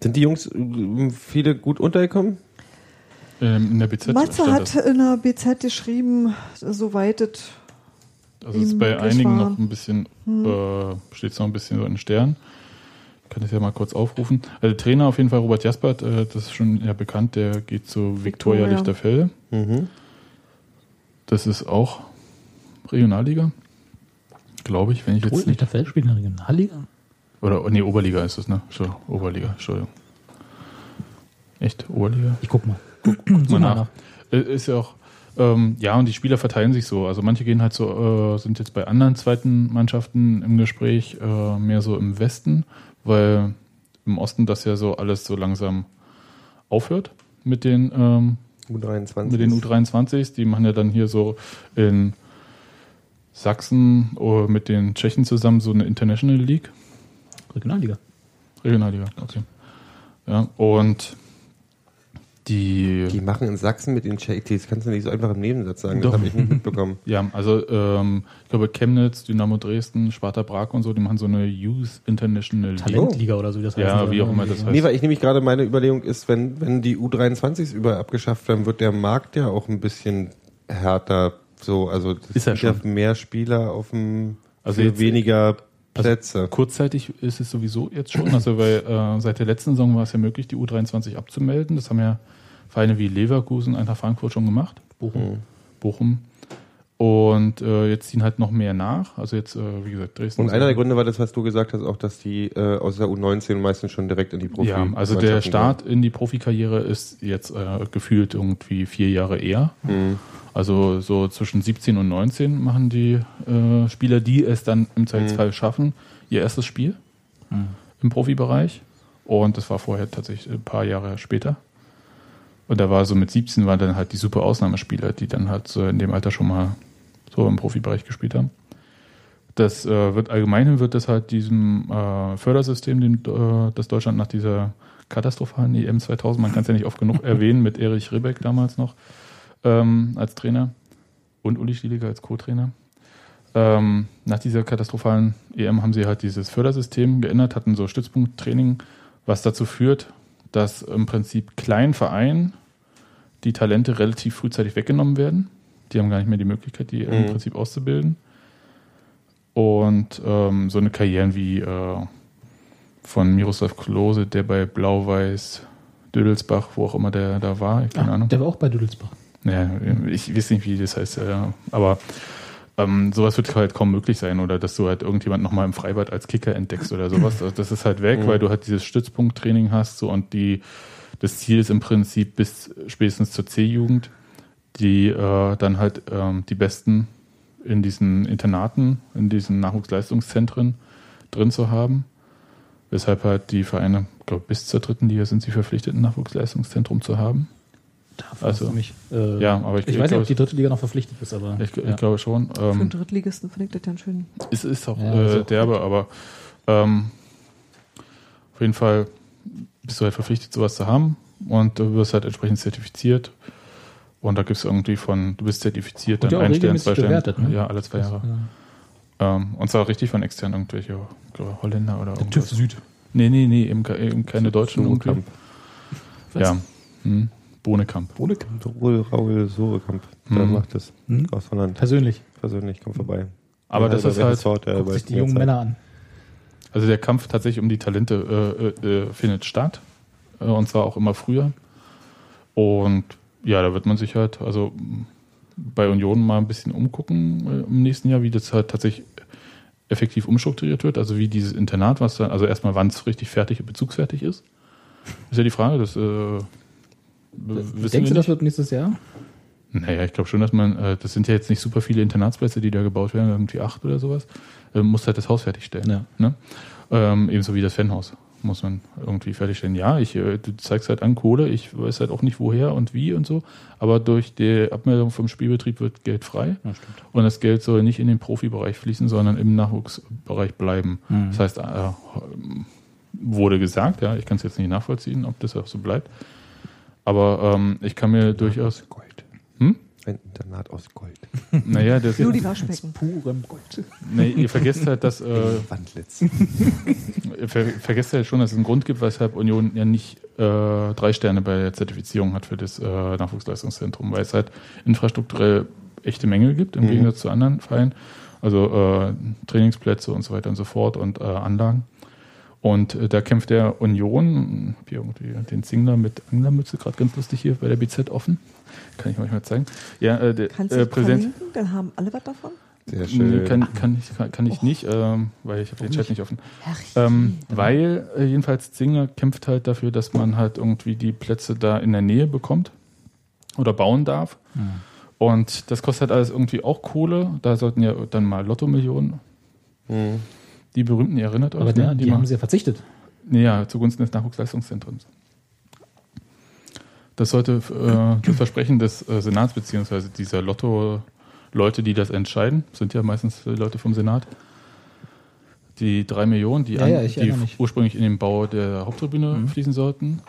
Sind die Jungs äh, viele gut untergekommen? Ähm, in der BZ Matze hat das. in der BZ geschrieben, soweit es Also es ist bei einigen war. noch ein bisschen, äh, steht es noch ein bisschen so in den Sternen. Ich kann das ja mal kurz aufrufen. Also der Trainer auf jeden Fall, Robert Jaspert, äh, das ist schon ja bekannt, der geht zu Viktoria. Lichterfelde. Mhm. Das ist auch Regionalliga, glaube ich, wenn ich jetzt nicht der Feld spielt in der Regionalliga? Oder nee, Oberliga ist es, ne? Oberliga, Entschuldigung. Echt? Oberliga? Ich guck mal. Guck mal mal nach. nach. Äh, Ist ja auch, ähm, ja, und die Spieler verteilen sich so. Also manche gehen halt so, äh, sind jetzt bei anderen zweiten Mannschaften im Gespräch, äh, mehr so im Westen, weil im Osten das ja so alles so langsam aufhört mit den, ähm, U23. mit den U23s. Die machen ja dann hier so in Sachsen oder mit den Tschechen zusammen so eine International League. Regionalliga. Regionalliga, okay. Ja, und Die, Die machen in Sachsen mit den das kannst du nicht so einfach im Nebensatz sagen, Doch. das habe ich nicht mitbekommen. ja, also ähm, ich glaube Chemnitz, Dynamo Dresden, Sparta Prag und so, die machen so eine Youth International. Talentliga oder so, wie das heißt. Ja, wie auch immer das heißt. Nee, weil ich nämlich gerade meine Überlegung ist, wenn, wenn die U23s überall abgeschafft werden, wird der Markt ja auch ein bisschen härter. So, also das Ist sind ja schon. mehr Spieler auf dem Also weniger Plätze. Kurzzeitig ist es sowieso jetzt schon, also weil äh, seit der letzten Saison war es ja möglich, die U23 abzumelden. Das haben ja Vereine wie Leverkusen, Eintracht Frankfurt schon gemacht. Bochum. Bochum. Und äh, jetzt ziehen halt noch mehr nach. Also jetzt, äh, wie gesagt, Dresden. Und einer der Gründe war das, was du gesagt hast, auch, dass die äh, aus der U19 meistens schon direkt in die Profi. Ja, also der Start in die Profikarriere ist jetzt äh, gefühlt irgendwie vier Jahre eher. Mhm. Also so zwischen 17 und 19 machen die äh, Spieler, die es dann im Zweifelsfall schaffen, ihr erstes Spiel im Profibereich. Und das war vorher tatsächlich ein paar Jahre später. Und da war so mit 17 waren dann halt die super Ausnahmespieler, die dann halt so in dem Alter schon mal so im Profibereich gespielt haben. Das äh, wird allgemein wird das halt diesem äh, Fördersystem, den, äh, das Deutschland nach dieser katastrophalen EM 2000, man kann es ja nicht oft genug erwähnen, mit Erich Ribbeck damals noch ähm, als Trainer und Uli Stieliger als Co-Trainer. Ähm, nach dieser katastrophalen EM haben sie halt dieses Fördersystem geändert, hatten so Stützpunkttraining, was dazu führt, dass im Prinzip kleinen Vereinen die Talente relativ frühzeitig weggenommen werden. Die haben gar nicht mehr die Möglichkeit, die im Mhm. Prinzip auszubilden. Und ähm, so eine Karrieren wie äh, von Miroslav Klose, der bei Blau-Weiß Dödelsbach, wo auch immer der da war, keine Ah, Ahnung. der war auch bei Düdelsbach. Ja, ich weiß nicht, wie das heißt, ja. aber ähm, sowas wird halt kaum möglich sein oder dass du halt irgendjemand nochmal im Freibad als Kicker entdeckst oder sowas. Also das ist halt weg, weil du halt dieses Stützpunkttraining hast so, und die, das Ziel ist im Prinzip bis spätestens zur C-Jugend, die äh, dann halt ähm, die Besten in diesen Internaten, in diesen Nachwuchsleistungszentren drin zu haben. Weshalb halt die Vereine, ich glaube, bis zur dritten Liga sind sie verpflichtet, ein Nachwuchsleistungszentrum zu haben. Also, mich. Äh, ja, aber ich- ich, ich weiß nicht, ob die dritte Liga noch verpflichtet ist, aber Ich, ich ja. glaube schon. Für einen Ähm, Drittligisten finde ich das ja einen schönen. es ist auch Ja, ist äh, auch derbe, aber ähm, auf jeden Fall bist du halt verpflichtet, sowas zu haben und du wirst halt entsprechend zertifiziert. Und da gibt es irgendwie von, du bist zertifiziert, Und dann ja ein Stern, zwei Sterne. bewertet, ne? Ja, alle zwei Jahre. Ähm, und zwar richtig von extern irgendwelche ich glaube, Holländer oder Der. TÜV Süd. Nee, nee, nee, eben, eben keine Deutschen. Ja. Hm. Bohnekamp. Bohnekamp. Raul, Raul Sorekamp, der Mhm. macht das Mhm. aus Holland. Persönlich. Persönlich, komm vorbei. Aber Ja, das ist halt, Sorte er Guckt sich die jungen Männer an. Also der Kampf tatsächlich um die Talente äh, äh, äh, findet statt. Äh, und zwar auch immer früher. Und ja, da wird man sich halt, also bei Union mal ein bisschen umgucken äh, im nächsten Jahr, wie das halt tatsächlich effektiv umstrukturiert wird. Also wie dieses Internat, was dann, also erstmal wann es richtig fertig und bezugsfertig ist. Ist ja die Frage, das äh, Denkst du, das wird nächstes Jahr? Naja, ich glaube schon, dass man, äh, das sind ja jetzt nicht super viele Internatsplätze, die da gebaut werden, irgendwie acht oder sowas. Äh, muss halt das Haus fertigstellen. Ja. Ne? Ähm, ebenso wie das Fanhaus muss man irgendwie fertigstellen. Ja, ich, äh, du zeigst halt an Kohle, ich weiß halt auch nicht woher und wie und so, aber durch die Abmeldung vom Spielbetrieb wird Geld frei Ja, und das Geld soll nicht in den Profibereich fließen, sondern im Nachwuchsbereich bleiben. Mhm. Das heißt, äh, wurde gesagt, ja, ich kann es jetzt nicht nachvollziehen, ob das auch so bleibt, aber ähm, ich kann mir durchaus, Gold. hm? Ein Internat aus Gold. naja, das Nur die Waschbecken. Purem Gold. nee, ihr vergesst halt, dass äh, Wandlitz. Ihr ver vergesst ja schon, dass es einen Grund gibt, weshalb Union ja nicht äh, drei Sterne bei der Zertifizierung hat für das äh, Nachwuchsleistungszentrum, weil es halt infrastrukturell echte Mängel gibt, im Mhm. Gegensatz zu anderen Vereinen. Also äh, Trainingsplätze und so weiter und so fort und äh, Anlagen. Und äh, da kämpft der Union, hab hier irgendwie den Zingler mit Anglermütze, gerade ganz lustig hier bei der BZ offen. Kann ich euch mal zeigen. Ja, äh, der Kannst du äh, das Präsident. verlinken? Dann haben alle was davon. Sehr Nee, schön. kann, kann ich, kann, kann ich nicht, ähm, weil ich habe den Chat nicht offen. Ähm, weil äh, jedenfalls Zinger kämpft halt dafür, dass man halt irgendwie die Plätze da in der Nähe bekommt oder bauen darf. Und das kostet halt alles irgendwie auch Kohle. Da sollten ja dann mal Lotto-Millionen, Mhm. Die berühmten, ihr erinnert euch, Aber ne? die, die haben sie ja verzichtet. nee, ja, zugunsten des Nachwuchsleistungszentrums. Das sollte äh, das Versprechen des äh, Senats beziehungsweise dieser Lotto-Leute, die das entscheiden, sind ja meistens äh, Leute vom Senat, die drei Millionen, die, Ja, ja, ich die ursprünglich in den Bau der Haupttribüne Mhm. fließen sollten,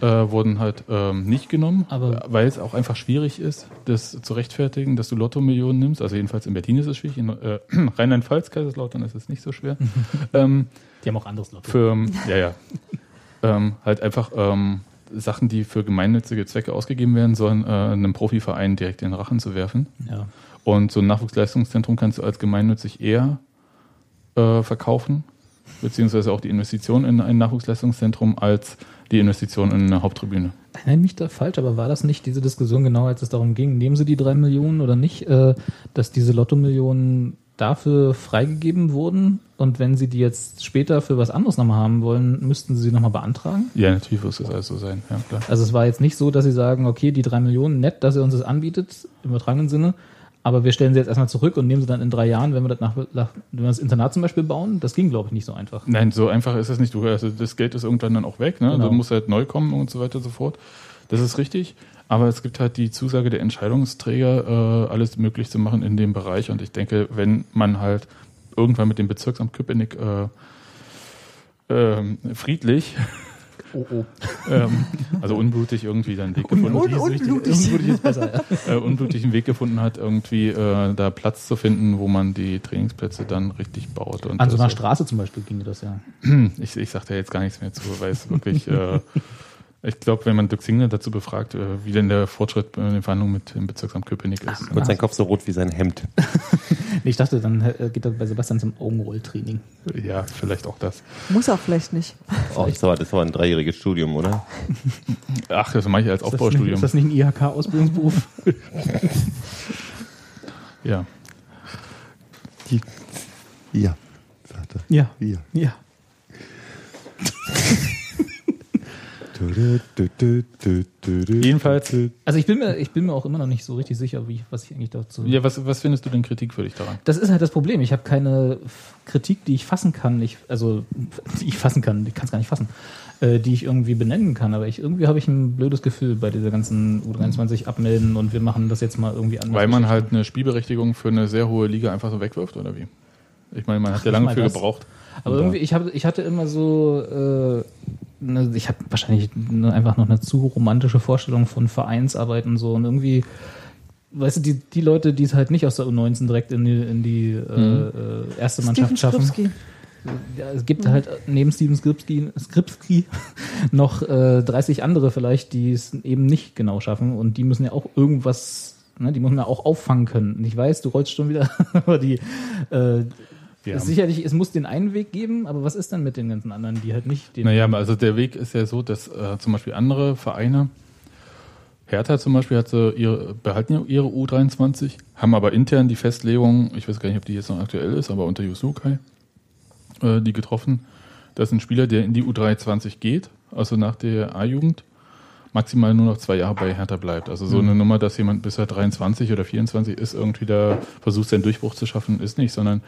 äh, wurden halt ähm, nicht genommen, Aber- weil es auch einfach schwierig ist, das zu rechtfertigen, dass du Lotto-Millionen nimmst. Also jedenfalls in Berlin ist es schwierig, in äh, Rheinland-Pfalz, Kaiserslautern ist es nicht so schwer. ähm, Die haben auch anderes Lotto. für, ja, ja. ähm, halt einfach ähm, Sachen, die für gemeinnützige Zwecke ausgegeben werden sollen, äh, einem Profiverein direkt in den Rachen zu werfen. ja. Und so ein Nachwuchsleistungszentrum kannst du als gemeinnützig eher äh, verkaufen, beziehungsweise auch die Investition in ein Nachwuchsleistungszentrum als die Investition in eine Haupttribüne. Erinnere mich da falsch, aber war das nicht diese Diskussion genau, als es darum ging, nehmen Sie die drei Millionen oder nicht, äh, dass diese Lotto-Millionen dafür freigegeben wurden und wenn Sie die jetzt später für was anderes nochmal haben wollen, müssten Sie sie nochmal beantragen? Ja, natürlich wird es alles so sein, ja klar. Also es war jetzt nicht so, dass Sie sagen, okay, die drei Millionen, nett, dass er uns das anbietet, im übertragenen Sinne, aber wir stellen sie jetzt erstmal zurück und nehmen sie dann in drei Jahren, wenn wir das, nach, wenn wir das Internat zum Beispiel bauen. Das ging, glaube ich, nicht so einfach. Nein, so einfach ist es nicht. Du, also das Geld ist irgendwann dann auch weg, ne? Genau. Du musst halt neu kommen und so weiter und so fort. Das ist richtig. Aber es gibt halt die Zusage der Entscheidungsträger, äh, alles möglich zu machen in dem Bereich. Und ich denke, wenn man halt irgendwann mit dem Bezirksamt Köpenick äh, ähm, friedlich, Oh, oh. ähm, also unblutig irgendwie seinen Weg gefunden, Un- unblutig. Unblutig ist besser, ja. äh, unblutigen Weg gefunden hat, irgendwie äh, da Platz zu finden, wo man die Trainingsplätze dann richtig baut. Und An so einer Straße zum Beispiel ging das ja. ich, ich sage da jetzt gar nichts mehr zu, weil es wirklich, äh, ich glaube, wenn man Dirk Singer dazu befragt, äh, wie denn der Fortschritt bei den Verhandlungen mit dem Bezirksamt Köpenick ist. Und sein Kopf so rot wie sein Hemd. Nee, ich dachte, dann äh, geht das bei Sebastian zum Augenrolltraining. Ja, vielleicht auch das. Muss er vielleicht nicht. Oh, das, war, das war ein dreijähriges Studium, oder? Ach, das mache ich als Ist Aufbaustudium. ist das nicht ein IHK-Ausbildungsberuf? Ja. Ja, sagt er. ja. Ja. Ja. Jedenfalls, Also ich bin mir, ich bin mir auch immer noch nicht so richtig sicher, wie, was ich eigentlich dazu. ja, was, was findest du denn kritikwürdig daran? Das ist halt das Problem. Ich habe keine Kritik, die ich fassen kann. Ich, also, die ich fassen kann, ich kann es gar nicht fassen, äh, die ich irgendwie benennen kann. Aber ich, irgendwie habe ich ein blödes Gefühl bei dieser ganzen U23 abmelden und wir machen das jetzt mal irgendwie anders. Weil man halt eine Spielberechtigung für eine sehr hohe Liga einfach so wegwirft, oder wie? Ich meine, man hat ja lange für das. Aber da- irgendwie, ich, hab, ich hatte immer so, äh, ne, ich habe wahrscheinlich ne, einfach noch eine zu romantische Vorstellung von Vereinsarbeit und so. Und irgendwie, weißt du, die, die Leute, die es halt nicht aus der U19 direkt in die, in die äh, äh, erste Steven Mannschaft schaffen. Skripski. Ja, es gibt halt neben Steven Skripski, Skripski noch äh, 30 andere vielleicht, die es eben nicht genau schaffen und die müssen ja auch irgendwas, ne, die müssen ja auch auffangen können. Und ich weiß, du rollst schon wieder, aber die äh, Ja. ist sicherlich, es muss den einen Weg geben, aber was ist dann mit den ganzen anderen, die halt nicht den Naja, also der Weg ist ja so, dass äh, zum Beispiel andere Vereine, Hertha zum Beispiel, hat so ihre, behalten ja ihre U23, haben aber intern die Festlegung, ich weiß gar nicht, ob die jetzt noch aktuell ist, aber unter Yusukai, äh, die getroffen, dass ein Spieler, der in die U23 geht, also nach der A-Jugend, maximal nur noch zwei Jahre bei Hertha bleibt. Also so eine Nummer, dass jemand bis er 23 oder 24 ist, irgendwie da versucht, seinen Durchbruch zu schaffen, ist nicht, sondern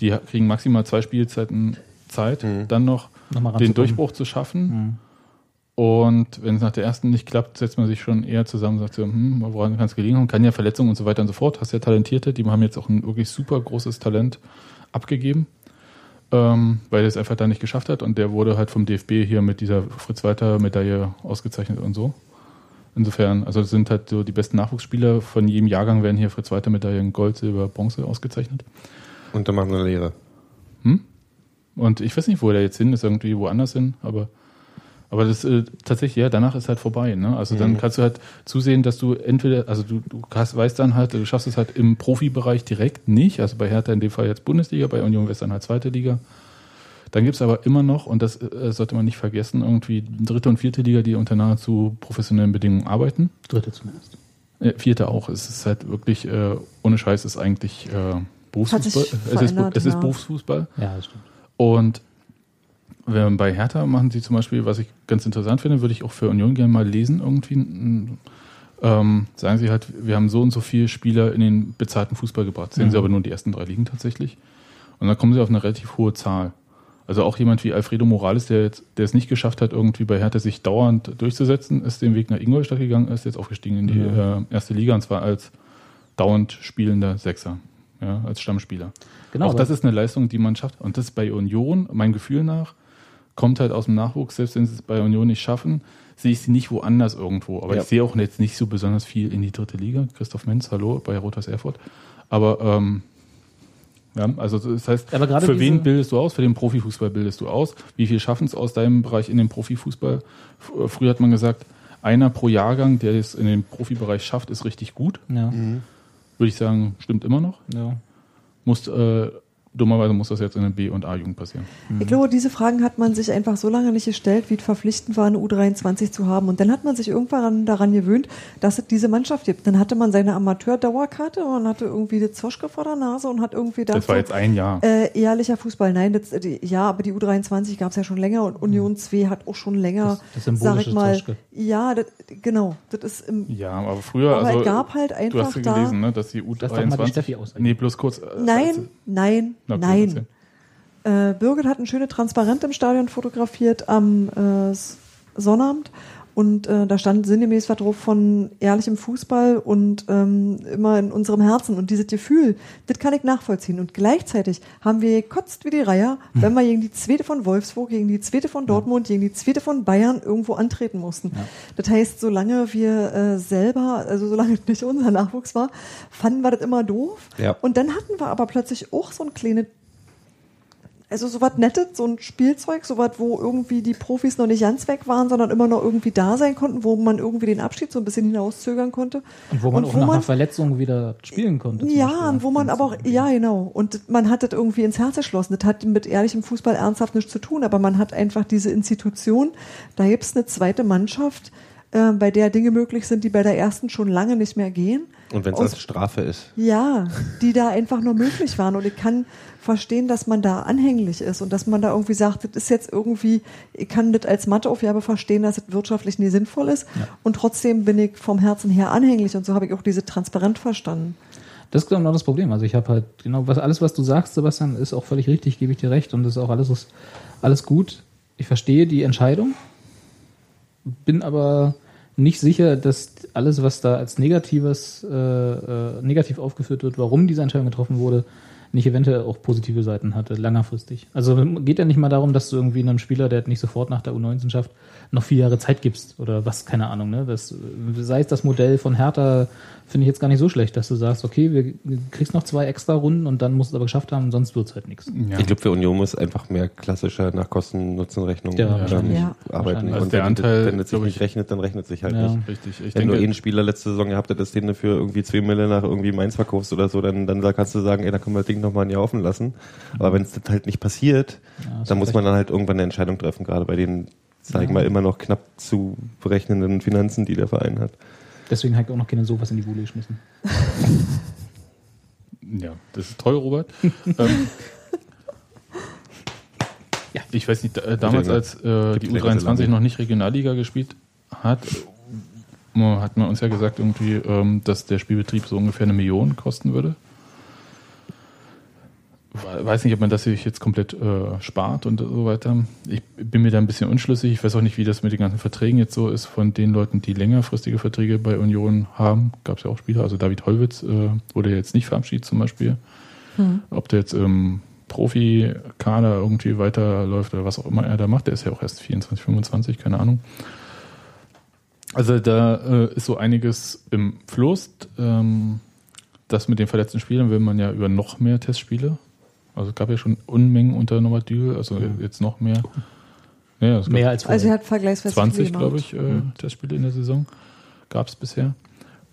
die kriegen maximal zwei Spielzeiten Zeit, dann noch den. Durchbruch zu schaffen. Und wenn es nach der ersten nicht klappt, setzt man sich schon eher zusammen und sagt so, hm, woran kann es gelegen haben? Kann ja Verletzungen und so weiter und so fort. Hast ja Talentierte, die haben jetzt auch ein wirklich super großes Talent abgegeben, ähm, weil er es einfach da nicht geschafft hat. Und der wurde halt vom DFB hier mit dieser Fritz-Walter-Medaille ausgezeichnet und so. Insofern, also sind halt so die besten Nachwuchsspieler von jedem Jahrgang werden hier Fritz-Walter-Medaillen Gold, Silber, Bronze ausgezeichnet. Und dann machen wir eine Lehre. Und ich weiß nicht, wo er jetzt hin ist, irgendwie woanders hin, aber, aber das äh, tatsächlich, ja, danach ist halt vorbei. Ne? Also dann kannst du halt zusehen, dass du entweder, also du, du hast, weißt dann halt, du schaffst es halt im Profibereich direkt nicht, also bei Hertha in dem Fall jetzt Bundesliga, bei Union Western halt zweite Liga. Dann gibt's aber immer noch, und das äh, sollte man nicht vergessen, irgendwie dritte und vierte Liga, die unter nahezu professionellen Bedingungen arbeiten. Dritte zumindest. Äh, vierte auch. Es ist halt wirklich, äh, ohne Scheiß, ist eigentlich äh, Berufsfußball. Es ist, es ist ja. Berufsfußball. Ja, das stimmt. Und wenn bei Hertha machen sie zum Beispiel, was ich ganz interessant finde, würde ich auch für Union gerne mal lesen, irgendwie, ähm, sagen sie halt, wir haben so und so viele Spieler in den bezahlten Fußball gebracht. Sehen sie aber nur die ersten drei Ligen tatsächlich. Und dann kommen sie auf eine relativ hohe Zahl. Also auch jemand wie Alfredo Morales, der jetzt, der es nicht geschafft hat, irgendwie bei Hertha sich dauernd durchzusetzen, ist den Weg nach Ingolstadt gegangen, ist jetzt aufgestiegen in die äh, erste Liga und zwar als dauernd spielender Sechser, ja, als Stammspieler. Genau, auch das ist eine Leistung, die man schafft. Und das ist bei Union, mein Gefühl nach, kommt halt aus dem Nachwuchs, selbst wenn sie es bei Union nicht schaffen, sehe ich sie nicht woanders irgendwo. Aber Ja. ich sehe auch jetzt nicht so besonders viel in die dritte Liga. Christoph Menz, hallo, bei Rotas Erfurt. Aber ähm, ja, also das heißt, Aber gerade für wen bildest du aus? Für den Profifußball bildest du aus. Wie viel schaffen es aus deinem Bereich in den Profifußball? Äh, Früher hat man gesagt, einer pro Jahrgang, der es in den Profibereich schafft, ist richtig gut. Ja. Würde ich sagen, stimmt immer noch. ja. Muss, äh, dummerweise muss das jetzt in den B- und A-Jugend passieren. Ich glaube, diese Fragen hat man sich einfach so lange nicht gestellt, wie es verpflichtend war, eine U23 zu haben. Und dann hat man sich irgendwann daran gewöhnt, dass es diese Mannschaft gibt. Dann hatte man seine Amateur-Dauerkarte und hatte irgendwie die Zoschke vor der Nase und hat irgendwie Das war jetzt ein Jahr. äh, ehrlicher Fußball. Nein, das, die, ja, aber die U23 gab es ja schon länger und Union 2 hat auch schon länger, Das- das sag symbolische ich mal. Zoschke. Ja, das, genau. Das ist im, Ja, aber früher, Aber also, es gab halt du einfach hast ja da- gelesen, ne, dass die Lass doch mal die U23. Steffi ausreden. nee, bloß kurz. äh, Nein, als- nein, Na, nein. Äh, Birgit hat ein schönes Transparent im Stadion fotografiert am äh, Sonnabend und äh, da stand sinngemäß was drauf von ehrlichem Fußball und ähm, immer in unserem Herzen. Und dieses Gefühl, das kann ich nachvollziehen. Und gleichzeitig haben wir gekotzt wie die Reiher, wenn wir gegen die zweite von Wolfsburg, gegen die zweite von Dortmund, gegen die zweite von Bayern irgendwo antreten mussten. Das heißt, solange wir äh, selber, also solange es nicht unser Nachwuchs war, fanden wir das immer doof. Ja. und dann hatten wir aber plötzlich auch so ein kleines also so was Nettes, so ein Spielzeug, so was, wo irgendwie die Profis noch nicht ganz weg waren, sondern immer noch irgendwie da sein konnten, wo man irgendwie den Abschied so ein bisschen hinauszögern konnte. Und wo man Und auch wo nach man- einer Verletzung wieder spielen konnte. Ja, Beispiel. und wo man aber auch, ja genau, und man hat das irgendwie ins Herz geschlossen. Das hat mit ehrlichem Fußball ernsthaft nichts zu tun, aber man hat einfach diese Institution, da gibt's eine zweite Mannschaft, äh, bei der Dinge möglich sind, die bei der ersten schon lange nicht mehr gehen. Und wenn es als Strafe ist. Ja, die da einfach nur möglich waren. Und ich kann verstehen, dass man da anhänglich ist und dass man da irgendwie sagt, das ist jetzt irgendwie, ich kann das als Matheaufgabe verstehen, dass es wirtschaftlich nie sinnvoll ist. Und trotzdem bin ich vom Herzen her anhänglich und so habe ich auch diese Transparent verstanden. Das ist genau das Problem. Also ich habe halt genau was alles, was du sagst, Sebastian, ist auch völlig richtig, gebe ich dir recht und das ist auch alles alles gut. Ich verstehe die Entscheidung, bin aber nicht sicher, dass alles, was da als negatives äh, äh, negativ aufgeführt wird, warum diese Entscheidung getroffen wurde, nicht eventuell auch positive Seiten hatte, längerfristig. Also geht ja nicht mal darum, dass du irgendwie einem Spieler, der nicht sofort nach der U19 schafft, noch vier Jahre Zeit gibst oder was, keine Ahnung. Ne? Das, sei es das Modell von Hertha, finde ich jetzt gar nicht so schlecht, dass du sagst, okay, wir kriegst noch zwei extra Runden und dann musst du es aber geschafft haben, sonst wird's halt nichts. Ja. Ich glaube, für Union muss einfach mehr klassischer nach Kosten-Nutzen-Rechnung Ja, ähm. Ja. arbeiten. Also Und der wenn, Anteil, wenn es sich nicht ich- rechnet, dann rechnet es sich halt Ja. nicht. Richtig. Ich Wenn denke, du eh einen Spieler letzte Saison gehabt hättest, den du für irgendwie zwei Mille nach irgendwie Mainz verkaufst oder so, dann, dann kannst du sagen, ey, da können wir das Ding noch mal ein Jahr offen lassen. Aber wenn es das halt nicht passiert, dann muss man dann halt irgendwann eine Entscheidung treffen, gerade bei den, sag ich mal, immer noch knapp zu berechnenden Finanzen, die der Verein hat. Deswegen habe ich auch noch keine Sofas in die Bude geschmissen. Ja, das ist toll, Robert. ähm, Ja. Ich weiß nicht, äh, damals, als äh, die Gute Länge, U23 Länge. noch nicht Regionalliga gespielt hat, äh, hat man uns ja gesagt, irgendwie, ähm, dass der Spielbetrieb so ungefähr eine Million kosten würde. We- Weiß nicht, ob man das sich jetzt komplett äh, spart und so weiter. Ich bin mir da ein bisschen unschlüssig. Ich weiß auch nicht, wie das mit den ganzen Verträgen jetzt so ist von den Leuten, die längerfristige Verträge bei Union haben. Gab es ja auch Spieler. Also David Hollwitz äh, wurde ja jetzt nicht verabschiedet zum Beispiel. Ob der jetzt im Profi-Kader irgendwie weiterläuft oder was auch immer er da macht. Der ist ja auch erst 24, 25, keine Ahnung. Also da äh, ist so einiges im Fluss. Ähm, das mit den verletzten Spielern will man ja über noch mehr Testspiele. Also es gab ja schon Unmengen unter Nomadül, also jetzt noch mehr. Ja, Mehr als vorher. Also er hat vergleichsweise 20, viel glaube ich, äh, Testspiele in der Saison. Gab es bisher.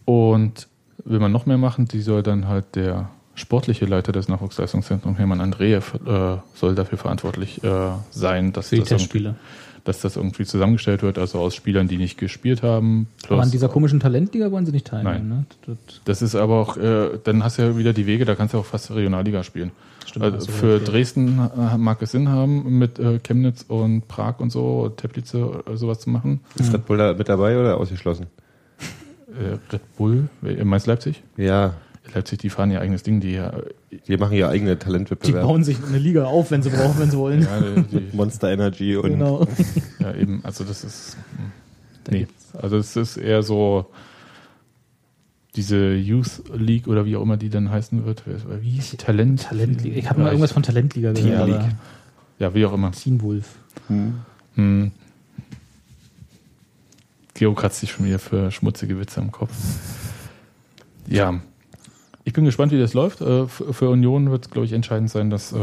Und will man noch mehr machen, die soll dann halt der sportliche Leiter des Nachwuchsleistungszentrums, Hermann Andreev, äh, soll dafür verantwortlich äh, sein, dass die das, irgendwie, Testspiele. Dass das irgendwie zusammengestellt wird, also aus Spielern, die nicht gespielt haben. Plus, Aber an dieser komischen Talentliga wollen sie nicht teilnehmen. Nein. Ne? Das, das ist aber auch, äh, dann hast du ja wieder die Wege, da kannst du auch fast Regionalliga spielen. Stimmt, also für ja. Dresden äh, mag es Sinn haben, mit äh, Chemnitz und Prag und so, Teplice oder sowas zu machen. Ist Red Bull da mit dabei oder ausgeschlossen? Äh, Red Bull, wer- meinst Leipzig? Ja, Leipzig, die fahren ihr eigenes Ding, die ja, die machen ja eigene die Talentwettbewerbe. bauen sich eine Liga auf, wenn sie brauchen, wenn sie wollen. ja, die, die, Monster Energy und Genau. ja eben, also das ist, nee, also es ist eher so diese Youth League oder wie auch immer die dann heißen wird, wie hieß die? Talent? Talentliga. Ich habe mal irgendwas von Talentliga Team gehört. League. aber- Ja, wie auch immer. Teen Wolf. Hm. Geo kratzt sich schon wieder für schmutzige Witze im Kopf. Ja, ich bin gespannt, wie das läuft. Äh, Für Union wird es, glaube ich, entscheidend sein, dass äh,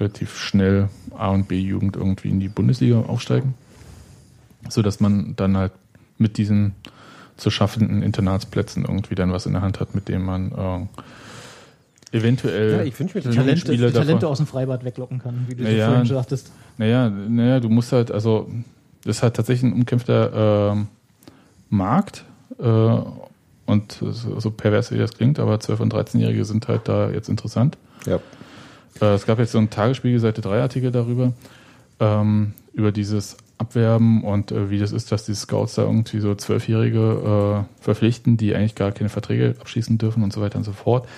relativ schnell A- und B-Jugend irgendwie in die Bundesliga aufsteigen, sodass man dann halt mit diesen zu schaffenden Internatsplätzen irgendwie dann was in der Hand hat, mit dem man äh, eventuell Ja, ich wünsche mir junge Talente, Spieler die Talente davon- aus dem Freibad weglocken kann, wie du Ja, so ja. vorhin schon sagtest. Naja, naja, du musst halt, also das ist halt tatsächlich ein umkämpfter ähm, Markt äh, und so, pervers wie das klingt, aber 12- und 13-Jährige sind halt da jetzt interessant. Ja. Äh, es gab jetzt so einen Tagesspiegel Seite 3 Artikel darüber, ähm, über dieses Abwerben und äh, wie das ist, dass die Scouts da irgendwie so Zwölfjährige äh, verpflichten, die eigentlich gar keine Verträge abschließen dürfen und so weiter und so fort.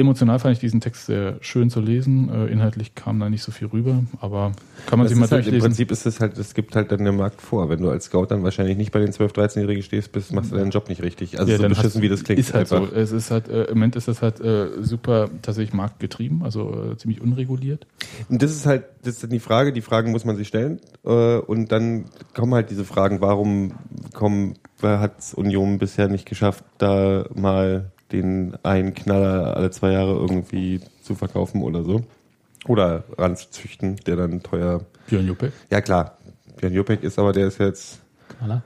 Emotional fand ich diesen Text sehr schön zu lesen. Äh, inhaltlich kam da nicht so viel rüber, aber kann man Das sich mal halt, Im durchlesen. Prinzip ist es halt, es gibt halt dann den Markt vor. Wenn du als Scout dann wahrscheinlich nicht bei den 12-, 13-Jährigen stehst, bist, machst du deinen Job nicht richtig. Also Ja, so beschissen, hast- wie das klingt. Ist halt einfach. so. Es ist halt, äh, im Moment ist das halt äh, super tatsächlich marktgetrieben, also äh, ziemlich unreguliert. Und das ist halt, das ist dann die Frage, die Fragen muss man sich stellen. Äh, und dann kommen halt diese Fragen, warum kommen, hat Union bisher nicht geschafft, da mal den einen Knaller alle zwei Jahre irgendwie zu verkaufen oder so. Oder ranzuzüchten, der dann teuer. Björn Juppek. Ja klar, Björn Jopek ist aber der ist jetzt. Knaller.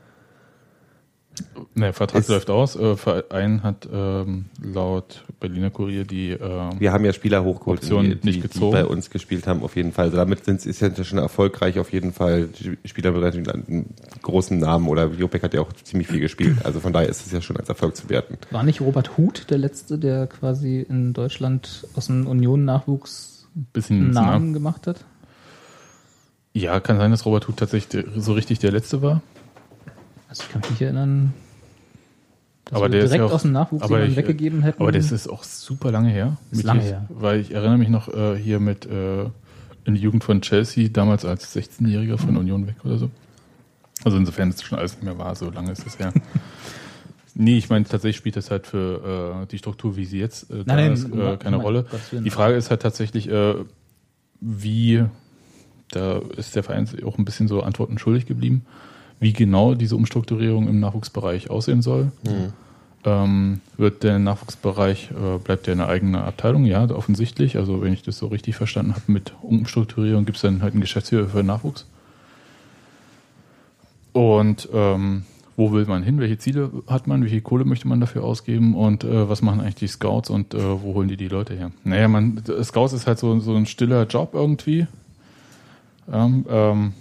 Ne, Vertrag Ist- läuft aus. Äh, Verein hat ähm, laut Berliner Kurier die ähm, Wir haben ja Spieler hochgeholt, Option die, die, nicht die gezogen. bei uns gespielt haben, auf jeden Fall. Also damit sind ist ja schon erfolgreich, auf jeden Fall. Die Spieler mit einem großen Namen oder Jopek hat ja auch ziemlich viel gespielt. Also von daher ist es ja schon als Erfolg zu werten. War nicht Robert Huth der Letzte, der quasi in Deutschland aus dem Union-Nachwuchs bisschen einen Namen gemacht hat? Ja, kann sein, dass Robert Huth tatsächlich so richtig der Letzte war. Also ich kann mich nicht erinnern, dass Aber wir der direkt ja auch- aus dem Nachwuchs aber ich- weggegeben hätten. Aber das ist auch super lange her. Ist lange her. Weil ich erinnere mich noch äh, hier mit äh, in die Jugend von Chelsea, damals als 16-Jähriger von Union weg oder so. Also insofern ist das schon alles nicht mehr wahr, so lange ist es her. nee, ich meine, tatsächlich spielt das halt für äh, die Struktur, wie sie jetzt äh, Nein, nein, ist, äh, keine um Rolle. Die Frage ist halt tatsächlich, äh, wie, da ist der Verein auch ein bisschen so Antworten schuldig geblieben, wie genau diese Umstrukturierung im Nachwuchsbereich aussehen soll. Ähm, wird der Nachwuchsbereich, äh, bleibt der eine eigene Abteilung? Ja, offensichtlich. Also wenn ich das so richtig verstanden habe, mit Umstrukturierung gibt es dann halt einen Geschäftsführer für Nachwuchs. Und ähm, wo will man hin? Welche Ziele hat man? Wie viel Kohle möchte man dafür ausgeben? Und äh, was machen eigentlich die Scouts und äh, wo holen die die Leute her? Naja, man, Scouts ist halt so, so ein stiller Job irgendwie. Ähm, ähm,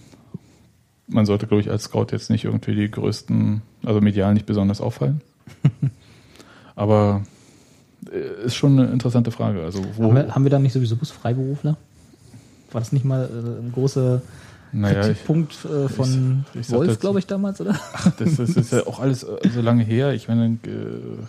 man sollte, glaube ich, als Scout jetzt nicht irgendwie die größten, also medial nicht besonders auffallen. Aber äh, ist schon eine interessante Frage. Also haben, wir, haben wir da nicht sowieso bloß Freiberufler? War das nicht mal äh, ein großer naja, ich, Kritikpunkt äh, von ich sag Wolf, glaube ich, damals, oder? das, das ist ja auch alles äh, so lange her. Ich meine, äh,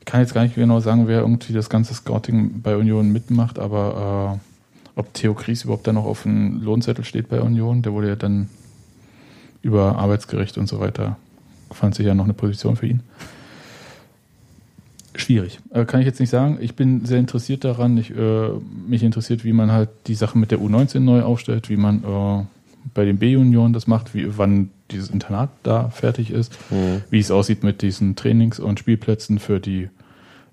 ich kann jetzt gar nicht genau sagen, wer irgendwie das ganze Scouting bei Union mitmacht, aber äh, ob Theo Kries überhaupt da noch auf dem Lohnzettel steht bei Union, der wurde ja dann über Arbeitsgericht und so weiter, fand sich ja noch eine Position für ihn. Schwierig. Äh, kann ich jetzt nicht sagen. Ich bin sehr interessiert daran. Ich, äh, mich interessiert, wie man halt die Sache mit der U19 neu aufstellt, wie man äh, bei den B-Junioren das macht, wie, wann dieses Internat da fertig ist, wie es aussieht mit diesen Trainings- und Spielplätzen für die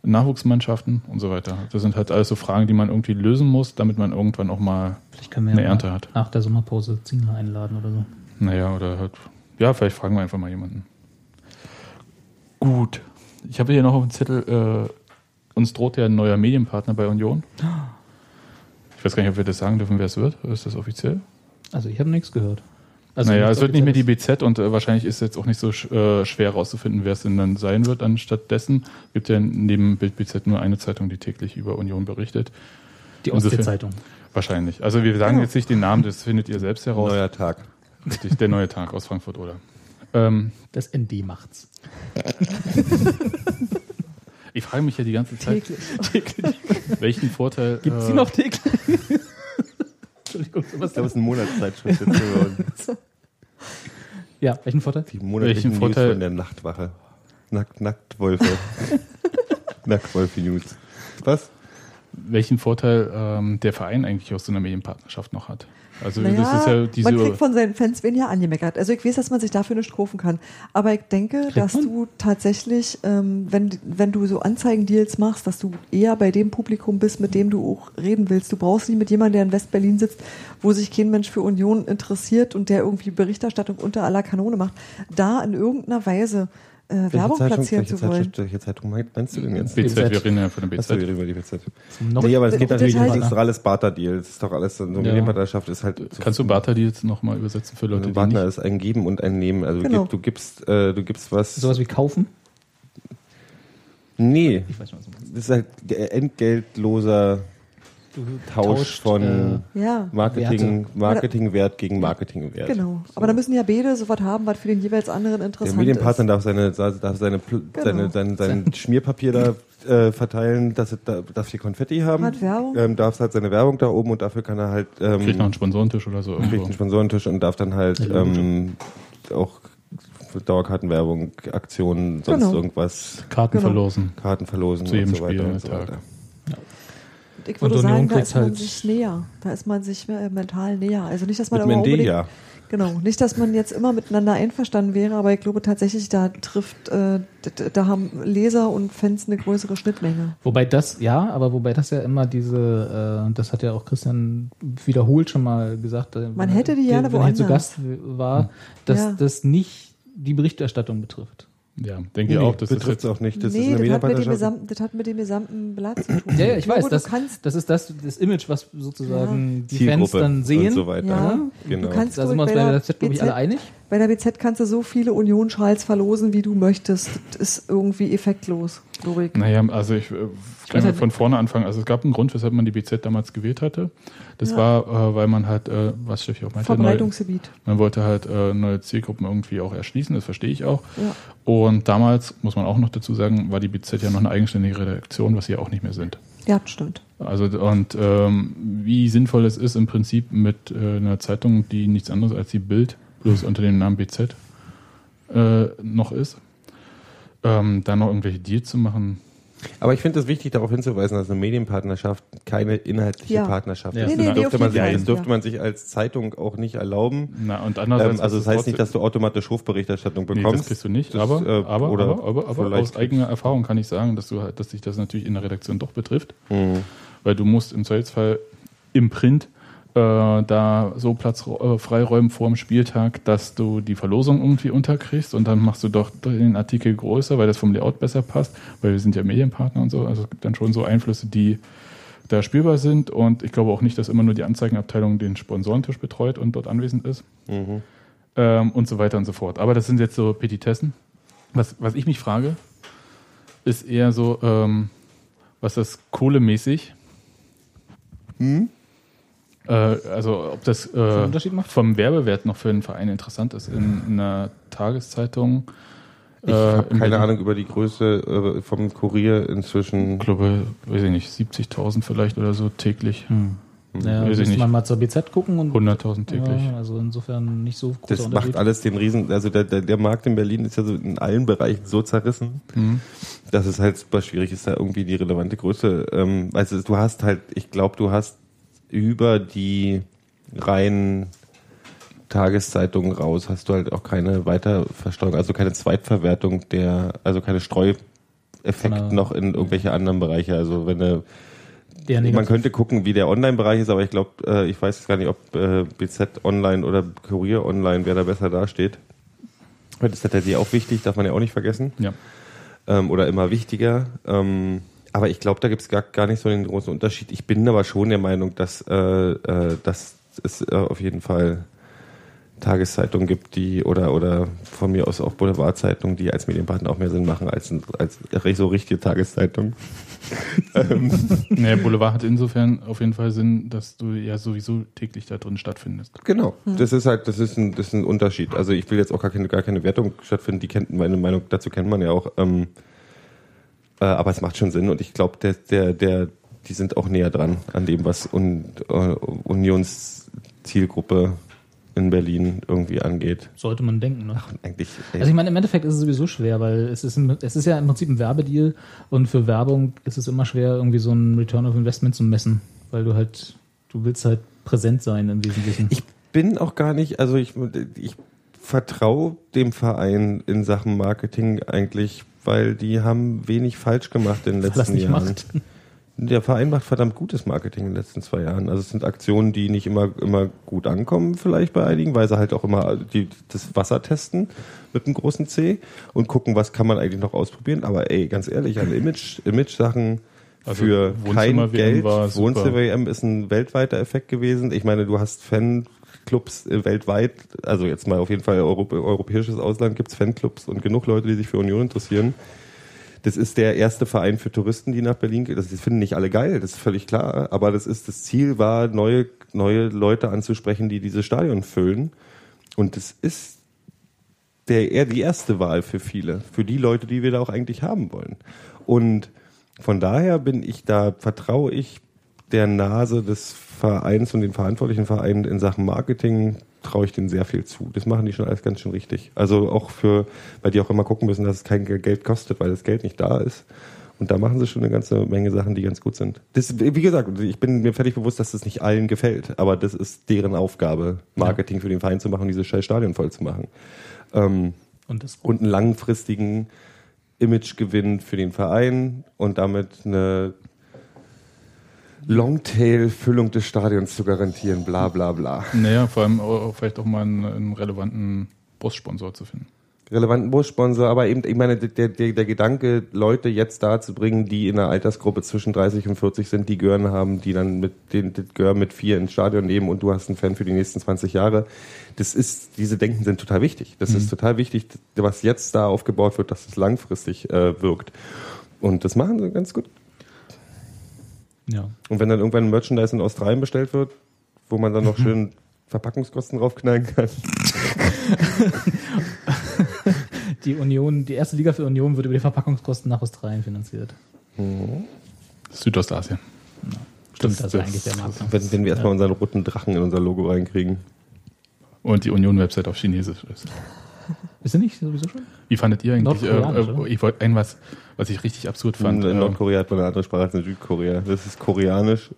Nachwuchsmannschaften und so weiter. Das sind halt alles so Fragen, die man irgendwie lösen muss, damit man irgendwann auch mal, Vielleicht können wir Eine ja Ernte mal hat. nach der Sommerpause Zingler einladen oder so. Naja, oder halt, ja, vielleicht fragen wir einfach mal jemanden. Gut. Ich habe hier noch auf dem Zettel, äh, uns droht ja ein neuer Medienpartner bei Union. Ich weiß gar nicht, ob wir das sagen dürfen, wer es wird. Ist das offiziell? Also ich habe nichts gehört. Also naja, es wird nicht mehr die. BZ und äh, wahrscheinlich ist jetzt auch nicht so sch äh, schwer herauszufinden, wer es denn dann sein wird. Anstattdessen gibt ja neben Bild BZ nur eine Zeitung, die täglich über Union berichtet. Die Ostsee-Zeitung. Wahrscheinlich. Also wir sagen jetzt nicht den Namen, das findet ihr selbst heraus. Neuer Tag. Richtig, der neue Tag aus Frankfurt oder. Ähm, Das ND macht's. ich frage mich ja die ganze Zeit, Täglich. welchen Vorteil. Gibt's äh, die noch täglich? Entschuldigung, Ich glaube, es ist ein Monatszeitschrift jetzt geworden. Ja, welchen Vorteil? Die monatlichen Welchen News Vorteil- von der Nachtwache. Nackt, Nacktwolfe. Nacktwolfe News. Was? welchen Vorteil ähm, der Verein eigentlich aus so einer Medienpartnerschaft noch hat. Also Naja, das ist ja diese man kriegt von seinen Fans weniger angemeckert. Also ich weiß, dass man sich dafür nicht kaufen kann. Aber ich denke, dass du tatsächlich, ähm, wenn, wenn du so Anzeigendeals machst, dass du eher bei dem Publikum bist, mit dem du auch reden willst. Du brauchst nicht mit jemandem, der in West-Berlin sitzt, wo sich kein Mensch für Union interessiert und der irgendwie Berichterstattung unter aller Kanone macht, da in irgendeiner Weise äh, Welche Werbung Zeitung- platzieren welche zu wollen. Zeitung- Welche Zeitung meinst du denn jetzt? BZ, wir reden ja von der Achso, wir BZ. reden über die BZ. Noch nee, aber es geht natürlich, Detail- das ist alles Barter-Deal. Das ist doch alles, so eine Ja. Medienpartnerschaft ist halt. so- Kannst du Barter die jetzt nochmal übersetzen für Leute, ein die Partner nicht? ist ein Geben und ein Nehmen. Also Genau. du gibst, äh, du gibst was. sowas wie kaufen? nee, Ich weiß nicht, was du meinst. das ist halt ge- entgeltloser Tausch tauscht, von Ja, Marketing, Werte. Marketingwert gegen Marketingwert. genau. Aber da müssen ja beide sowas haben, was für den jeweils anderen Der interessant Medienpartner ist. darf seine, darf seine, Pl- Genau. seine, sein, sein Schmierpapier da äh, verteilen, dass er, da, darf die Konfetti haben. Hat Werbung. Ähm, darf halt seine Werbung da oben und dafür kann er halt ähm, Kriegt noch einen Sponsorentisch oder so kriegt irgendwo. einen Sponsorentisch und darf dann halt ähm, auch Dauerkartenwerbung, Aktionen, sonst Genau. irgendwas, Karten Genau. verlosen. Karten verlosen Zu jedem und so weiter Spiel, und so Tag. weiter. Ich würde sagen, da ist man halt- sich näher. Da ist man sich äh, mental näher. Also nicht, dass man Mit immer Mende, unbedingt, ja. genau, nicht, dass man jetzt immer miteinander einverstanden wäre, aber ich glaube tatsächlich, da trifft, äh, da haben Leser und Fans eine größere Schnittmenge. Wobei das, ja, aber wobei das ja immer diese, äh, das hat ja auch Christian wiederholt schon mal gesagt, äh, Man hätte die gerne wenn er zu woanders. Gast war, dass Ja. das nicht die Berichterstattung betrifft. Ja, denke ich auch. Das betrifft es auch nicht. Das nee, ist eine das hat, mit dem gesamten, das hat mit dem gesamten Blatt zu tun. Ja, ja, ich weiß, das, das ist das, das Image, was sozusagen die Zielgruppe Fans dann sehen. und so weiter. ja, Genau. du kannst Da sind wir uns bei der der Z, glaube ich, alle einig. Bei der BZ kannst du so viele Union-Schals verlosen, wie du möchtest. Das ist irgendwie effektlos, ich. naja, also ich äh, kann halt von vorne anfangen. Also es gab einen Grund, weshalb man die BZ damals gewählt hatte. Das Ja. war, äh, weil man halt, äh, was Steffi auch meinte, Verbreitungsgebiet. man wollte halt äh, neue Zielgruppen irgendwie auch erschließen, das verstehe ich auch. Ja. Und damals, muss man auch noch dazu sagen, war die BZ ja noch eine eigenständige Redaktion, was sie ja auch nicht mehr sind. Ja, stimmt. Also und ähm, wie sinnvoll es ist im Prinzip mit äh, einer Zeitung, die nichts anderes als die Bild bloß unter dem Namen BZ äh, noch ist, ähm, dann noch irgendwelche Deals zu machen. Aber ich finde es wichtig, darauf hinzuweisen, dass eine Medienpartnerschaft keine inhaitliche Ja. Partnerschaft Ja. ist. Nee, nee, das, nee, dürfte man sich, das dürfte ja. man sich als Zeitung auch nicht erlauben. Na, und andererseits Ähm, also das es heißt nicht, dass du automatisch Hofberichterstattung Nee, bekommst. das kriegst du nicht. Das, aber, äh, aber, oder aber, aber, aber aus eigener Erfahrung kann ich sagen, dass du halt, dass sich das natürlich in der Redaktion doch betrifft. Mhm. Weil du musst im Zweifelsfall im Print äh, da so Platz äh, freiräumen vor dem Spieltag, dass du die Verlosung irgendwie unterkriegst und dann machst du doch den Artikel größer, weil das vom Layout besser passt, weil wir sind ja Medienpartner und so. Also es gibt dann schon so Einflüsse, die da spielbar sind und ich glaube auch nicht, dass immer nur die Anzeigenabteilung den Sponsorentisch betreut und dort anwesend ist Mhm. ähm, und so weiter und so fort. Aber das sind jetzt so Petitessen. Was, was ich mich frage, ist eher so, ähm, was das kohlemäßig, äh, also ob das äh, Unterschied macht? vom Werbewert noch für einen Verein interessant ist in einer Tageszeitung. Ich äh, habe in keine Berlin. Ahnung über die Größe äh, vom Kurier inzwischen. Ich glaube, weiß ich nicht, 70.000 vielleicht oder so täglich. Naja, Weiß ich müsste nicht. man mal zur BZ gucken und 100.000 täglich. Ja, also insofern nicht so großer Das macht alles den Riesen, also der, der, der Markt in Berlin ist ja so in allen Bereichen so zerrissen, Mhm. dass es halt super schwierig ist, da irgendwie die relevante Größe. Ähm, also du hast halt, ich glaube, du hast über die reinen Tageszeitungen raus, hast du halt auch keine Weiterversteuerung, also keine Zweitverwertung der, also keine Streueffekt der- noch in irgendwelche anderen Bereiche. Also wenn Der man könnte gucken, wie der Online-Bereich ist, aber ich glaube, äh, ich weiß jetzt gar nicht, ob äh, BZ Online oder Kurier Online, wer da besser dasteht. Das ist tatsächlich auch wichtig, darf man ja auch nicht vergessen. Ja. Ähm, oder immer wichtiger. Ähm, aber ich glaube, da gibt es gar, gar nicht so den großen Unterschied. Ich bin aber schon der Meinung, dass, äh, äh, dass es äh, auf jeden Fall Tageszeitungen gibt, die oder oder von mir aus auch Boulevardzeitungen, die als Medienpartner auch mehr Sinn machen als, als so richtige Tageszeitungen. Nee, Boulevard hat insofern auf jeden Fall Sinn, dass du ja sowieso täglich da drin stattfindest. Genau. Das ist halt, das ist ein, das ist ein Unterschied. Also ich will jetzt auch gar keine, gar keine Wertung stattfinden. Die kennt meine Meinung dazu kennt man ja auch. Ähm, äh, aber es macht schon Sinn und ich glaube, der, der, der, die sind auch näher dran an dem, was Un, äh, Unionszielgruppe in Berlin irgendwie angeht. Sollte man denken, ne? Eigentlich. ey, Also ich meine, im Endeffekt ist es sowieso schwer, weil es ist, im- es ist ja im Prinzip ein Werbedeal und für Werbung ist es immer schwer, irgendwie so ein Return of Investment zu messen, weil du halt, du willst halt präsent sein im Wesentlichen. Ich bin auch gar nicht, also ich, ich vertraue dem Verein in Sachen Marketing eigentlich, weil die haben wenig falsch gemacht in den das letzten nicht Jahren. macht. Der Verein macht verdammt gutes Marketing in den letzten zwei Jahren. Also es sind Aktionen, die nicht immer, immer gut ankommen, vielleicht bei einigen, weil sie halt auch immer die, das Wasser testen mit einem großen C und gucken, was kann man eigentlich noch ausprobieren. Aber ey, ganz ehrlich, an Image, Image-Sachen Also für kein Geld. Wohnzimmer-WM ist ein weltweiter Effekt gewesen. Ich meine, du hast Fanclubs äh, weltweit, also jetzt mal auf jeden Fall Europ europäisches Ausland gibt's Fanclubs und genug Leute, die sich für Union interessieren. Das ist der erste Verein für Touristen, die nach Berlin gehen. Das finden nicht alle geil, das ist völlig klar. Aber das ist, das Ziel war, neue, neue Leute anzusprechen, die dieses Stadion füllen. Und das ist der, eher die erste Wahl für viele. Für die Leute, die wir da auch eigentlich haben wollen. Und von daher bin ich da, vertraue ich der Nase des Vereins und den verantwortlichen Vereinen in Sachen Marketing traue ich denen sehr viel zu. Das machen die schon alles ganz schön richtig. Also auch für, weil die auch immer gucken müssen, dass es kein Geld kostet, weil das Geld nicht da ist. Und da machen sie schon eine ganze Menge Sachen, die ganz gut sind. Das, wie gesagt, ich bin mir völlig bewusst, dass das nicht allen gefällt, aber das ist deren Aufgabe, Marketing für den Verein zu machen, dieses scheiß Stadion voll zu machen. Ähm, Und das und einen langfristigen Imagegewinn für den Verein und damit eine Longtail-Füllung des Stadions zu garantieren, bla bla bla. Naja, vor allem auch, vielleicht auch mal einen, einen relevanten Brustsponsor zu finden. Relevanten Bussponsor, aber eben, ich meine, der, der, der Gedanke, Leute jetzt da zu bringen, die in einer Altersgruppe zwischen 30 und 40 sind, die Gören haben, die dann mit den Gör mit vier ins Stadion nehmen und du hast einen Fan für die nächsten 20 Jahre. Das ist, diese Denken sind total wichtig. Das ist total wichtig, was jetzt da aufgebaut wird, dass es langfristig äh, wirkt. Und das machen sie ganz gut. Ja. Und wenn dann irgendwann ein Merchandise in Australien bestellt wird, wo man dann noch schön Verpackungskosten draufknallen kann. Die Union, die erste Liga für Union wird über die Verpackungskosten nach Australien finanziert. Südostasien. Stimmt, Das- also das- eigentlich der Markt. Wenn, wenn wir erstmal unseren roten Drachen in unser Logo reinkriegen. Und die Union-Website auf Chinesisch ist. Ist sie nicht sowieso schon? Wie fandet ihr eigentlich? Äh, oder? ich wollte ein was, was ich richtig absurd fand. in äh, Nordkorea hat man eine andere Sprache als in Südkorea. Das ist koreanisch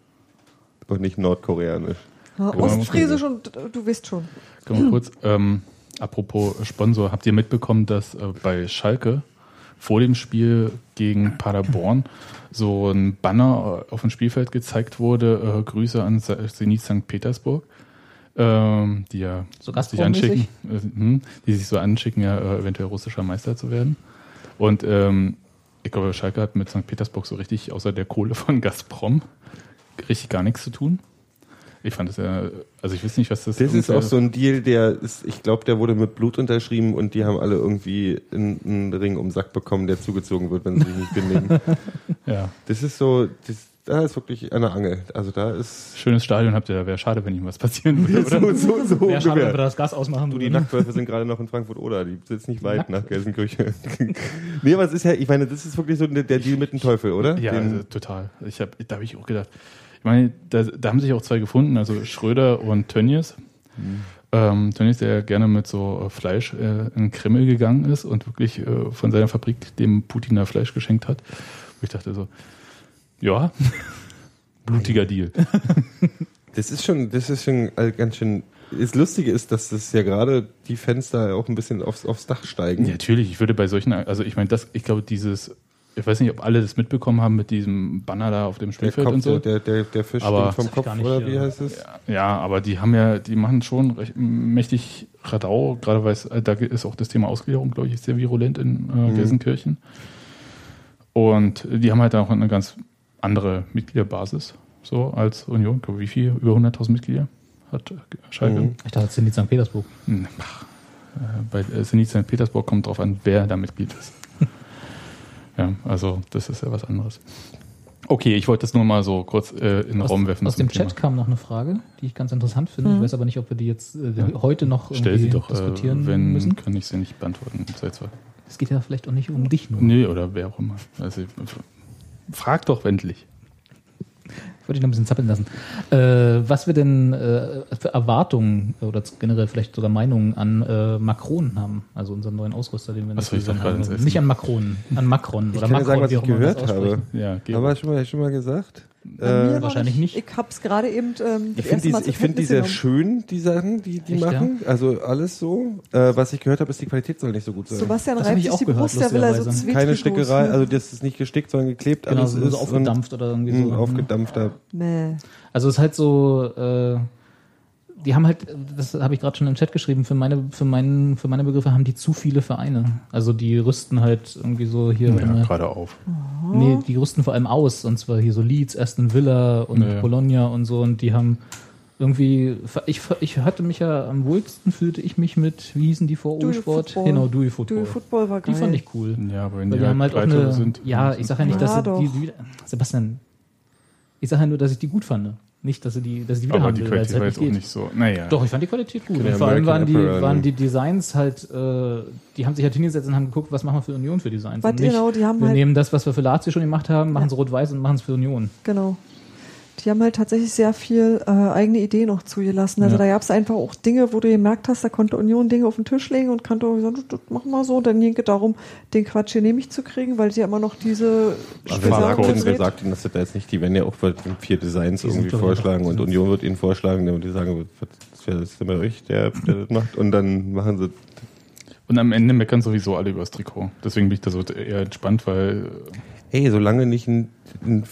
und nicht nordkoreanisch. Ja, Ostfriesisch und du weißt schon. Können wir kurz, ähm, apropos Sponsor, habt ihr mitbekommen, dass äh, bei Schalke vor dem Spiel gegen Paderborn so ein Banner äh, auf dem Spielfeld gezeigt wurde, äh, Grüße an Zenit St. Petersburg, ähm, die ja So sich anschicken, äh, hm, die sich so anschicken, ja äh, eventuell russischer Meister zu werden. Und ähm, ich glaube, Schalke hat mit St. Petersburg so richtig, außer der Kohle von Gazprom, richtig gar nichts zu tun. Ich fand das ja, also ich weiß nicht, was das Das ist auch so ein Deal, der ist, ich glaube, der wurde mit Blut unterschrieben und die haben alle irgendwie einen, einen Ring um den Sack bekommen, der zugezogen wird, wenn sie sich nicht benehmen. Ja, Das ist so, das, da ist wirklich eine Angel. Also da ist schönes Stadion habt ihr, da wäre schade, wenn ihm was passieren würde, oder? so, so, so Wäre schade, wenn wir das Gas ausmachen Du, die würden. Nacktwölfe sind gerade noch in Frankfurt oder die sitzen nicht weit nach Gelsenkirchen. nee, aber es ist ja, ich meine, das ist wirklich so der, der Deal mit dem Teufel, oder? Ja, Den, also, total. Ich hab, da habe ich auch gedacht. Ich meine, da, da haben sich auch zwei gefunden, also Schröder und Tönnies. Ähm, Tönnies, der gerne mit so äh, Fleisch äh, in Kreml gegangen ist und wirklich äh, von seiner Fabrik dem Putin da Fleisch geschenkt hat. Wo ich dachte so, ja, blutiger Deal. Das ist schon, das ist schon äh, ganz schön. Das Lustige ist, dass das ja gerade die Fenster auch ein bisschen aufs, aufs Dach steigen. Ja, natürlich, ich würde bei solchen, also ich meine, das, ich glaube, dieses, ich weiß nicht, ob alle das mitbekommen haben mit diesem Banner da auf dem Spielfeld Kopf, und so. der, der, der Fisch Aber- stinkt vom Kopf, nicht, oder wie ja. heißt es? Ja, aber die haben ja, die machen schon recht mächtig Radau, gerade weil es, äh, da ist auch das Thema Ausgliederung, glaube ich, ist sehr virulent in äh, Gelsenkirchen. Und die haben halt auch eine ganz andere Mitgliederbasis, so als Union. Ich glaube, wie viel? Über 100.000 Mitglieder hat Schalke. Mhm. Ich dachte, es sind die St. Petersburg. Hm, ach, äh, Bei äh, Zenit St. Petersburg kommt drauf an, wer da Mitglied ist. ja, also das ist ja was anderes. Okay, ich wollte das nur mal so kurz äh, in den Aus, Raum werfen. aus dem Chat Thema. kam noch eine Frage, die ich ganz interessant finde. Ich weiß aber nicht, ob wir die jetzt äh, heute noch Stell sie doch, diskutieren äh, wenn, müssen. kann ich sie nicht beantworten. Es geht ja vielleicht auch nicht um dich nur. Nee, oder wer auch immer. Also, frag doch endlich. wollte ich noch ein bisschen zappeln lassen. Äh, was wir denn äh, für Erwartungen oder generell vielleicht sogar Meinungen an äh, Macron haben, also unseren neuen Ausrüster, den wir Ach gerade haben. Nicht an Macron, an Macron Ich oder kann ja Macron, sagen, was wie ich gehört habe. Ja. Aber schon mal, schon mal gesagt. Noch wahrscheinlich nicht. Ich hab's gerade eben ähm, Ich finde erste die, Mal zur ich find die sehr schön, die Sachen, die die Echt, machen. Also alles so. Äh, was ich gehört habe, ist, die Qualität soll nicht so gut sein. Sebastian Das reibt ich sich auch die gehört, Brust, der will also zwei Keine Stickerei, ne? also das ist nicht gestickt, sondern geklebt. Genau, alles so, ist so aufgedampft oder irgendwie Und, so. mh, aufgedampfter. Mäh. Also es ist halt so, äh, die haben halt, das habe ich gerade schon im Chat geschrieben, für meine, für meinen, für meine Begriffe haben die zu viele Vereine. Also die rüsten halt irgendwie so hier. ja, mal. gerade auf. nee, die rüsten vor allem aus. Und zwar hier so Leeds, Aston Villa und Ja, ja. Bologna und so. Und die haben irgendwie, ich, ich hatte mich ja am wohlsten fühlte ich mich mit, wie hießen die vor Dewey O-Sport? Football. Genau, Dewey Football. Dewey Football war Die geil. fand ich cool. Ja, aber wenn Weil die, die haben halt auch eine, sind. ja, ich sage ja nicht, dass Ja, die, die, Sebastian, ich sage ja nur, dass ich die gut fand. Nicht, dass sie die, dass ich die wieder aber haben die will, Qualität war halt jetzt nicht auch geht. nicht so. Naja. Doch, ich fand die Qualität gut. Den vor allem waren die, waren die Designs halt, äh, die haben sich halt hingesetzt und haben geguckt, was machen wir für Union für Designs. Was Und nicht, genau, die haben wir halt- nehmen das, was wir für Lazio schon gemacht haben, machen Ja. es rot-weiß und machen es für Union. Genau. Die haben halt tatsächlich sehr viel äh, eigene Ideen noch zugelassen. Also Ja. da gab es einfach auch Dinge, wo du gemerkt hast, da konnte Union Dinge auf den Tisch legen und konnte irgendwie sagen, das machen wir so. Und dann ging es darum, den Quatsch hier nämlich zu kriegen, weil die ja immer noch diese Spezial- wer sagt, denn, wer sagt denn, dass das da jetzt nicht, die werden ja auch für vier Designs Die irgendwie vorschlagen und Union wird ihnen vorschlagen, und die sagen, was wäre das denn bei euch, der, der das macht und dann machen sie Und am Ende meckern sowieso alle über das Trikot. Deswegen bin ich da so eher entspannt, weil Ey, solange nicht ein, ein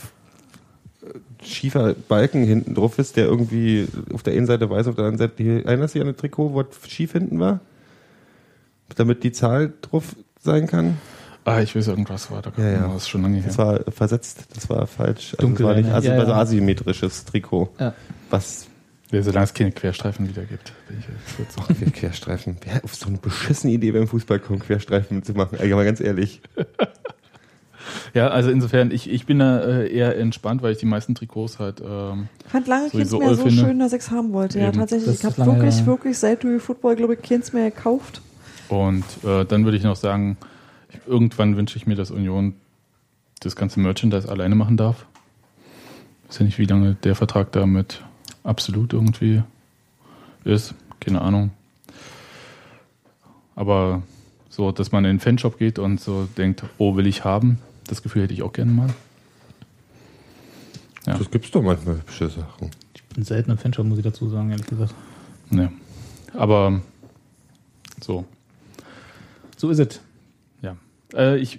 schiefer Balken hinten drauf ist, der irgendwie auf der einen Seite weiß, auf der anderen Seite, hier, erinnerst du dich an ein Trikot, wo es schief hinten war? Damit die Zahl drauf sein kann? Ah, ich weiß irgendwas war da. Ja, ja. Das ist schon lange her. Das war versetzt, das war falsch. Also Dunkel, das war nicht asi ja, ja. asymmetrisches Trikot. Ja. Was Ja, solange es keine Querstreifen wieder gibt. Bin ich jetzt kurz so. Wir Querstreifen. Wer auf so eine beschissene Idee beim Fußball kommt, Querstreifen zu machen? Ey, mal ganz ehrlich. Ja, also insofern, ich, ich bin da äh, eher entspannt, weil ich die meisten Trikots halt. Ähm, Ich fand lange keins Sowieso mehr so finde. schön, dass ich es haben wollte. Ja, Eben. tatsächlich. Das Ich habe lange, wirklich, ja. wirklich seit du Football, glaube ich, keins mehr gekauft. und äh, dann würde ich noch sagen, ich, irgendwann wünsche ich mir, dass Union das ganze Merchandise alleine machen darf. Ich weiß ja nicht, wie lange der Vertrag da mit Absolut irgendwie ist. Keine Ahnung. Aber so, dass man in den Fanshop geht und so denkt, oh, will ich haben, das Gefühl hätte ich auch gerne mal. Ja. Das gibt's doch manchmal hübsche Sachen. Ich bin selten im Fanshop, muss ich dazu sagen, ehrlich gesagt. Ja. Aber so, So ist es. ja. Äh, ich,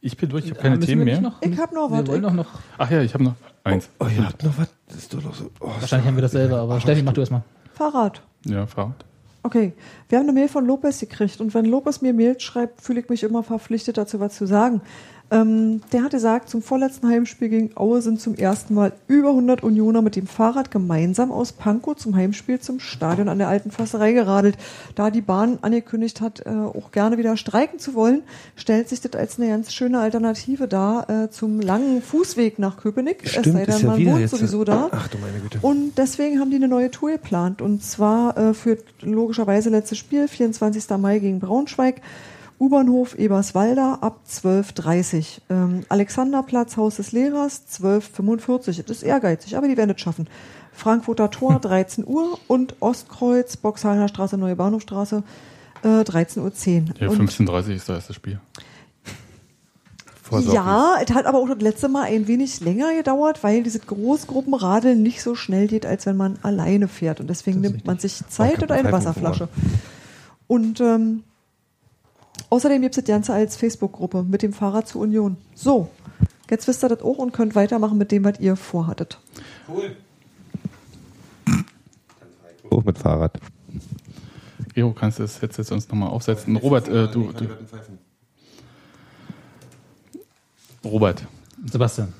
ich bin durch, ich habe keine Müssen Themen mehr. Noch, Ich hab noch wir was. wollen doch noch. Ach ja, ich habe noch eins. Oh, ihr habt noch was? Das ist doch noch so. Oh, Wahrscheinlich haben wir das selber, aber Steffi, mach du erstmal. Fahrrad. Ja, Fahrrad. Okay, wir haben eine Mail von Lopez gekriegt und wenn Lopez mir Mails schreibt, fühle ich mich immer verpflichtet dazu was zu sagen. Ähm, der hat gesagt, zum vorletzten Heimspiel gegen Aue sind zum ersten Mal über 100 Unioner mit dem Fahrrad gemeinsam aus Pankow zum Heimspiel zum Stadion an der alten Fasserei geradelt. Da die Bahn angekündigt hat, äh, auch gerne wieder streiken zu wollen, stellt sich das als eine ganz schöne Alternative dar äh, zum langen Fußweg nach Köpenick. es sei denn, man wohnt sowieso da. Ach du meine Güte. Und deswegen haben die eine neue Tour geplant. Und zwar äh, führt logischerweise letztes Spiel, 24. Mai gegen Braunschweig, U-Bahnhof Eberswalda ab 12.30 ähm, Alexanderplatz, Haus des Lehrers, 12.45 Das ist ehrgeizig, aber die werden es schaffen. Frankfurter Tor, 13 Uhr und Ostkreuz, Boxhagener Straße, Neue Bahnhofstraße, äh, 13.10 Uhr. Ja, Und- 15.30 ist das erste Spiel. Vorsorgen. ja, es hat aber auch das letzte Mal ein wenig länger gedauert, weil dieses Großgruppenradeln nicht so schnell geht, als wenn man alleine fährt. Und deswegen nimmt man sich Zeit und eine Wasserflasche. Und ähm, außerdem gibt es das Ganze als Facebook-Gruppe mit dem Fahrrad zur Union. So, jetzt wisst ihr das auch und könnt weitermachen mit dem, was ihr vorhattet. Hoch mit Fahrrad. Gero, kannst du das Headset sonst nochmal aufsetzen? Robert, äh, du, du, Robert, Sebastian.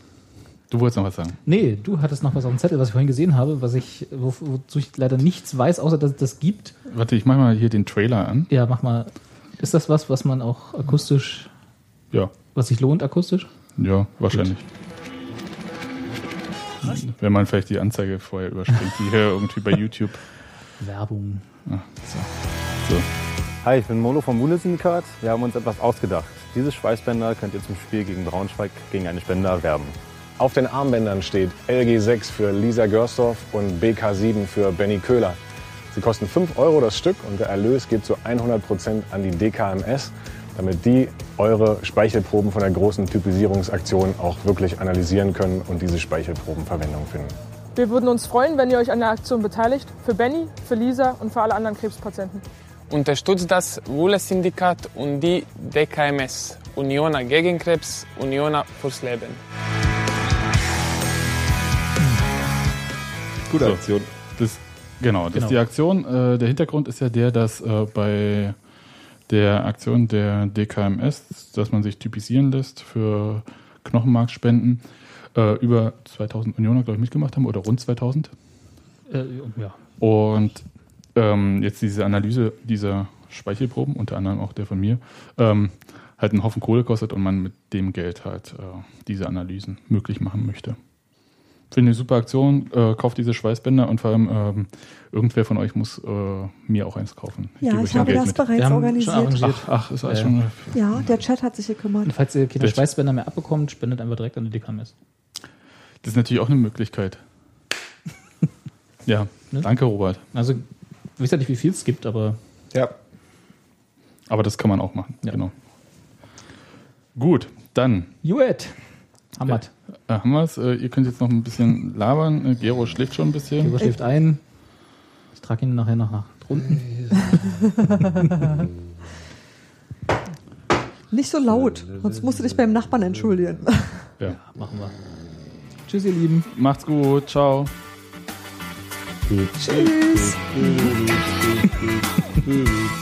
du wolltest noch was sagen. Nee, du hattest noch was auf dem Zettel, was ich vorhin gesehen habe, was ich, wo, wozu ich leider nichts weiß, außer dass es das gibt. Warte, ich mach mal hier den Trailer an. Ja, mach mal. Ist das was, was man auch akustisch, Ja, was sich lohnt akustisch? ja, wahrscheinlich. Wenn man vielleicht die Anzeige vorher überspringt, die hier irgendwie bei YouTube. Werbung. Ah, so. so. Hi, ich bin Molo vom Bundessyndikat. Wir haben uns etwas ausgedacht. Diese Schweißbänder könnt ihr zum Spiel gegen Braunschweig gegen eine Spende erwerben. Auf den Armbändern steht LG6 für Lisa Görsdorf und BK7 für Benny Köhler. Sie kosten 5 Euro das Stück und der Erlös geht zu 100% an die DKMS, damit die eure Speichelproben von der großen Typisierungsaktion auch wirklich analysieren können und diese Speichelproben Verwendung finden. Wir würden uns freuen, wenn ihr euch an der Aktion beteiligt. Für Benny, für Lisa und für alle anderen Krebspatienten. Unterstützt das Wohle-Syndikat und die DKMS, Uniona gegen Krebs, Uniona fürs Leben. Gute So. Aktion. Das, genau, das Genau. ist die Aktion. Äh, der Hintergrund ist ja der, dass äh, bei der Aktion der DKMS, dass man sich typisieren lässt für Knochenmarkspenden, äh, über 2000 Unioner, glaube ich, mitgemacht haben oder rund 2000. Äh, ja. Und ähm, jetzt diese Analyse dieser Speichelproben, unter anderem auch der von mir, ähm, halt einen Haufen Kohle kostet und man mit dem Geld halt äh, diese Analysen möglich machen möchte. Finde eine super Aktion, äh, kauft diese Schweißbänder und vor allem ähm, irgendwer von euch muss äh, mir auch eins kaufen. Ja, gebe euch ich habe Geld das mit. bereits organisiert. Ach, ach, ist alles Ja. schon. Ja, der Chat hat sich gekümmert. Und falls ihr keine Bitte. Schweißbänder mehr abbekommt, spendet einfach direkt an die DKMS. Das ist natürlich auch eine Möglichkeit. ja, Ne? danke Robert. Also, ich weiß ja nicht, wie viel es gibt, aber Ja. Aber das kann man auch machen. Ja. Genau. Gut, dann Juet. Hamad. Äh, haben wir es. Äh, ihr könnt jetzt noch ein bisschen labern. Äh, Gero schläft schon ein bisschen. Gregor schläft ein. Ich trage ihn nachher nach, nach drunten. Nicht so laut, sonst musst du dich beim Nachbarn entschuldigen. Ja. Machen wir. Tschüss, ihr Lieben. Macht's gut. Ciao. Tschüss. Tschüss.